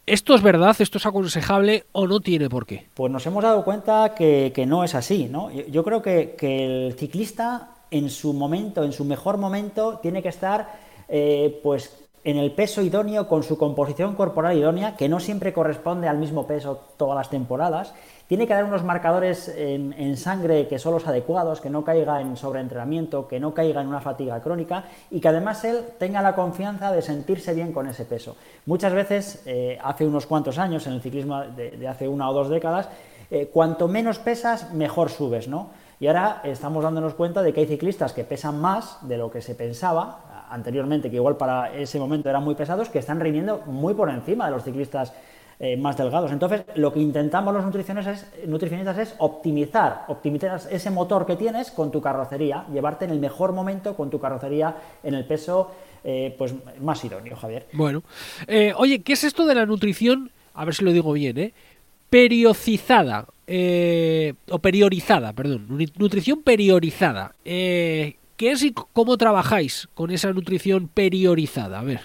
Speaker 3: ¿Esto es verdad? ¿Esto es aconsejable o no tiene por qué?
Speaker 10: Pues nos hemos dado cuenta que, que no es así. ¿no? Yo, creo que, que, el ciclista en su momento, en su mejor momento, tiene que estar eh, pues en el peso idóneo, con su composición corporal idónea, que no siempre corresponde al mismo peso todas las temporadas. Tiene que dar unos marcadores en, sangre que son los adecuados, que no caiga en sobreentrenamiento, que no caiga en una fatiga crónica y que además él tenga la confianza de sentirse bien con ese peso. Muchas veces, eh, hace unos cuantos años, en el ciclismo de, de hace una o dos décadas, eh, cuanto menos pesas, mejor subes, ¿no? Y ahora estamos dándonos cuenta de que hay ciclistas que pesan más de lo que se pensaba anteriormente, que igual para ese momento eran muy pesados, que están rindiendo muy por encima de los ciclistas eh, más delgados. Entonces, lo que intentamos los nutricionistas es, nutricionistas es optimizar, optimizar ese motor que tienes con tu carrocería, llevarte en el mejor momento con tu carrocería en el peso eh, pues más idóneo, Javier.
Speaker 3: Bueno, eh, oye, ¿qué es esto de la nutrición? A ver si lo digo bien, ¿eh? Periodizada, o periorizada, perdón, nutrición periorizada. ¿Qué es y cómo trabajáis con esa nutrición periorizada? A ver.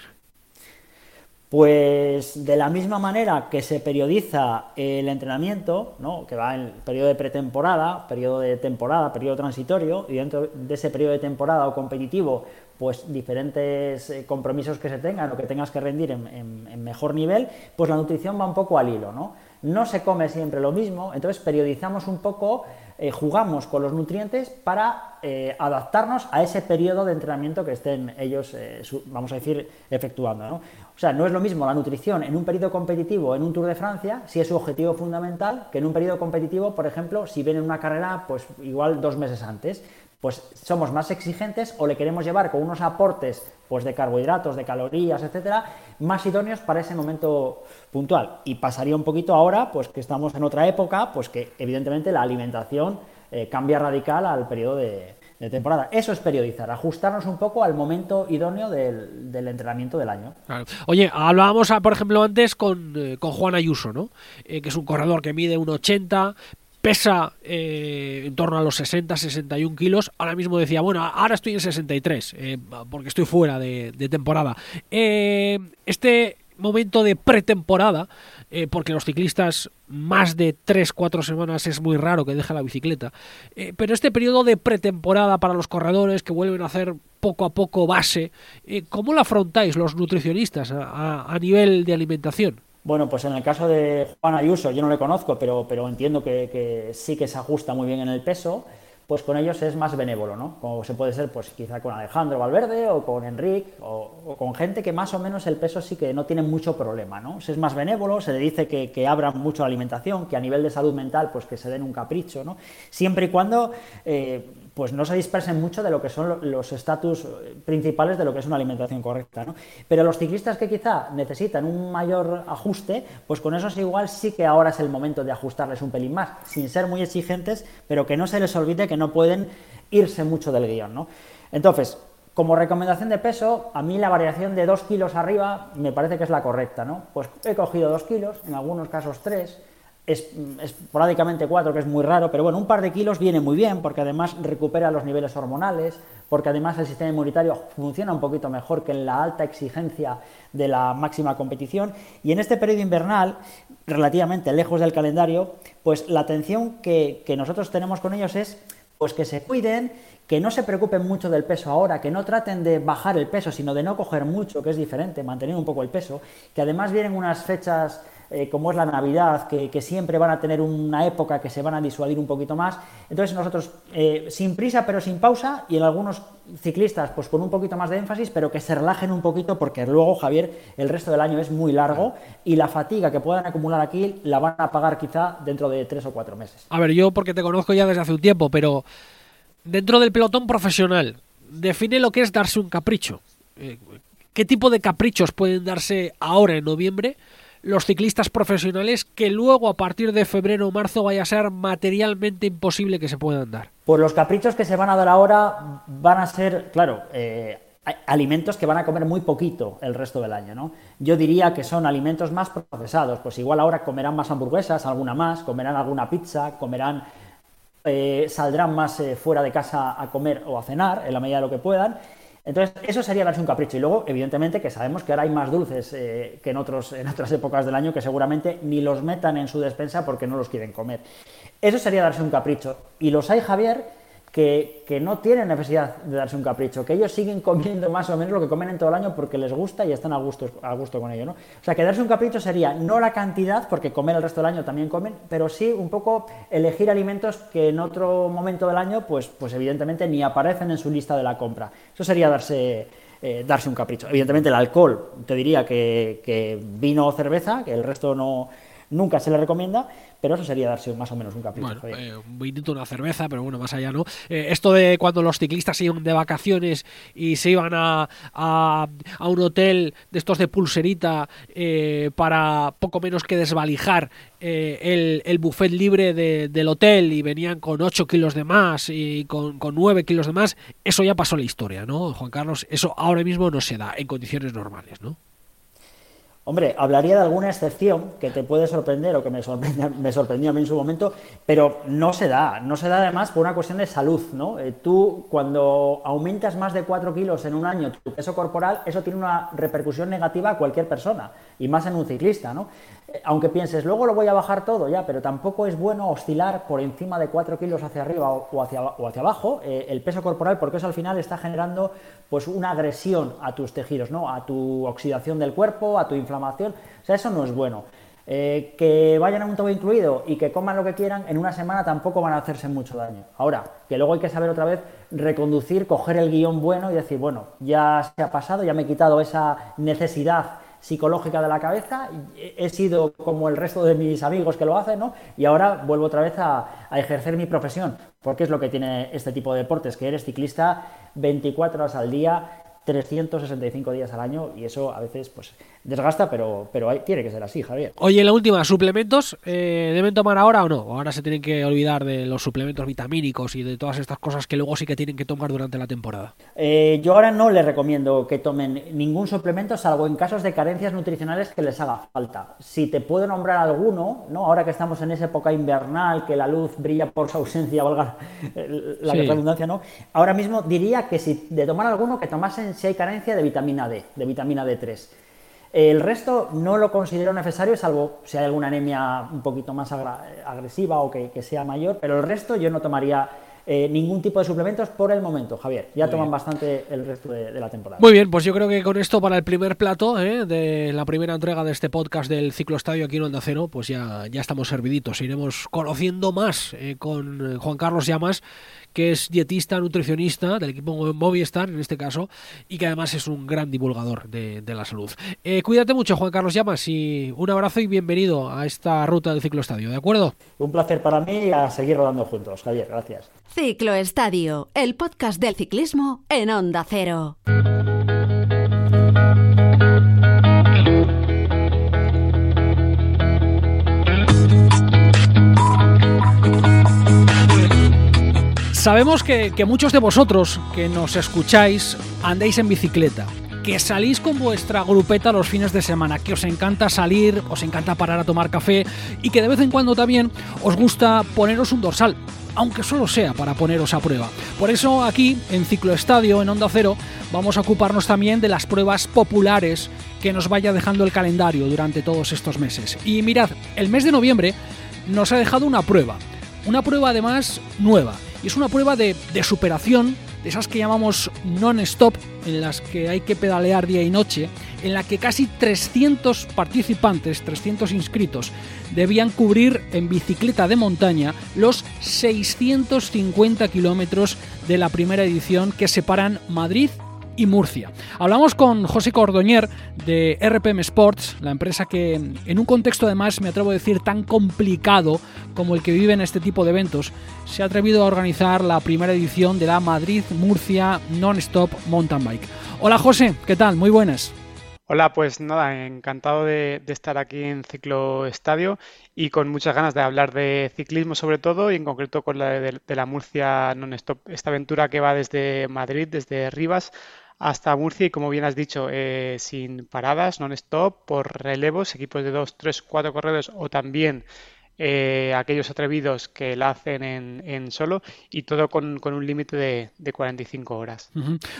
Speaker 10: Pues de la misma manera que se periodiza el entrenamiento, ¿no? que va en periodo de pretemporada, periodo de temporada, periodo transitorio, y dentro de ese periodo de temporada o competitivo, pues diferentes eh, compromisos que se tengan o que tengas que rendir en, mejor nivel, pues la nutrición va un poco al hilo, ¿no? No se come siempre lo mismo, entonces periodizamos un poco, eh, jugamos con los nutrientes para eh, adaptarnos a ese periodo de entrenamiento que estén ellos, vamos a decir, efectuando, ¿no? O sea, no es lo mismo la nutrición en un periodo competitivo, en un Tour de Francia, si es su objetivo fundamental, que en un periodo competitivo, por ejemplo, si viene una carrera, pues igual dos meses antes pues somos más exigentes o le queremos llevar con unos aportes pues de carbohidratos, de calorías, etcétera, más idóneos para ese momento puntual. Y pasaría un poquito ahora, pues que estamos en otra época, pues que evidentemente la alimentación eh, cambia radical al periodo de, temporada. Eso es periodizar, ajustarnos un poco al momento idóneo del, entrenamiento del año.
Speaker 3: Oye, hablábamos, por ejemplo, antes con, eh, con Juan Ayuso, ¿no? Eh, que es un corredor que mide 1,80, pesa eh, en torno a los 60, 61 kilos. Ahora mismo decía, bueno, ahora estoy en 63, eh, porque estoy fuera de, temporada. Eh, este momento de pretemporada, porque los ciclistas más de 3, 4 semanas es muy raro que dejen la bicicleta, pero este periodo de pretemporada para los corredores que vuelven a hacer poco a poco base, ¿cómo lo afrontáis los nutricionistas a nivel de alimentación?
Speaker 10: Bueno, pues en el caso de Juan Ayuso, yo no le conozco, pero, pero entiendo que, sí que se ajusta muy bien en el peso, pues con ellos es más benévolo, ¿no? Como se puede ser, pues quizá con Alejandro Valverde o con Enrique o, con gente que más o menos el peso sí que no tiene mucho problema, ¿no? Se es más benévolo, se le dice que, que abran mucho la alimentación, que a nivel de salud mental, pues que se den un capricho, ¿no? Siempre y cuando eh, pues no se dispersen mucho de lo que son los estatus principales de lo que es una alimentación correcta. ¿no? Pero los ciclistas que quizá necesitan un mayor ajuste, pues con esos igual sí que ahora es el momento de ajustarles un pelín más, sin ser muy exigentes, pero que no se les olvide que no pueden irse mucho del guion. ¿no? Entonces, como recomendación de peso, a mí la variación de 2 kilos arriba me parece que es la correcta. ¿no? Pues he cogido 2 kilos, en algunos casos 3, es, esporádicamente 4, que es muy raro, pero bueno, un par de kilos viene muy bien porque además recupera los niveles hormonales, porque además el sistema inmunitario funciona un poquito mejor que en la alta exigencia de la máxima competición. Y en este periodo invernal, relativamente lejos del calendario, pues la atención que, que nosotros tenemos con ellos es pues que se cuiden, que no se preocupen mucho del peso ahora, que no traten de bajar el peso, sino de no coger mucho, que es diferente, mantener un poco el peso, que además vienen unas fechas eh, como es la Navidad, que, siempre van a tener una época que se van a disuadir un poquito más. Entonces nosotros, eh, sin prisa pero sin pausa, y en algunos ciclistas pues con un poquito más de énfasis, pero que se relajen un poquito porque luego, Javier, el resto del año es muy largo y la fatiga que puedan acumular aquí la van a pagar quizá dentro de tres o cuatro meses.
Speaker 3: A ver, yo porque te conozco ya desde hace un tiempo, pero dentro del pelotón profesional, define lo que es darse un capricho. Eh, ¿Qué tipo de caprichos pueden darse ahora en noviembre? Los ciclistas profesionales que luego a partir de febrero o marzo vaya a ser materialmente imposible que se puedan dar?
Speaker 10: Pues los caprichos que se van a dar ahora van a ser, claro, eh, alimentos que van a comer muy poquito el resto del año, ¿no? Yo diría que son alimentos más procesados, pues igual ahora comerán más hamburguesas, alguna más, comerán alguna pizza, comerán, eh, saldrán más eh, fuera de casa a comer o a cenar en la medida de lo que puedan entonces, eso sería darse un capricho. Y luego, evidentemente, que sabemos que ahora hay más dulces eh, que en, otros, en otras épocas del año que seguramente ni los metan en su despensa porque no los quieren comer. Eso sería darse un capricho. Y los hay, Javier, que, no tienen necesidad de darse un capricho, que ellos siguen comiendo más o menos lo que comen en todo el año porque les gusta y están a gusto, a gusto con ello. ¿no? O sea, que darse un capricho sería no la cantidad, porque comer el resto del año también comen, pero sí un poco elegir alimentos que en otro momento del año, pues, pues evidentemente ni aparecen en su lista de la compra. Eso sería darse, eh, darse un capricho. Evidentemente el alcohol, te diría que, que vino o cerveza, que el resto no Nunca se le recomienda, pero eso sería darse más o menos un capricho.
Speaker 3: Bueno, eh, un vinito, una cerveza, pero bueno, más allá no. Eh, esto de cuando los ciclistas se iban de vacaciones y se iban a, a, un hotel de estos de pulserita eh, para poco menos que desvalijar el, el, buffet libre del hotel y venían con 8 kilos de más y con, con 9 kilos de más, eso ya pasó la historia, ¿no, Juan Carlos? Eso ahora mismo no se da en condiciones normales, ¿no?
Speaker 10: Hombre, hablaría de alguna excepción que te puede sorprender o que me, me sorprendió a mí en su momento, pero no se da. No se da además por una cuestión de salud, ¿no? Eh, tú, cuando aumentas más de 4 kilos en un año tu peso corporal, eso tiene una repercusión negativa a cualquier persona, y más en un ciclista, ¿no? Aunque pienses, luego lo voy a bajar todo ya, pero tampoco es bueno oscilar por encima de 4 kilos hacia arriba o hacia, abajo eh, el peso corporal, porque eso al final está generando pues una agresión a tus tejidos, ¿no? a tu oxidación del cuerpo, a tu inflamación. O sea, eso no es bueno. Eh, que vayan a un todo incluido y que coman lo que quieran, en una semana tampoco van a hacerse mucho daño. Ahora, que luego hay que saber otra vez reconducir, coger el guion bueno y decir, bueno, ya se ha pasado, ya me he quitado esa necesidad psicológica de la cabeza, he sido como el resto de mis amigos que lo hacen, ¿no? Y ahora vuelvo otra vez a, a ejercer mi profesión, porque es lo que tiene este tipo de deportes, que eres ciclista 24 horas al día, 365 días al año y eso a veces pues desgasta, pero, pero hay, tiene que ser así, Javier.
Speaker 3: Oye, la última, ¿suplementos eh, deben tomar ahora o no? ahora se tienen que olvidar de los suplementos vitamínicos y de todas estas cosas que luego sí que tienen que tomar durante la temporada?
Speaker 10: Eh, yo ahora no les recomiendo que tomen ningún suplemento, salvo en casos de carencias nutricionales que les haga falta. Si te puedo nombrar alguno, ¿no? ahora que estamos en esa época invernal, que la luz brilla por su ausencia, valga la redundancia, ¿no? Ahora mismo diría que si de tomar alguno, que tomasen si hay carencia de vitamina D, de vitamina D3. El resto no lo considero necesario, salvo si hay alguna anemia un poquito más agresiva o que, sea mayor, pero el resto yo no tomaría eh, ningún tipo de suplementos por el momento, Javier. Ya toman bastante el resto de, la temporada.
Speaker 3: Muy bien, pues yo creo que con esto para el primer plato eh, de la primera entrega de este podcast del Ciclo Estadio aquí en Onda Cero, pues ya, ya estamos serviditos. Iremos conociendo más eh, con Juan Carlos Llamas que es dietista, nutricionista del equipo Movistar en este caso, y que además es un gran divulgador de, la salud. Eh, cuídate mucho, Juan Carlos Llamas, y un abrazo y bienvenido a esta ruta del Ciclo Estadio, ¿de acuerdo?
Speaker 10: Un placer para mí y a seguir rodando juntos, Javier, gracias.
Speaker 1: Ciclo Estadio, el podcast del ciclismo en Onda Cero.
Speaker 3: Sabemos que, muchos de vosotros que nos escucháis andéis en bicicleta, que salís con vuestra grupeta los fines de semana, que os encanta salir, os encanta parar a tomar café y que de vez en cuando también os gusta poneros un dorsal, aunque solo sea para poneros a prueba. Por eso aquí en Ciclo Estadio, en Onda Cero, vamos a ocuparnos también de las pruebas populares que nos vaya dejando el calendario durante todos estos meses. Y mirad, el mes de noviembre nos ha dejado una prueba, una prueba además nueva. Y es una prueba de, superación, de esas que llamamos non-stop, en las que hay que pedalear día y noche, en la que casi 300 participantes, 300 inscritos, debían cubrir en bicicleta de montaña los 650 kilómetros de la primera edición que separan Madrid y Murcia. Hablamos con José Cordoñer de RPM Sports, la empresa que en un contexto además, me atrevo a decir, tan complicado como el que vive en este tipo de eventos, se ha atrevido a organizar la primera edición de la Madrid-Murcia Non-Stop Mountain Bike. Hola José, ¿qué tal? Muy buenas.
Speaker 11: Hola, pues nada, encantado de, estar aquí en Ciclo Estadio y con muchas ganas de hablar de ciclismo sobre todo y en concreto con la de, de la Murcia Non-Stop, esta aventura que va desde Madrid, desde Rivas hasta Murcia y como bien has dicho, eh, sin paradas, non-stop, por relevos, equipos de 2, 3, 4 corredores o también eh, aquellos atrevidos que la hacen en, solo y todo con, un límite de, 45 horas.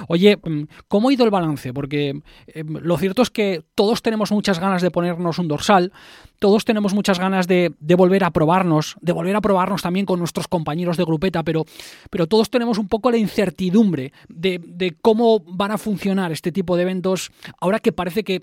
Speaker 3: Oye, mm, ¿cómo ha ido el balance? Porque em, lo cierto es que todos tenemos muchas ganas de ponernos un dorsal, todos tenemos muchas ganas de, volver a probarnos, de volver a probarnos también con nuestros compañeros de grupeta, pero, pero todos tenemos un poco la incertidumbre de, de cómo van a funcionar este tipo de eventos ahora que parece que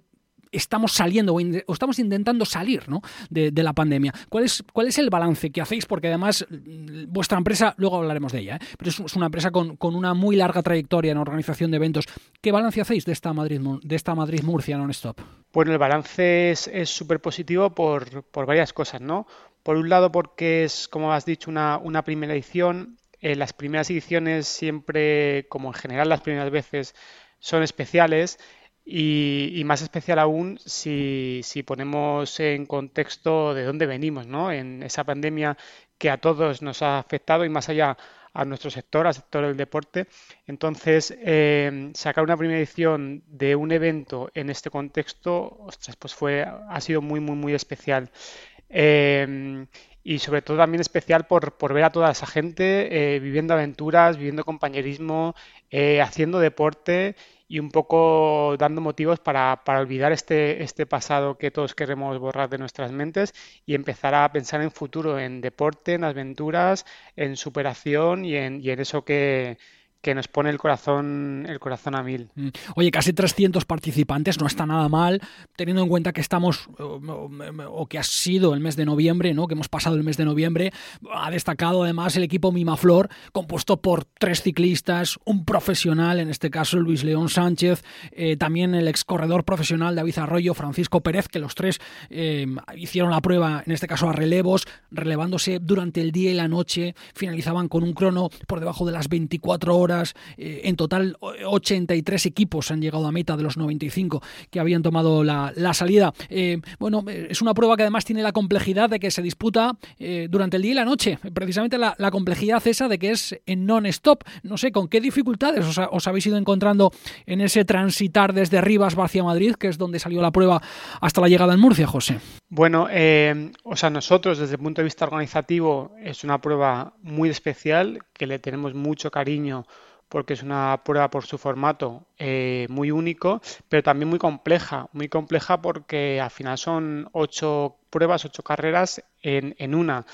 Speaker 3: estamos saliendo o, estamos intentando salir ¿no? de, la pandemia. ¿Cuál es, ¿Cuál es el balance que hacéis? Porque además mm, vuestra empresa, luego hablaremos de ella, ¿eh? pero es, una empresa con, una muy larga trayectoria en organización de eventos. ¿Qué balance hacéis de esta Madrid, de esta Madrid Murcia non-stop?
Speaker 11: Bueno, el balance es súper positivo por, por, varias cosas, ¿no? Por un lado, porque es, como has dicho, una, una primera edición. Eh, las primeras ediciones siempre, como en general las primeras veces, son especiales y, más especial aún si, ponemos en contexto de dónde venimos, ¿no? En esa pandemia que a todos nos ha afectado y más allá a nuestro sector, al sector del deporte. Entonces, eh, sacar una primera edición de un evento en este contexto, ostras, pues fue, ha sido muy, muy, muy especial. Eh, y sobre todo también especial por, por ver a toda esa gente eh, viviendo aventuras, viviendo compañerismo, haciendo deporte y un poco dando motivos para, para, olvidar este, este pasado que todos queremos borrar de nuestras mentes y empezar a pensar en futuro, en deporte, en aventuras, en superación y en, y en eso que, que nos pone el corazón, el corazón a mil. Mm.
Speaker 3: Oye, casi 300 participantes, no está nada mal, teniendo en cuenta que estamos, o, que ha sido el mes de noviembre, ¿no? que hemos pasado el mes de noviembre, ha destacado además el equipo Mimaflor, compuesto por tres ciclistas, un profesional, en este caso Luis León Sánchez, eh, también el ex corredor profesional David Arroyo, Francisco Pérez, que los tres eh, hicieron la prueba, en este caso a relevos, relevándose durante el día y la noche, finalizaban con un crono por debajo de las 24 horas eh, en total, 83 equipos han llegado a meta de los 95 que habían tomado la, salida. Eh, bueno, eh, es una prueba que además tiene la complejidad de que se disputa durante el día y la noche. Precisamente la, complejidad esa de que es en non-stop. No sé, ¿con qué dificultades os, habéis ido encontrando en ese transitar desde Rivas hacia Madrid, que es donde salió la prueba hasta la llegada en Murcia, José?
Speaker 11: Bueno, o sea, nosotros desde el punto de vista organizativo es una prueba muy especial que le tenemos mucho cariño porque es una prueba por su formato eh, muy único, pero también muy compleja, muy compleja porque al final son ocho pruebas, ocho carreras en, una.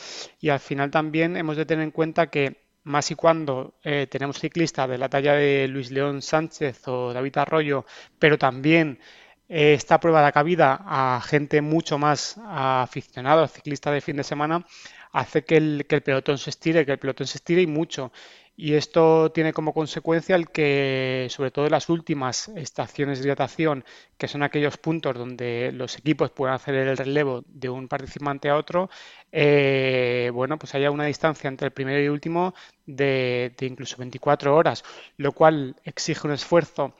Speaker 11: Y al final también hemos de tener en cuenta que más y cuando eh, tenemos ciclistas de la talla de Luis León Sánchez o David Arroyo, pero también eh, esta prueba da cabida a gente mucho más aficionada, ciclista de fin de semana, hace que el, que el pelotón se estire, que el pelotón se estire y mucho. Y esto tiene como consecuencia el que, sobre todo en las últimas estaciones de hidratación, que son aquellos puntos donde los equipos pueden hacer el relevo de un participante a otro, eh, bueno, pues haya una distancia entre el primero y el último de, incluso 24 horas, lo cual exige un esfuerzo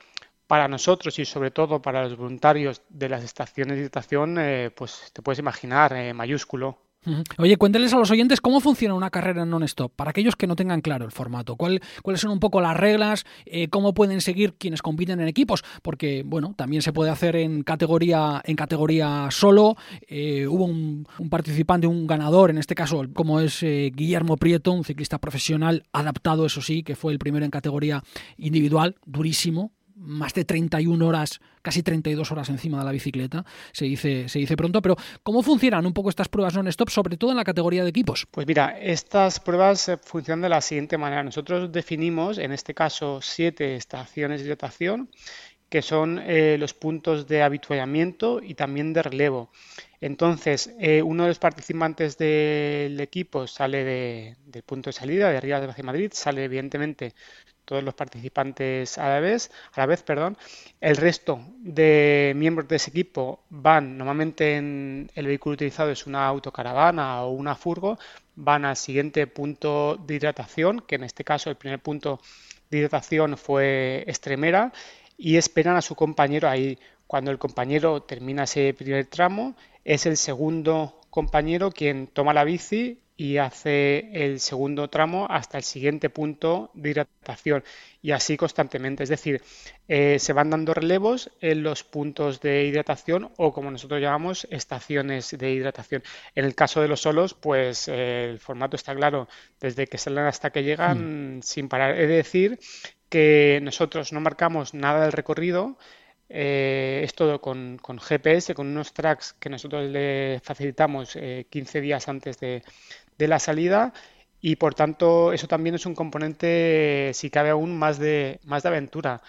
Speaker 11: para nosotros y sobre todo para los voluntarios de las estaciones de hidratación, eh, pues te puedes imaginar, eh, mayúsculo.
Speaker 3: Oye, cuénteles a los oyentes cómo funciona una carrera non-stop, para aquellos que no tengan claro el formato. ¿Cuál, ¿Cuáles son un poco las reglas? Eh, ¿Cómo pueden seguir quienes compiten en equipos? Porque, bueno, también se puede hacer en categoría, en categoría solo. Eh, hubo un, participante, un ganador, en este caso, como es eh, Guillermo Prieto, un ciclista profesional adaptado, eso sí, que fue el primero en categoría individual, durísimo, más de 31 horas, casi 32 horas encima de la bicicleta, se dice, se dice pronto, pero ¿cómo funcionan un poco estas pruebas non-stop, sobre todo en la categoría de equipos?
Speaker 11: Pues mira, estas pruebas eh, funcionan de la siguiente manera. Nosotros definimos, en este caso, siete estaciones de hidratación, que son eh, los puntos de habituallamiento y también de relevo. Entonces, eh, uno de los participantes del equipo sale del punto de salida, de arriba de Madrid, sale evidentemente todos los participantes a la vez, a la vez, perdón. El resto de miembros de ese equipo van, normalmente en el vehículo utilizado es una autocaravana o una furgo, van al siguiente punto de hidratación, que en este caso el primer punto de hidratación fue Estremera, y esperan a su compañero ahí. Cuando el compañero termina ese primer tramo, es el segundo compañero quien toma la bici y hace el segundo tramo hasta el siguiente punto de hidratación y así constantemente. Es decir, eh, se van dando relevos en los puntos de hidratación o como nosotros llamamos estaciones de hidratación. En el caso de los solos, pues eh, el formato está claro, desde que salen hasta que llegan mm. sin parar. Es decir, que nosotros no marcamos nada del recorrido, eh, es todo con, GPS, con unos tracks que nosotros le facilitamos 15 días antes de, de la salida y por tanto eso también es un componente, si cabe aún, más de, más de aventura.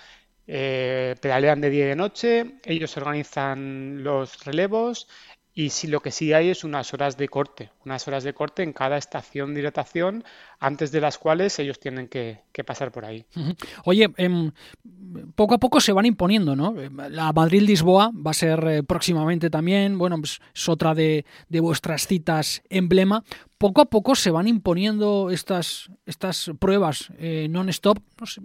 Speaker 11: eh, pedalean de día y de noche, ellos organizan los relevos y si lo que sí hay es unas horas de corte, unas horas de corte en cada estación de hidratación, antes de las cuales ellos tienen que, pasar por ahí.
Speaker 3: Oye, em, poco a poco se van imponiendo, ¿no? La Madrid-Lisboa va a ser eh, próximamente también, bueno, pues es otra de, de vuestras citas emblema poco a poco se van imponiendo estas, estas pruebas eh, non-stop,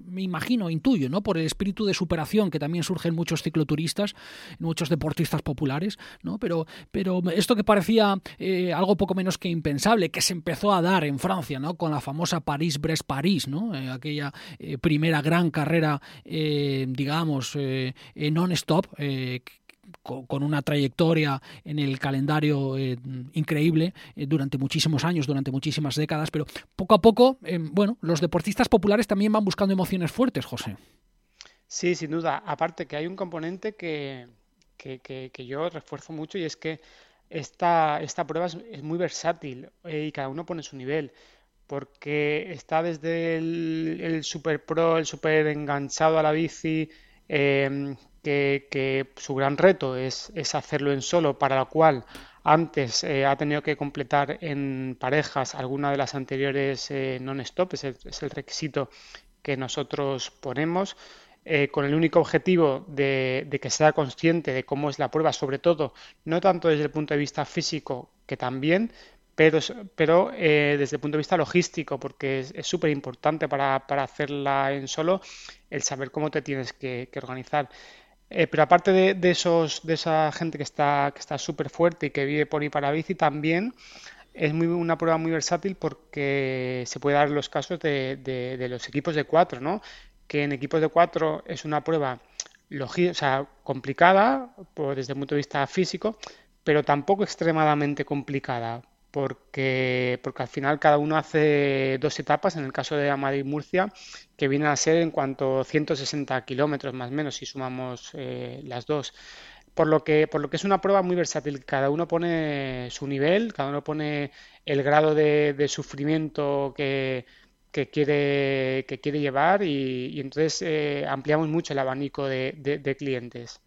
Speaker 3: me imagino, intuyo, ¿no? por el espíritu de superación que también surge en muchos cicloturistas, en muchos deportistas populares, ¿no? pero, pero esto que parecía eh, algo poco menos que impensable, que se empezó a dar en Francia, ¿no? con la famosa París-Brest-París, ¿no? Eh, aquella primera gran carrera, digamos, non-stop, con una trayectoria en el calendario eh, increíble eh, durante muchísimos años, durante muchísimas décadas, pero poco a poco, eh, bueno, los deportistas populares también van buscando emociones fuertes, José.
Speaker 11: Sí, sin duda. Aparte que hay un componente que, que, yo refuerzo mucho y es que esta, esta prueba es, muy versátil y cada uno pone su nivel porque está desde el, el super pro, el super enganchado a la bici, que, su gran reto es, hacerlo en solo, para lo cual antes eh, ha tenido que completar en parejas alguna de las anteriores eh, non-stop, es, el requisito que nosotros ponemos, eh, con el único objetivo de, que sea consciente de cómo es la prueba, sobre todo, no tanto desde el punto de vista físico, que también, pero, pero desde el punto de vista logístico, porque es súper importante para, hacerla en solo el saber cómo te tienes que organizar. Eh, pero aparte de, esos, de esa gente que está que está súper fuerte y que vive por ahí para bici, también es muy, una prueba muy versátil porque se puede dar los casos de, de, los equipos de cuatro, ¿no? Que en equipos de cuatro es una prueba o sea, complicada desde el punto de vista físico, pero tampoco extremadamente complicada porque, porque al final cada uno hace dos etapas, en el caso de Madrid Murcia, que vienen a ser en cuanto a 160 kilómetros más o menos si sumamos eh, las dos. Por lo, que, por lo que es una prueba muy versátil, cada uno pone su nivel, cada uno pone el grado de, sufrimiento que, quiere, que quiere llevar y, entonces eh, ampliamos mucho el abanico de clientes.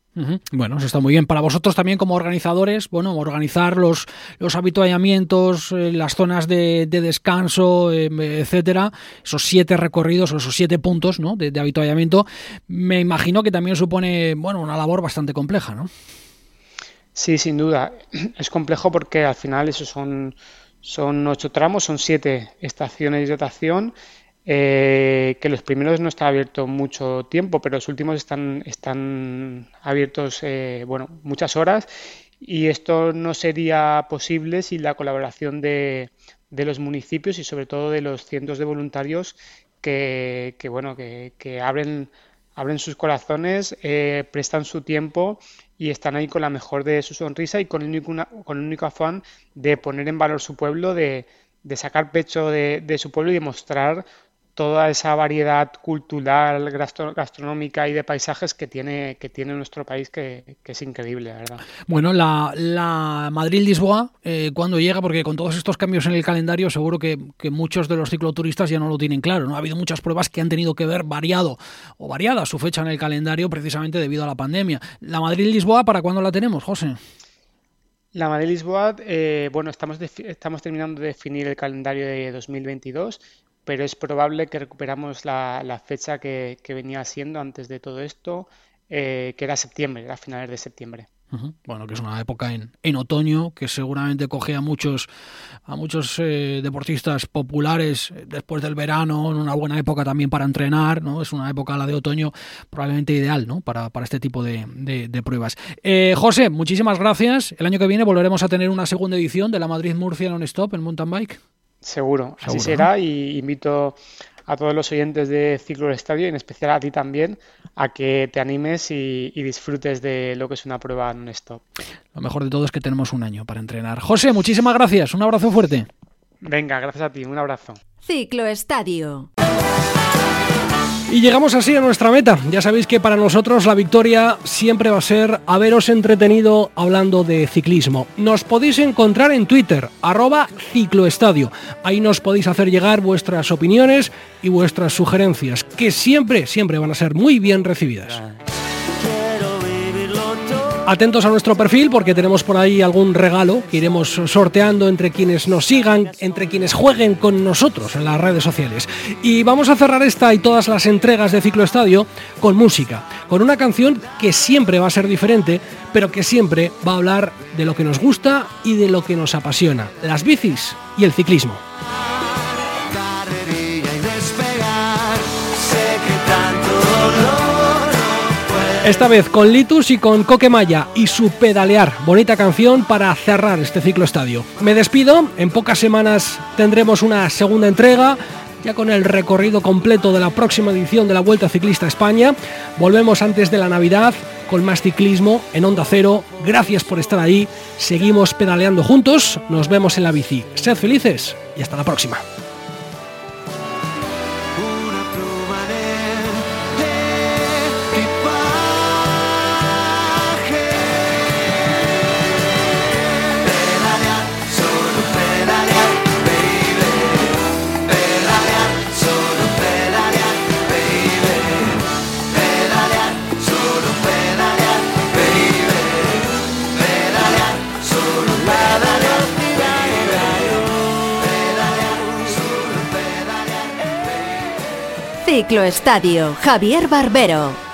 Speaker 3: Bueno, eso está muy bien. Para vosotros también como organizadores, bueno, organizar los, los habituallamientos, eh, las zonas de, descanso, em, etcétera, esos siete recorridos o esos siete puntos ¿no? de, habituallamiento, me imagino que también supone, bueno, una labor bastante compleja, ¿no?
Speaker 11: Sí, sin duda. Es complejo porque al final esos son, son ocho tramos, son siete estaciones de hidratación eh, que los primeros no están abiertos mucho tiempo, pero los últimos están, están abiertos eh, bueno, muchas horas. Y esto no sería posible sin la colaboración de, de, los municipios y sobre todo de los cientos de voluntarios que, que bueno, que, que, abren, abren sus corazones, eh, prestan su tiempo y están ahí con la mejor de su sonrisa y con el único, con el único afán de poner en valor su pueblo, de, de sacar pecho de, de, su pueblo y demostrar toda esa variedad cultural, gastronómica y de paisajes que tiene, que tiene nuestro país, que, es increíble, verdad.
Speaker 3: Bueno, la, Madrid-Lisboa, eh, cuando llega? Porque con todos estos cambios en el calendario, seguro que, muchos de los cicloturistas ya no lo tienen claro. ¿no? Ha habido muchas pruebas que han tenido que ver variado o variada su fecha en el calendario precisamente debido a la pandemia. ¿La Madrid-Lisboa para cuándo la tenemos, José?
Speaker 11: La Madrid-Lisboa, eh, bueno, estamos, estamos terminando de definir el calendario de 2022 pero es probable que recuperamos la, fecha que, venía siendo antes de todo esto, eh, que era septiembre, era finales de septiembre.
Speaker 3: Bueno, que es una época en, en, otoño que seguramente coge a muchos a muchos eh, deportistas populares eh, después del verano, en una buena época también para entrenar, ¿no? Es una época la de otoño probablemente ideal, ¿no? Para, este tipo de, de, pruebas. José, muchísimas gracias. El año que viene volveremos a tener una segunda edición de la Madrid Murcia Non-Stop en mountain bike.
Speaker 11: Seguro, así será y invito a todos los oyentes de Ciclo del Estadio, y en especial a ti también, a que te animes y, disfrutes de lo que es una prueba non-stop.
Speaker 3: Lo mejor de todo es que tenemos un año para entrenar. José, muchísimas gracias, un abrazo fuerte.
Speaker 11: Venga, gracias a ti, un abrazo.
Speaker 1: Ciclo Estadio.
Speaker 3: Y llegamos así a nuestra meta. Ya sabéis que para nosotros la victoria siempre va a ser haberos entretenido hablando de ciclismo. Nos podéis encontrar en Twitter, arroba cicloestadio. Ahí nos podéis hacer llegar vuestras opiniones y vuestras sugerencias, que siempre, siempre van a ser muy bien recibidas. Atentos a nuestro perfil porque tenemos por ahí algún regalo que iremos sorteando entre quienes nos sigan, entre quienes jueguen con nosotros en las redes sociales. Y vamos a cerrar esta y todas las entregas de Ciclo Estadio con música, con una canción que siempre va a ser diferente, pero que siempre va a hablar de lo que nos gusta y de lo que nos apasiona, las bicis y el ciclismo. Esta vez con Litus y con Coquemaya y su pedalear. Bonita canción para cerrar este ciclo estadio. Me despido, en pocas semanas tendremos una segunda entrega ya con el recorrido completo de la próxima edición de la Vuelta Ciclista España. Volvemos antes de la Navidad con más ciclismo en Onda Cero. Gracias por estar ahí. Seguimos pedaleando juntos. Nos vemos en la bici. Sed felices y hasta la próxima.
Speaker 1: Cicloestadio, Javier Barbero.